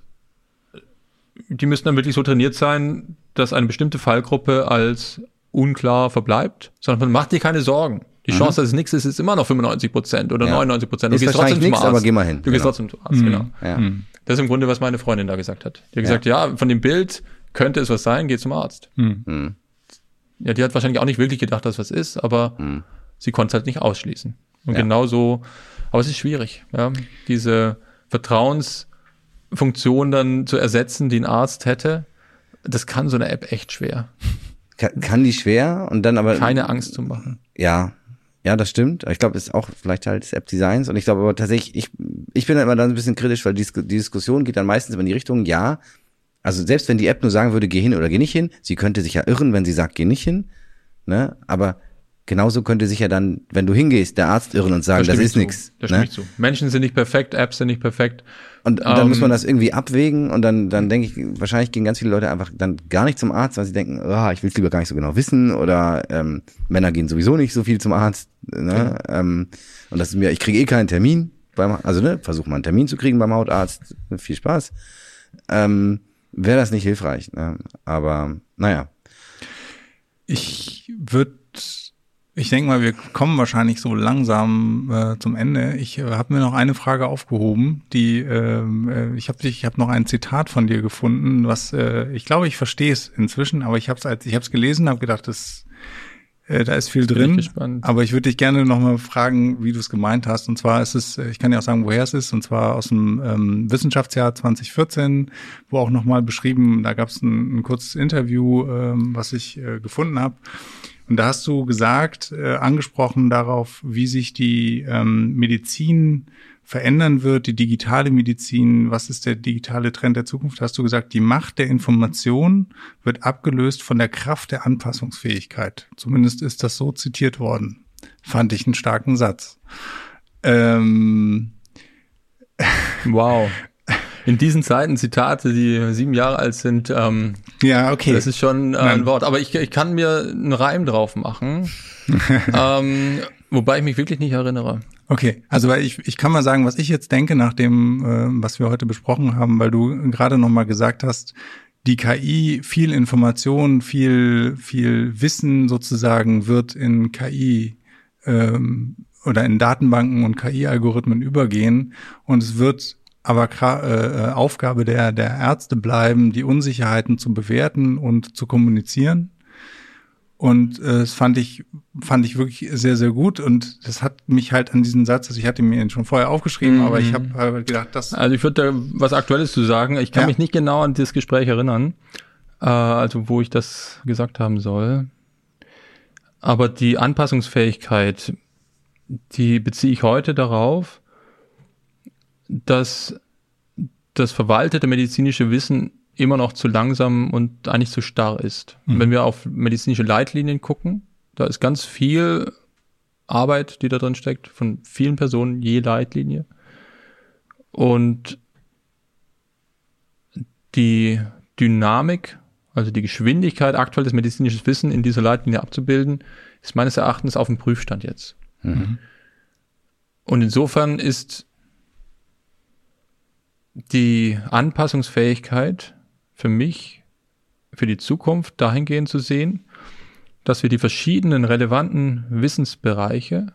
die müssten dann wirklich so trainiert sein, dass eine bestimmte Fallgruppe als unklar verbleibt, sondern man macht dir keine Sorgen. Die Chance, dass es nichts ist, ist immer noch 95 Prozent oder Ja. 99 Prozent. Ist wahrscheinlich nichts, aber geh mal hin. Du gehst Genau. trotzdem zum Arzt, genau. Ja. Das ist im Grunde, was meine Freundin da gesagt hat. Die hat gesagt, ja, von dem Bild könnte es was sein, geh zum Arzt. Hm. Ja, die hat wahrscheinlich auch nicht wirklich gedacht, dass was ist, aber sie konnte es halt nicht ausschließen. Und. Ja. genau so, aber es ist schwierig, ja, diese Funktion dann zu ersetzen, die ein Arzt hätte, das kann so eine App echt schwer. Kann, kann die schwer und dann aber. Keine Angst zu machen. Ja, ja, das stimmt. Ich glaube, das ist auch vielleicht Teil des App-Designs. Und ich glaube aber tatsächlich, ich, ich bin immer dann ein bisschen kritisch, weil die, die Diskussion geht dann meistens immer in die Richtung, ja, also selbst wenn die App nur sagen würde, geh hin oder geh nicht hin, sie könnte sich ja irren, wenn sie sagt, geh nicht hin. Ne? Aber genauso könnte sich ja dann, wenn du hingehst, der Arzt irren und sagen, das, das ist nichts. Das ne? zu. Menschen sind nicht perfekt, Apps sind nicht perfekt. Und, und dann um, muss man ähm, das irgendwie abwägen und dann, dann denke ich, wahrscheinlich gehen ganz viele Leute einfach dann gar nicht zum Arzt, weil sie denken, oh, ich will es lieber gar nicht so genau wissen oder ähm, Männer gehen sowieso nicht so viel zum Arzt. Ne? Ja. Ähm, und das ist mir, ich kriege eh keinen Termin beim, also ne, versuche mal einen Termin zu kriegen beim Hautarzt. Viel Spaß. Ähm, Wäre das nicht hilfreich. Ne? Aber naja. Ich würde ich denke mal, wir kommen wahrscheinlich so langsam äh, zum Ende. Ich äh, habe mir noch eine Frage aufgehoben, die ähm, äh, ich habe ich habe noch ein Zitat von dir gefunden, was äh, ich glaube, ich verstehe es inzwischen, aber ich habe es als ich habe es gelesen, habe gedacht, das äh, da ist viel drin. Ich aber ich würde dich gerne noch mal fragen, wie du es gemeint hast. Und zwar ist es, äh, ich kann ja auch sagen, woher es ist, und zwar aus dem ähm, Wissenschaftsjahr 2014, wo auch noch mal beschrieben, da gab es ein, ein kurzes Interview, ähm, was ich äh, gefunden habe. Und da hast du gesagt, äh, angesprochen darauf, wie sich die ähm, Medizin verändern wird, die digitale Medizin, was ist der digitale Trend der Zukunft? Hast du gesagt, die Macht der Information wird abgelöst von der Kraft der Anpassungsfähigkeit. Zumindest ist das so zitiert worden. Fand ich einen starken Satz. Ähm wow in diesen Zeiten Zitate, die sieben Jahre alt sind, ähm, ja, okay. Das ist schon äh, ein Wort. Aber ich, ich kann mir einen Reim drauf machen. ähm, wobei ich mich wirklich nicht erinnere. Okay, also weil ich, ich kann mal sagen, was ich jetzt denke nach dem, äh, was wir heute besprochen haben, weil du gerade nochmal gesagt hast, die KI viel Information, viel, viel Wissen sozusagen wird in KI ähm, oder in Datenbanken und KI-Algorithmen übergehen und es wird aber äh, Aufgabe der, der Ärzte bleiben, die Unsicherheiten zu bewerten und zu kommunizieren. Und äh, das fand ich, fand ich wirklich sehr, sehr gut. Und das hat mich halt an diesen Satz, also ich hatte mir ihn schon vorher aufgeschrieben, mhm. aber ich habe halt gedacht, das. Also ich würde da was Aktuelles zu sagen. Ich kann ja. mich nicht genau an dieses Gespräch erinnern, äh, also wo ich das gesagt haben soll. Aber die Anpassungsfähigkeit, die beziehe ich heute darauf, dass das verwaltete medizinische Wissen immer noch zu langsam und eigentlich zu starr ist. Mhm. Wenn wir auf medizinische Leitlinien gucken, da ist ganz viel Arbeit, die da drin steckt, von vielen Personen je Leitlinie. Und die Dynamik, also die Geschwindigkeit, aktuelles medizinisches Wissen in dieser Leitlinie abzubilden, ist meines Erachtens auf dem Prüfstand jetzt. Mhm. Und insofern ist die Anpassungsfähigkeit für mich, für die Zukunft dahingehend zu sehen, dass wir die verschiedenen relevanten Wissensbereiche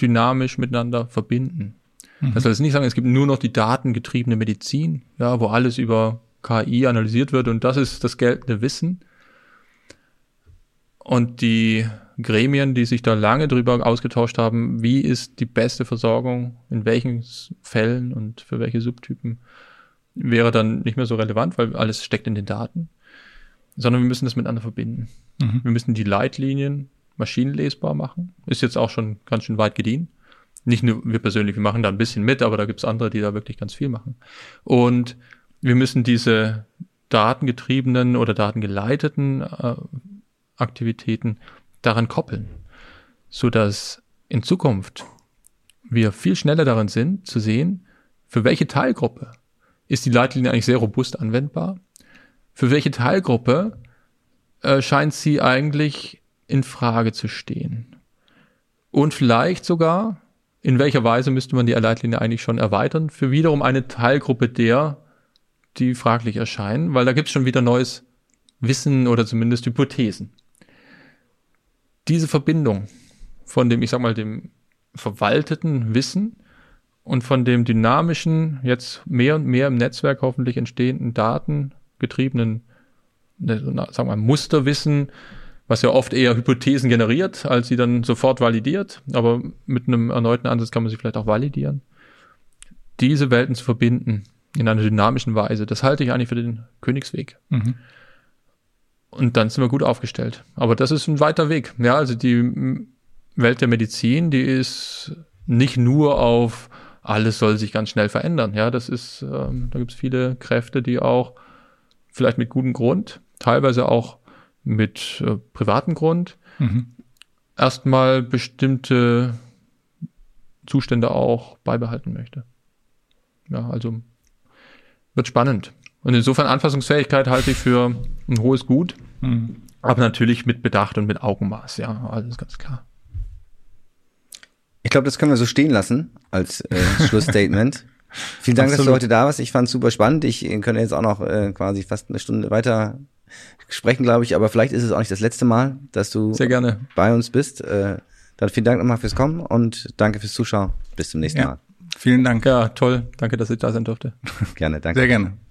dynamisch miteinander verbinden. Mhm. Das soll jetzt nicht sagen, es gibt nur noch die datengetriebene Medizin, ja, wo alles über KI analysiert wird und das ist das geltende Wissen. Und die Gremien, die sich da lange drüber ausgetauscht haben, wie ist die beste Versorgung, in welchen Fällen und für welche Subtypen, wäre dann nicht mehr so relevant, weil alles steckt in den Daten, sondern wir müssen das miteinander verbinden. Mhm. Wir müssen die Leitlinien maschinenlesbar machen. Ist jetzt auch schon ganz schön weit gediehen. Nicht nur wir persönlich, wir machen da ein bisschen mit, aber da gibt's andere, die da wirklich ganz viel machen. Und wir müssen diese datengetriebenen oder datengeleiteten äh, Aktivitäten daran koppeln, so dass in Zukunft wir viel schneller darin sind, zu sehen, für welche Teilgruppe ist die Leitlinie eigentlich sehr robust anwendbar, für welche Teilgruppe äh, scheint sie eigentlich in Frage zu stehen. Und vielleicht sogar, in welcher Weise müsste man die Leitlinie eigentlich schon erweitern, für wiederum eine Teilgruppe der, die fraglich erscheinen, weil da gibt es schon wieder neues Wissen oder zumindest Hypothesen diese Verbindung von dem, ich sag mal, dem verwalteten Wissen und von dem dynamischen, jetzt mehr und mehr im Netzwerk hoffentlich entstehenden datengetriebenen, ne, sagen wir mal, Musterwissen, was ja oft eher Hypothesen generiert, als sie dann sofort validiert, aber mit einem erneuten Ansatz kann man sie vielleicht auch validieren. Diese Welten zu verbinden, in einer dynamischen Weise. Das halte ich eigentlich für den Königsweg. Mhm. Und dann sind wir gut aufgestellt. Aber das ist ein weiter Weg. Ja, also die Welt der Medizin, die ist nicht nur auf alles soll sich ganz schnell verändern. Ja, das ist, ähm, da gibt es viele Kräfte, die auch vielleicht mit gutem Grund, teilweise auch mit äh, privatem Grund, mhm. erstmal bestimmte Zustände auch beibehalten möchte. Ja, also wird spannend. Und insofern Anfassungsfähigkeit halte ich für ein hohes Gut, mhm. aber natürlich mit Bedacht und mit Augenmaß, ja, alles ganz klar. Ich glaube, das können wir so stehen lassen als äh, Schlussstatement. Vielen Dank, Absolut. dass du heute da warst. Ich fand es super spannend. Ich äh, könnte jetzt auch noch äh, quasi fast eine Stunde weiter sprechen, glaube ich. Aber vielleicht ist es auch nicht das letzte Mal, dass du Sehr gerne. bei uns bist. Äh, dann vielen Dank nochmal fürs Kommen und danke fürs Zuschauen. Bis zum nächsten ja. Mal. Vielen Dank. Ja, toll. Danke, dass ich da sein durfte. gerne, danke. Sehr gerne.